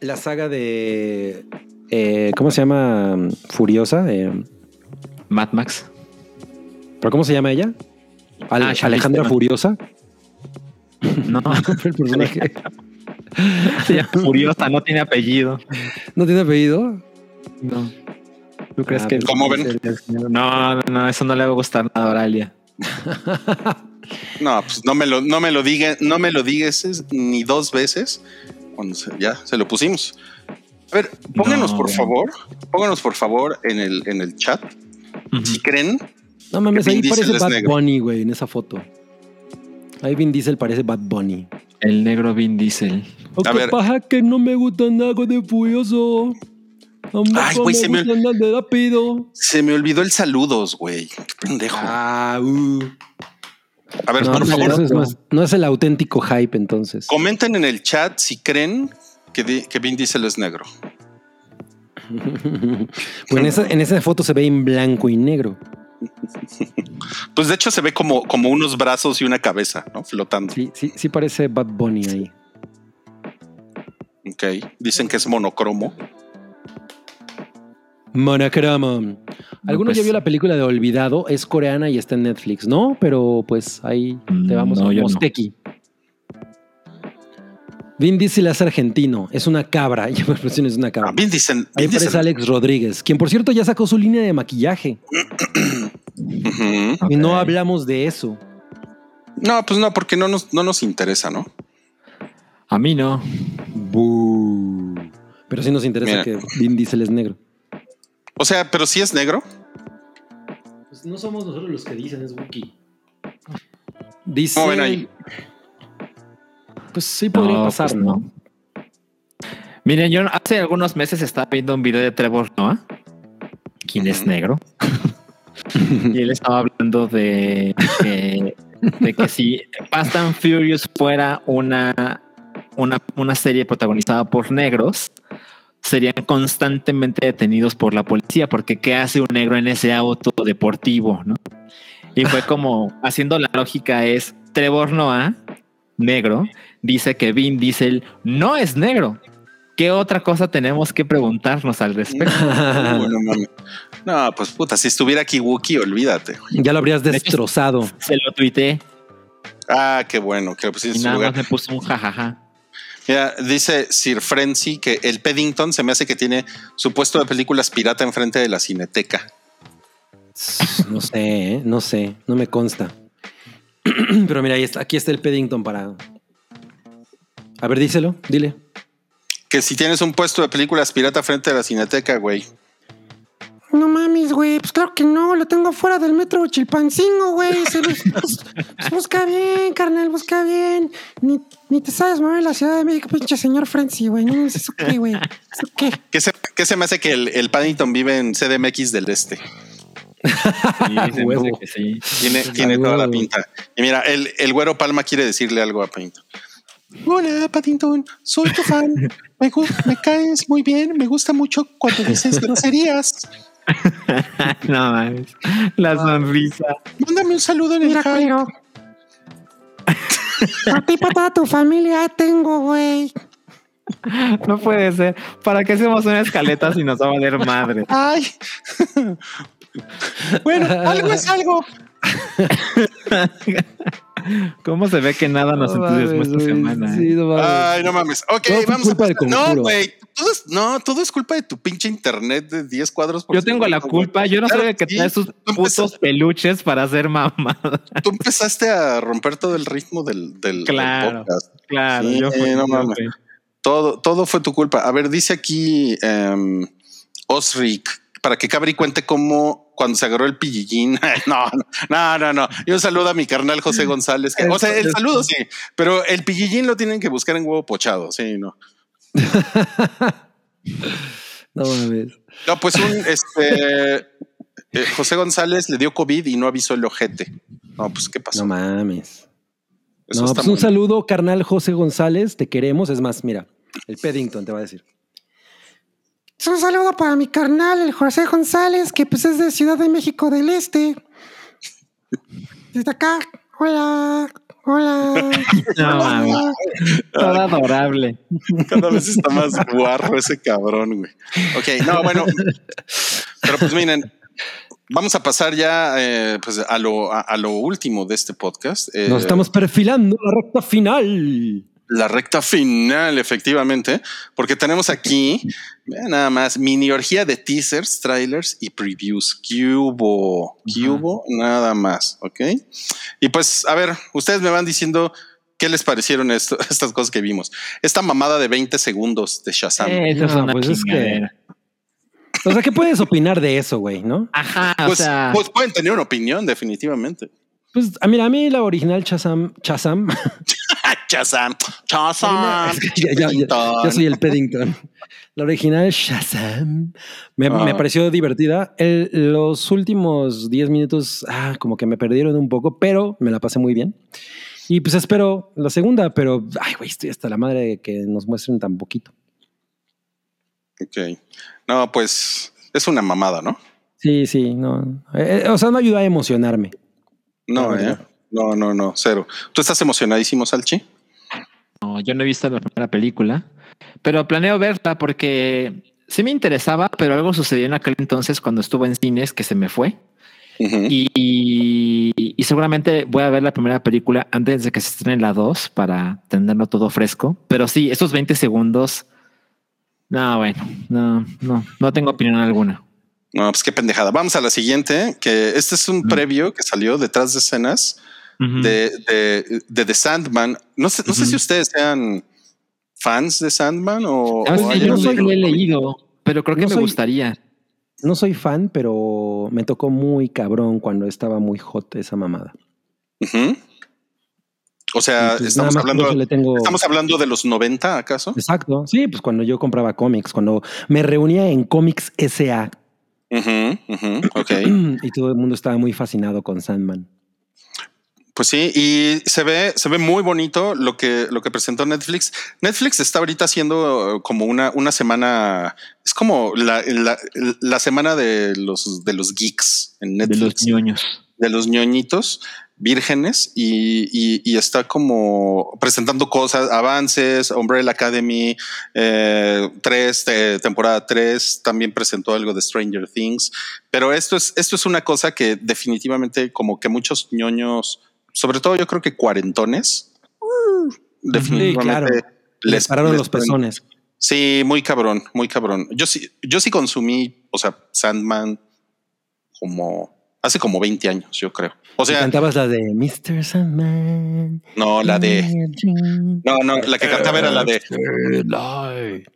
la saga de. eh, ¿Cómo se llama? Furiosa. eh, Mad Max. ¿Pero cómo se llama ella? Ale- Ah, Alejandra. Furiosa. No, el personaje. Furiosa, no tiene apellido. ¿No tiene apellido? No. ¿Tú crees Ah, que ¿Cómo ven? No, no, no, eso no le va a gustar nada a Oralia. No, pues no me lo, no me lo diga, no me lo digas ni dos veces. Cuando se- ya se lo pusimos. A ver, pónganos No, por favor, pónganos por favor en el, en el chat. Si creen, No mames, ahí parece Bad negro. Bunny, güey, en esa foto. Ahí Vin Diesel parece Bad Bunny. El negro Vin Diesel. A ver. capaz que no me gusta nada de Furioso. Tampoco Ay, güey, se me- rápido. se me olvidó el saludos, güey. Qué pendejo. Ah, uh. A ver, No, por favor, es- no el auténtico hype, entonces. comenten en el chat si creen que, di- que Vin Diesel es negro. pues en esa, en esa foto se ve en blanco y negro. Pues de hecho se ve como, como unos brazos y una cabeza, ¿no? Flotando. Sí, sí, sí parece Bad Bunny ahí. Ok. Dicen que es monocromo. Monocromo. ¿Alguno pues- ya vio la película de Olvidado? Es coreana y está en Netflix, ¿no? Pero pues ahí te vamos no, a yo no. Mosteki. Vin Diesel es argentino, es una cabra. Ya me expresión es una cabra. Ah, Vin Diesel. Ahí Vin aparece Diesel. Alex Rodríguez, quien por cierto ya sacó su línea de maquillaje. Ujú. Y no hablamos de eso. No, pues no, porque no nos, no nos interesa, ¿no? A mí no. Bú. Pero sí nos interesa Mira. que Vin Diesel es negro. O sea, pero si es negro. Pues no somos nosotros los que dicen, es Wookiee. Dice. ¿Cómo ven ahí? Pues sí podría No, pasar, pues ¿no? Miren, yo hace algunos meses estaba viendo un video de Trevor Noah, quien es Ujú. negro. y él estaba hablando de que, de que si Fast and Furious fuera una, una, una serie protagonizada por negros, serían constantemente detenidos por la policía, porque ¿qué hace un negro en ese auto deportivo? ¿no? Y fue como haciendo la lógica es Trevor Noah, negro, dice que Vin Diesel no es negro. ¿Qué otra cosa tenemos que preguntarnos al respecto? Bueno. No, pues puta, si estuviera aquí Wookie, olvídate. ya lo habrías hecho, destrozado. Se lo tuiteé Ah, qué bueno, que lo pusiste y en su nada lugar. más me puso un jajaja. Mira, dice Sir Frenzy que el Paddington se me hace que tiene su puesto de películas pirata enfrente de la cineteca. No sé, ¿eh? no sé, no me consta. Pero mira, ahí está, aquí está el Paddington para. A ver, díselo, dile. Que si tienes un puesto de películas pirata frente a la cineteca, güey. No mames, güey. Pues claro que no. Lo tengo fuera del metro Chilpancingo, güey. Se bus- bus- pues busca bien, carnal. Busca bien. Ni, ni te sabes mover en la Ciudad de México, pinche señor Frenzy, güey. No ¿eso qué, güey? ¿Eso qué? ¿Qué se, qué se me hace que el, el Paddington vive en CDMX del Este? Sí, que sí. Tiene, tiene toda la pinta. Y mira, el, el güero Palma quiere decirle algo a Paddington. Hola, Paddington. Soy tu fan. Me caes muy bien. Me gusta mucho cuando dices groserías. no mames. La sonrisa. Mándame un saludo en el Mira, hype. A ti para toda tu familia tengo, güey. No puede ser. ¿Para qué hacemos una escaleta si nos va a valer madre? Ay. bueno, algo es algo. ¿Cómo se ve que nada nos entusiasmó esta semana? eh? Sí, no mames. Ay, no mames. Ok, Todo vamos culpa a del No, güey. No, todo es culpa de tu pinche internet de 10 cuadros por Yo tengo la culpa. Yo no Claro el que sí. trae sus putos empezaste- peluches para hacer mamada. Tú empezaste a romper todo el ritmo del, del, podcast. Claro, Sí, yo fui. no mames. Todo, todo fue tu culpa. A ver, dice aquí em, Osric para que Cabri cuente cómo cuando se agarró el pillillín. No, no, no, no. Y un saludo a mi carnal José González. que- o sea, el saludo sí, pero el pillillín lo tienen que buscar en huevo pochado. Sí, no. No mames. No, pues un este eh, José González le dio COVID y no avisó el ojete. No, pues qué pasó. No mames. Eso no, pues un saludo, carnal José González. Te queremos. Es más, mira, el Peddington te va a decir. Un saludo para mi carnal, el José González, que pues es de Ciudad de México del Este. Desde acá, hola, hola. No. Todo adorable. Cada vez está más guarro ese cabrón, güey. Ok, no, bueno. Pero pues miren, vamos a pasar ya eh, pues a lo, a, a lo último de este podcast. Eh, Nos estamos perfilando la recta final. La recta final, efectivamente, porque tenemos aquí vean nada más mini orgía de teasers, trailers y previews. ¿Qué hubo? ¿Qué hubo? Nada más, ¿ok? Y pues, a ver, ustedes me van diciendo qué les parecieron esto- estas cosas que vimos. Esta mamada de 20 segundos de Shazam. Eso es No, una pues es que-. O sea, ¿qué puedes opinar de eso, güey? ¿No? Ajá, o Pues, sea, pues pueden tener una opinión, definitivamente. Pues, a mira, a mí la original Chazam, Chazam, Shazam, Shazam. Ya, ya- ya- ya soy el Peddington. La original Shazam me, Ah. me pareció divertida. El- los últimos 10 minutos, ah, como que me perdieron un poco, pero me la pasé muy bien. Y pues espero la segunda, pero ay, güey, estoy hasta la madre de que nos muestren tan poquito. Ok. No, pues es una mamada, ¿no? Sí, sí, no. Eh, eh, o sea, no ayuda a emocionarme. No, eh. No, no, no, cero. ¿Tú estás emocionadísimo, Salchi? No, yo no he visto la primera película, pero planeo verla porque sí me interesaba, pero algo sucedió en aquel entonces cuando estuvo en cines que se me fue. Y seguramente voy a ver la primera película antes de que se estrene la 2 para tenerlo todo fresco. Pero sí, esos 20 segundos. No, bueno, no, no, no tengo opinión alguna. No, pues qué pendejada. Vamos a la siguiente, que este es un previo que salió detrás de escenas De, de, de The Sandman. No sé, no sé si ustedes sean fans de Sandman o, Sabes o que hayan yo no soy- lo he leído, pero creo que no me soy- gustaría. No soy fan, pero me tocó muy cabrón cuando estaba muy hot esa mamada. O sea, pues, estamos hablando, eso le tengo... estamos hablando de los 90, ¿acaso? Exacto. Sí, pues cuando yo compraba cómics, cuando me reunía en Comics SA ok. y todo el mundo estaba muy fascinado con Sandman. Pues sí, y se ve, se ve muy bonito lo que, lo que presentó Netflix. Netflix está ahorita haciendo como una, una semana, es como la, la, la semana de los, de los geeks en De Netflix, los ñoños. de los ñoñitos vírgenes y, y- y está como presentando cosas, avances, Umbrella Academy, eh, tres, eh, temporada 3, también presentó algo de Stranger Things, pero esto es, esto es una cosa que definitivamente como que muchos ñoños, sobre todo yo creo que cuarentones, uh, definitivamente claro. Les pararon les los pezones. Sí, muy cabrón, muy cabrón. Yo sí, yo sí consumí, o sea, Sandman como hace como 20 años, yo creo. O sea, cantabas la de Mr. Sandman. no, la de. No, no, la que cantaba era la de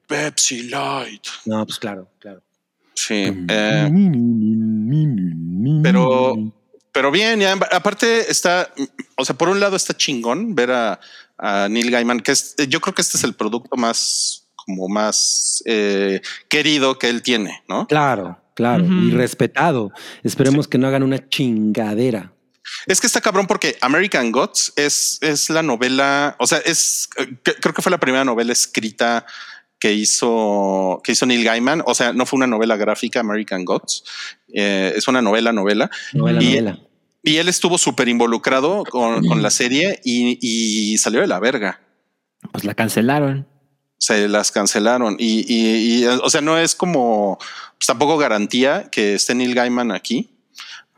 Pepsi Light. No, pues claro, claro. Sí. eh, pero, pero bien, ya, aparte está, o sea, por un lado está chingón ver a, a Neil Gaiman, que es, yo creo que este es el producto más, como más eh, querido que él tiene, ¿no? Claro, claro. Y respetado. Esperemos que no hagan una chingadera. Es que está cabrón porque American Gods es, es la novela, o sea, es eh, creo que fue la primera novela escrita que hizo, que hizo Neil Gaiman. O sea, no fue una novela gráfica, American Gods. eh, es una novela, novela. Novela, Y- novela. Y él estuvo súper involucrado con, con la serie y, y salió de la verga. Pues la cancelaron. Se las cancelaron. Y, y- y, o sea, no es como pues, tampoco garantía que esté Neil Gaiman aquí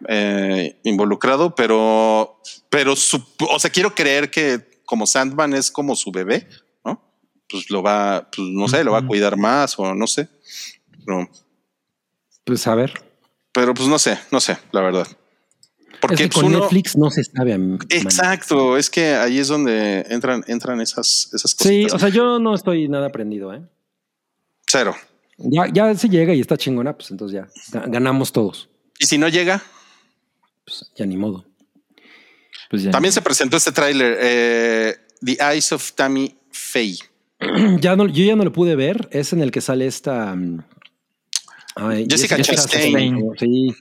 eh, involucrado, pero, pero su- o sea, quiero creer que como Sandman es como su bebé. Pues lo va, pues no sé, lo va a cuidar más o no sé. Pero, Pues a ver. pero pues no sé, no sé, la verdad. Porque es que pues, con uno- Netflix no se sabe. Exacto, es que ahí es donde entran, entran esas, esas cosas. Sí, o sea, yo no estoy nada aprendido, ¿eh? cero, Ya, ya si llega y está chingona, pues entonces ya ga- ganamos todos. Y si no llega, Pues ya ni modo. Pues ya. también se presentó este tráiler, eh, The Eyes of Tammy Faye. Ya no, yo ya no lo pude ver. Es en el que sale esta. mm, ay, Jessica Chastain. Sí.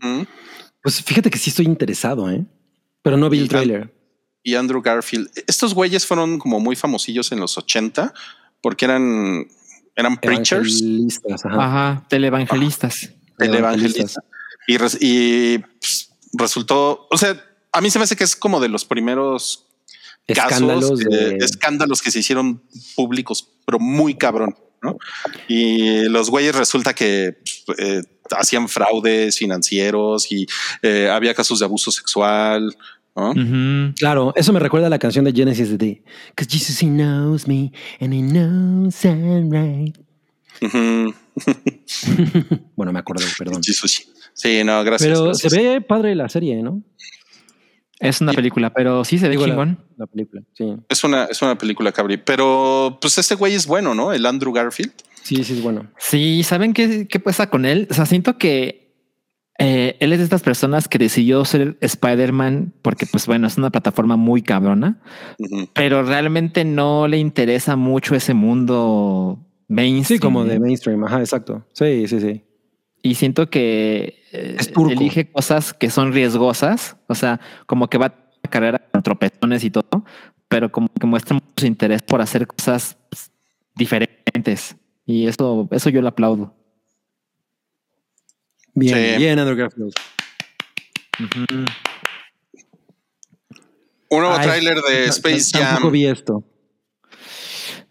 Pues fíjate que sí estoy interesado, ¿eh? Pero no vi Y el tráiler. y Andrew Garfield. Estos güeyes fueron como muy famosillos en los 80 porque eran, eran preachers, Evangelistas, ajá. Ajá, televangelistas. televangelistas. Y, res- y pues, resultó, o sea, a mí se me hace que es como de los primeros Escándalos casos, de, eh, escándalos que se hicieron públicos, pero muy cabrón. ¿no? Y los güeyes resulta que eh, hacían fraudes financieros y eh, había casos de abuso sexual. ¿no? Claro, eso me recuerda a la canción de Genesis de Cause Jesus he knows me and he knows I'm right. Bueno, me acordé, perdón. Sí, no, gracias. Pero gracias. se ve padre la serie, ¿no? Es una película, pero sí se ve la- chingón. La, película, sí. Es una, es una película cabri, pero pues este güey es bueno, ¿no? El Andrew Garfield. Sí, sí, es bueno. Sí, ¿saben qué, qué pasa con él? O sea, siento que eh, él es de estas personas que decidió ser Spider-Man porque, pues bueno, es una plataforma muy cabrona, pero realmente no le interesa mucho ese mundo mainstream. Sí, como de mainstream, ajá, exacto. Sí, sí, sí. Y siento que eh, Es turco. elige cosas que son riesgosas, o sea, como que va a carrera con tropezones y todo, pero como que muestra mucho interés por hacer cosas pues, diferentes. Y eso, eso yo le aplaudo. Bien, Sí. bien, Andrew Garfield. Un nuevo tráiler de Space Jam. vi esto.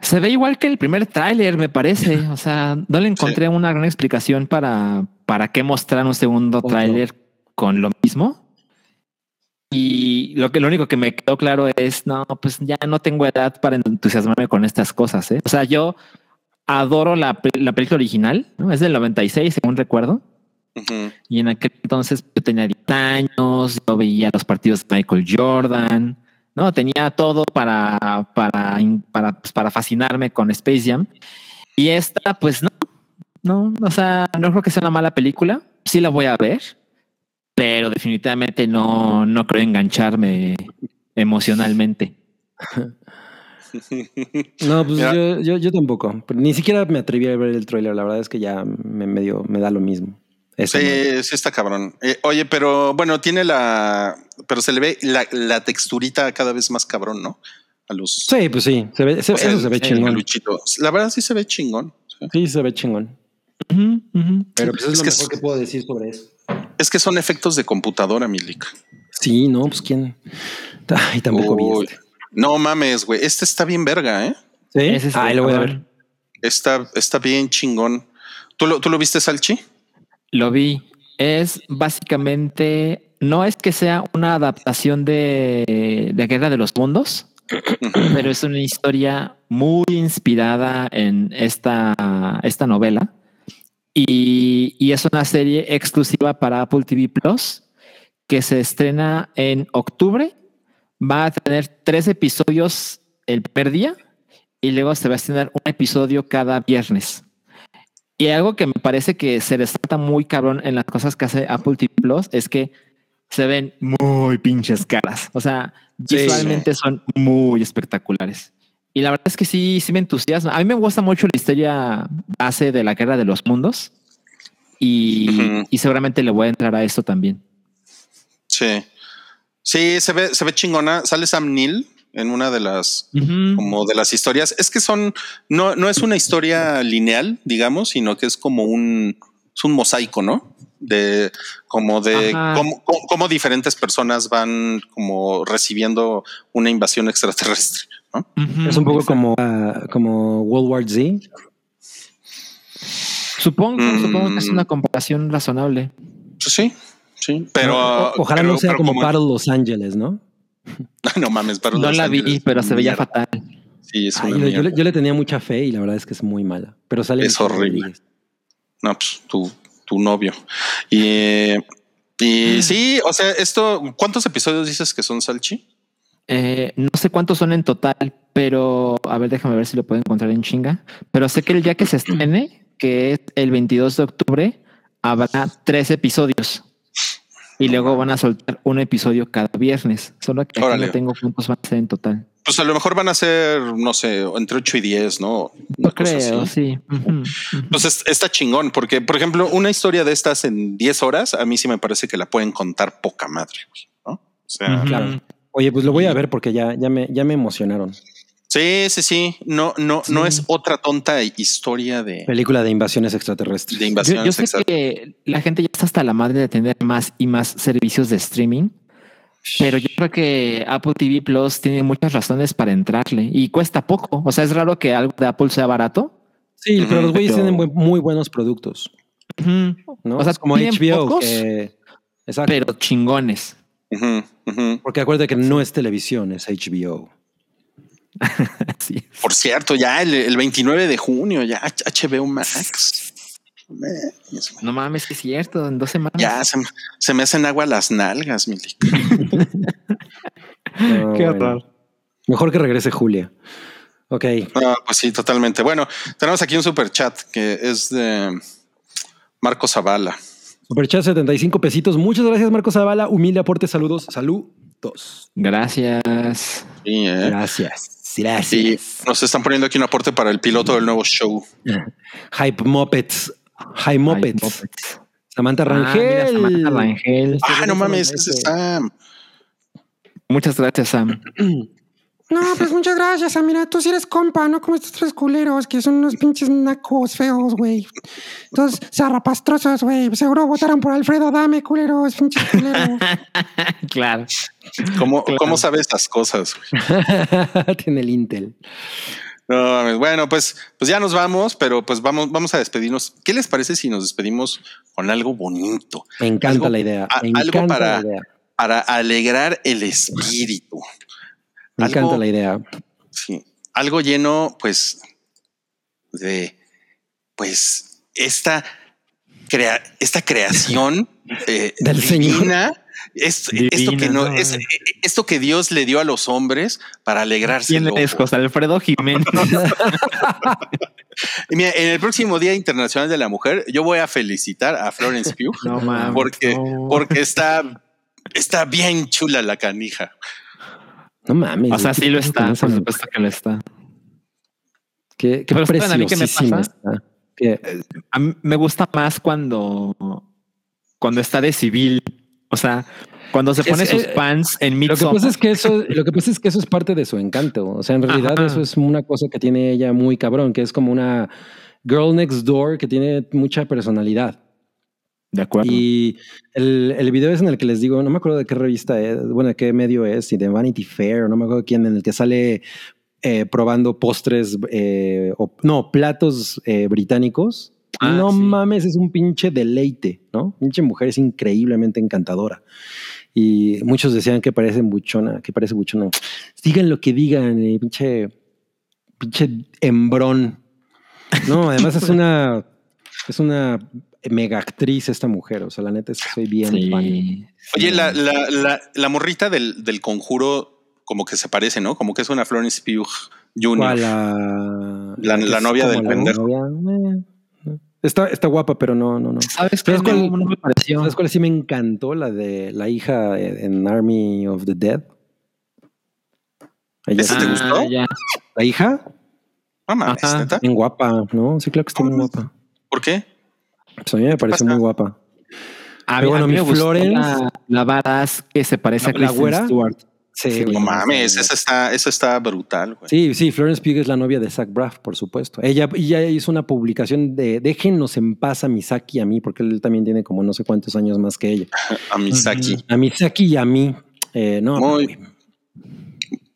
Se ve igual que el primer tráiler, me parece. O sea, no le encontré una gran explicación para, para qué mostrar un segundo Otro. tráiler con lo mismo. Y lo que lo único que me quedó claro es, no, pues ya no tengo edad para entusiasmarme con estas cosas. ¿eh? O sea, yo adoro la, la película original, ¿no? es del 96, según recuerdo. Ujú. Y en aquel entonces yo tenía 10 años, yo veía los partidos de Michael Jordan, no tenía todo para, para, para, pues, para fascinarme con Space Jam. Y esta, pues no, no, o sea, no creo que sea una mala película. Sí la voy a ver, pero definitivamente no, no creo engancharme emocionalmente. No, pues yo, yo, yo tampoco. Ni siquiera me atreví a ver el tráiler. La verdad es que ya me medio me da lo mismo. Eso no. Sí, sí está cabrón. Eh, oye, pero bueno, tiene la, pero se le ve la, la texturita cada vez más cabrón, ¿no? A los. Sí, pues sí. Se ve, se- sea, eso se ve el chingón. La verdad sí se ve chingón. Sí. Sí, se ve chingón. Pero pues es, Es lo que mejor es- que puedo decir sobre eso. Es que son efectos de computadora, Milik. Sí, no, pues quién. Ay, tampoco Uy. vi este. No mames, güey. Este está bien verga, ¿eh? ¿Sí? Ese es Ay, el lo voy a ver. Está, está bien chingón. ¿Tú lo, ¿Tú lo viste, Salchi? Lo vi. Es básicamente, no es que sea una adaptación de, de Guerra de los Mundos, pero es una historia muy inspirada en esta, esta novela. Y, y es una serie exclusiva para Apple TV Plus que se estrena en octubre. Va a tener tres episodios el primer día y luego se va a estrenar un episodio cada viernes. Y algo que me parece que se resalta muy cabrón en las cosas que hace Apple TV Plus es que se ven muy pinches caras. O sea, Sí. visualmente son muy espectaculares. Y la verdad es que sí, sí me entusiasma. A mí me gusta mucho la historia base de la guerra de los mundos. Y, seguramente le voy a entrar a esto también. Sí. Sí, se ve, se ve chingona. Sale Sam Neill en una de las como de las historias. Es que son, no, no es una historia lineal, digamos, sino que es como un, es un mosaico, ¿no? De como de cómo, cómo- cómo diferentes personas van como recibiendo una invasión extraterrestre. ¿No? Es un poco exacto. como, ah, como World War Z. Supongo, Mm. supongo que es una comparación razonable. Pues sí, sí, pero O- ojalá pero- no sea pero como Battle Los Ángeles, ¿no? no mames, Battle No Los la vi, Ángeles pero se veía mierda. fatal. Sí, es Ay, una yo, yo le, yo le tenía mucha fe y la verdad es que es muy mala. Pero sale Es horrible. No, pues tu, tu novio. Y, y sí, o sea, esto, ¿cuántos episodios dices que son Salchi? Eh, no sé cuántos son en total, pero a ver, déjame ver si lo puedo encontrar en chinga. Pero sé que el día que se estrene, que es el 22 de octubre, habrá tres episodios. Y luego van a soltar un episodio cada viernes. Solo que aquí no tengo cuántos van a ser en total. Pues a lo mejor van a ser, no sé, entre 8 y 10, ¿no? Una No cosa creo, así. sí. Ujú, ujú. Pues es- está chingón, porque, por ejemplo, una historia de estas en 10 horas, a mí sí me parece que la pueden contar poca madre, güey, ¿no? O sea, Ujú. Claro. Oye, pues lo voy a ver porque ya, ya, me, ya me emocionaron. sí, sí, sí. No, no, no es otra tonta historia de, Película de invasiones extraterrestres. de Yo, invasión. yo sé que la gente ya está hasta la madre de tener más y más servicios de streaming, pero yo creo que Apple TV Plus tiene muchas razones para entrarle y cuesta poco. O sea, es raro que algo de Apple sea barato. Sí, pero los güeyes Pero- tienen muy buenos productos. ¿no? O sea, Es como HBO. pocos, que- exacto. pero chingones. Porque acuérdate que no es televisión, es HBO. Por cierto, ya el, el 29 de junio, ya HBO Max. No mames, que es cierto, en dos semanas. Ya se, me- se me hacen agua las nalgas, Milik. No, Qué bueno. horror. Mejor que regrese Julia. Ok. Ah, pues sí, totalmente. Bueno, tenemos aquí un super chat que es de Marco Zavala. Superchat 75 pesitos. Muchas gracias, Marcos Zavala. Humilde aporte, saludos. Saludos. Gracias. Sí, ¿eh? Gracias. Y Gracias. nos están poniendo aquí un aporte para el piloto del nuevo show. Hype Muppets. Hype Muppets. Samantha Ah, mira, Rangel. Samantha Rangel. Ah, no mames, ese. ese está. Muchas gracias, Sam. No, pues muchas gracias. ah, Mira, tú sí eres compa, no como estos tres culeros que son unos pinches nacos feos, güey. Entonces, zarrapastrosos, güey. Seguro votaron por Alfredo Dame, culeros, pinches culeros. claro. ¿Cómo, Claro. ¿Cómo sabe estas cosas? güey? Tiene el Intel. No. Bueno, pues, pues ya nos vamos, pero pues vamos, vamos a despedirnos. ¿Qué les parece si nos despedimos con algo bonito? Me encanta Algo- la idea. a- Me algo para- la idea. Para alegrar el espíritu. Me algo- encanta la idea. Sí, algo lleno, pues, de, pues, esta, crea- esta creación eh, Del divina, es- esto, que no, no, es, no. esto que Dios le dio a los hombres para alegrarse. ¿Quién es José Alfredo Jiménez? Mira, en el próximo Día Internacional de la Mujer, yo voy a felicitar a Florence Pugh No porque, no. porque está, está bien chula la canija. No mames. O sea, ¿qué sí lo está, por mujer? supuesto que lo está. Qué, qué Pero ¿saben a mí qué me pasa? está. Que- A mí me gusta más cuando, cuando está de civil. O sea, cuando se Es- pone sus eh, pants en Lo que Midsommar. pasa es que eso, lo que pasa es que eso es parte de su encanto. O sea, en realidad Ajá. eso es una cosa que tiene ella muy cabrón, que es como una girl next door que tiene mucha personalidad. De acuerdo. Y el, el video es en el que les digo, no me acuerdo de qué revista es, bueno, de qué medio es, si de Vanity Fair, no me acuerdo quién, en el que sale eh, probando postres, eh, o no, platos eh, británicos. Ah, no sí. mames, es un pinche deleite, ¿no? Pinche mujer es increíblemente encantadora. Y muchos decían que parece buchona, que parece buchona. Digan lo que digan, eh, pinche, pinche hembrón. No, además es una, es una mega actriz esta mujer. O sea, la neta es que soy bien Sí, fan. sí. Oye, la, la, la, la morrita del, del conjuro, como que se parece, ¿no? Como que es una Florence Pugh Jr. ¿Cuál, la, La- es novia del la pendejo. novia? Eh, Está, está guapa, pero no, no, no. ¿Sabes cuál- No, no me pareció. ¿Sabes cuál sí me encantó? La de la hija en Army of the Dead. ¿Esa sí- te Ah, gustó? ya. ¿La hija? Mames, Ajá. ¿neta? Bien guapa, ¿no? Sí, claro que está muy guapa. ¿Por qué? Pues a mí me parece pasa? muy guapa. A Pero mí, bueno, a mí mi Florence- la, la badass que se parece a ¿La- la Kristen güera? Stewart. Sí, Sí, güey, No mames, sí. esa está, esa está brutal, güey. Sí, sí, Florence Pugh es la novia de Zach Braff, por supuesto. Ella, ella hizo una publicación de déjennos en paz a Misaki y a mí, porque él también tiene como no sé cuántos años más que ella. A Misaki. A Misaki y a mí. Eh, no, Muy-.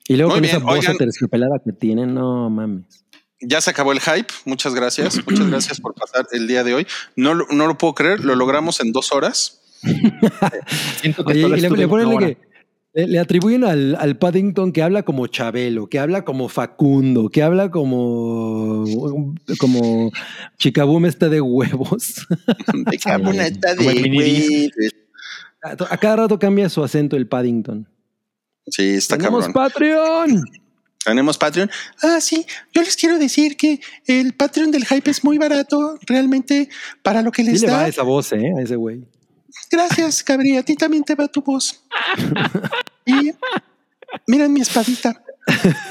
Y luego Muy con bien, esa voz oigan. aterciopelada que tienen, no mames. Ya se acabó el hype. Muchas gracias. Muchas gracias por pasar el día de hoy. No, lo- no lo puedo creer. Lo logramos en dos horas. Siento que Oye, solo y le, le ponen que le, le atribuyen al, al Paddington que habla como Chabelo, que habla como Facundo, que habla como como Chicaboom está de huevos. Como el de to- a cada rato cambia su acento el Paddington. Sí, está Tenemos cabrón. Patreon. Tenemos Patreon. Ah, sí, yo les quiero decir que el Patreon del Hype es muy barato, realmente para lo que les Sí le va da. esa voz, ¿eh? A ese güey. Gracias, Gabriel, a ti también te va tu voz. y miren mi espadita.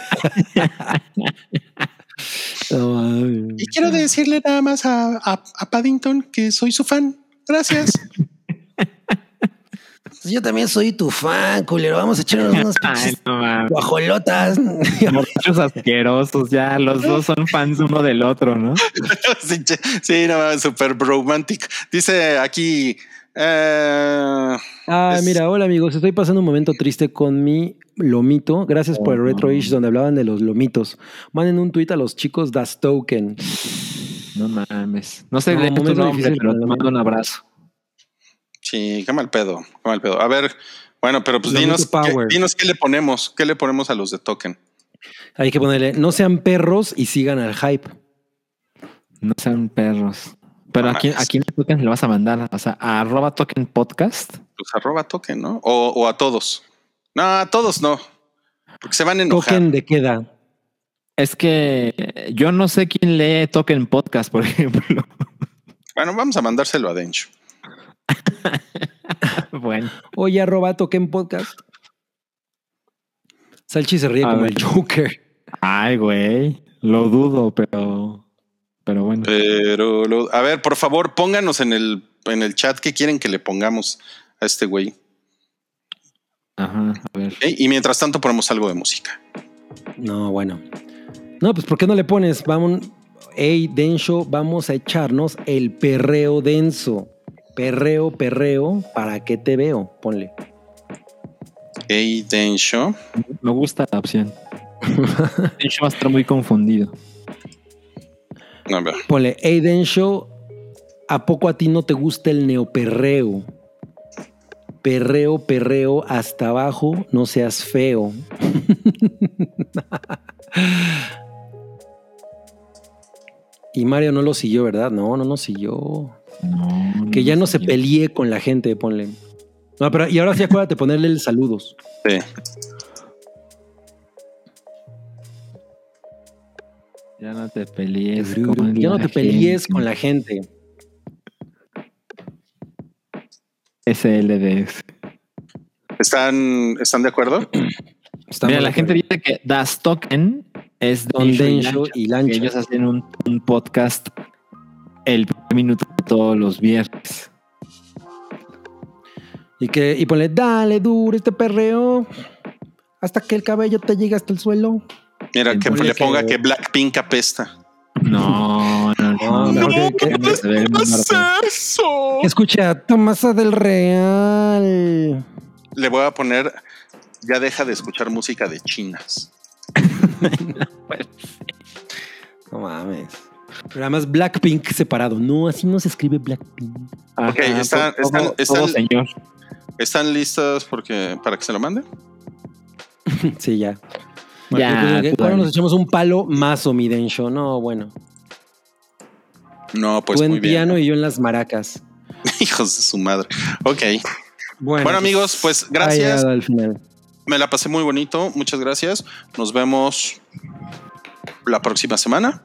Y quiero decirle nada más a, a- a Paddington que soy su fan. Gracias. Yo también soy tu fan, culero. Vamos a echarnos unos Ay, no guajolotas. Borrachos asquerosos, ya los dos son fans uno del otro, ¿no? sí, sí, no, super romantic. Dice aquí. eh, Ah, Es- mira, hola amigos, estoy pasando un momento triste con mi lomito. Gracias por el Retro Ish donde hablaban de los lomitos. Manden un tuit a los chicos Das Token. No mames. No sé No, leer tu momento nombre, difícil pero te mando un abrazo. Sí, qué mal pedo, qué mal pedo. A ver, bueno, pero pues dinos, qué, dinos qué le ponemos, qué le ponemos a los de Token. Hay que ponerle, no sean perros y sigan al hype. No sean perros. Pero No ¿a quién. ¿a quién le vas a mandar, o sea, a arroba token podcast. Pues arroba Token, ¿no? O, o a todos. No, a todos no. Porque se van a enojar. Token de queda. Es que yo no sé quién lee token podcast, por ejemplo. Bueno, vamos a mandárselo a Dencho. bueno, Oye, arroba Token Podcast. Salchi se ríe A como ver. el Joker. ay, güey, lo dudo, pero, pero bueno. Pero, lo- a ver, por favor, pónganos en el, en el chat qué quieren que le pongamos a este güey. Ajá, a ver. ¿ok? Y mientras tanto ponemos algo de música. No, bueno. No, pues ¿por qué no le pones? Vamos, hey, Densho, vamos a echarnos el perreo denso. Perreo, perreo, ¿para qué te veo? Ponle. Hey, Dencho. Me gusta la opción. De hecho, va a estar muy confundido. Ver. Ponle, hey, Densho, ¿a poco a ti no te gusta el neoperreo? Perreo, perreo, hasta abajo, no seas feo. y Mario no lo siguió, ¿verdad? No, no nos siguió. No, Que ya no se pelee con la gente, ponle. No, pero y ahora sí acuérdate ponerle el saludos. Sí. Ya no te pelees. con Ya no la te pelees gente. con la gente. SLDS. ¿Están, ¿Están de acuerdo? Estamos Mira, de la gente acuerdo. dice que Das Token es Don Densho y que ellos hacen un, un podcast el primer minuto de todos los viernes. Y que y ponle, dale duro este perreo. Hasta que el cabello te llegue hasta el suelo. Mira, que le ponga que- que Blackpink apesta. No, no, no. No, mejor que- no, muy normal. eso? Escucha, Tomasa del Real. Le voy a poner. Ya deja de escuchar música de chinas. No mames. Pero además Blackpink separado. No, así no se escribe Blackpink. Ajá, Ok, están- todo- están- todo están- señor. ¿Están listos porque, para que se lo mande? Sí, ya. Que tú ahora nos echamos un palo más Omiden Show. No, bueno. No, pues Tú en muy bien. piano y yo en las maracas. Hijos de su madre. Ok. Bueno, Bueno, amigos, pues gracias. llegado al final. Me la pasé muy bonito. Muchas gracias. Nos vemos la próxima semana.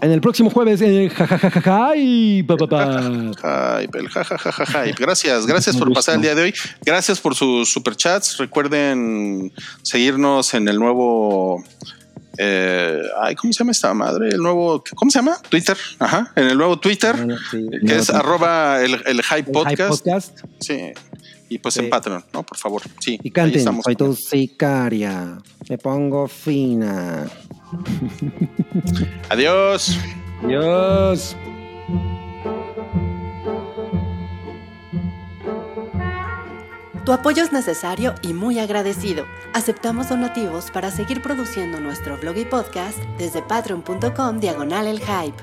En el próximo jueves, en el jajajaja y. Gracias, gracias por pasar el día de hoy. Gracias por sus superchats. Recuerden seguirnos en el nuevo. eh, ay, ¿cómo se llama esta madre? El nuevo. ¿Cómo se llama? Twitter. Ajá. En el nuevo Twitter, sí. que es arroba el, el hype El podcast. Hype Podcast. Sí. Y pues en Patreon, ¿no? Por favor. Sí. Y canten, ahí soy tu sicaria. Me pongo fina. Adiós. Adiós. Tu apoyo es necesario y muy agradecido. Aceptamos donativos para seguir produciendo nuestro blog y podcast desde patreon.com diagonal el hype.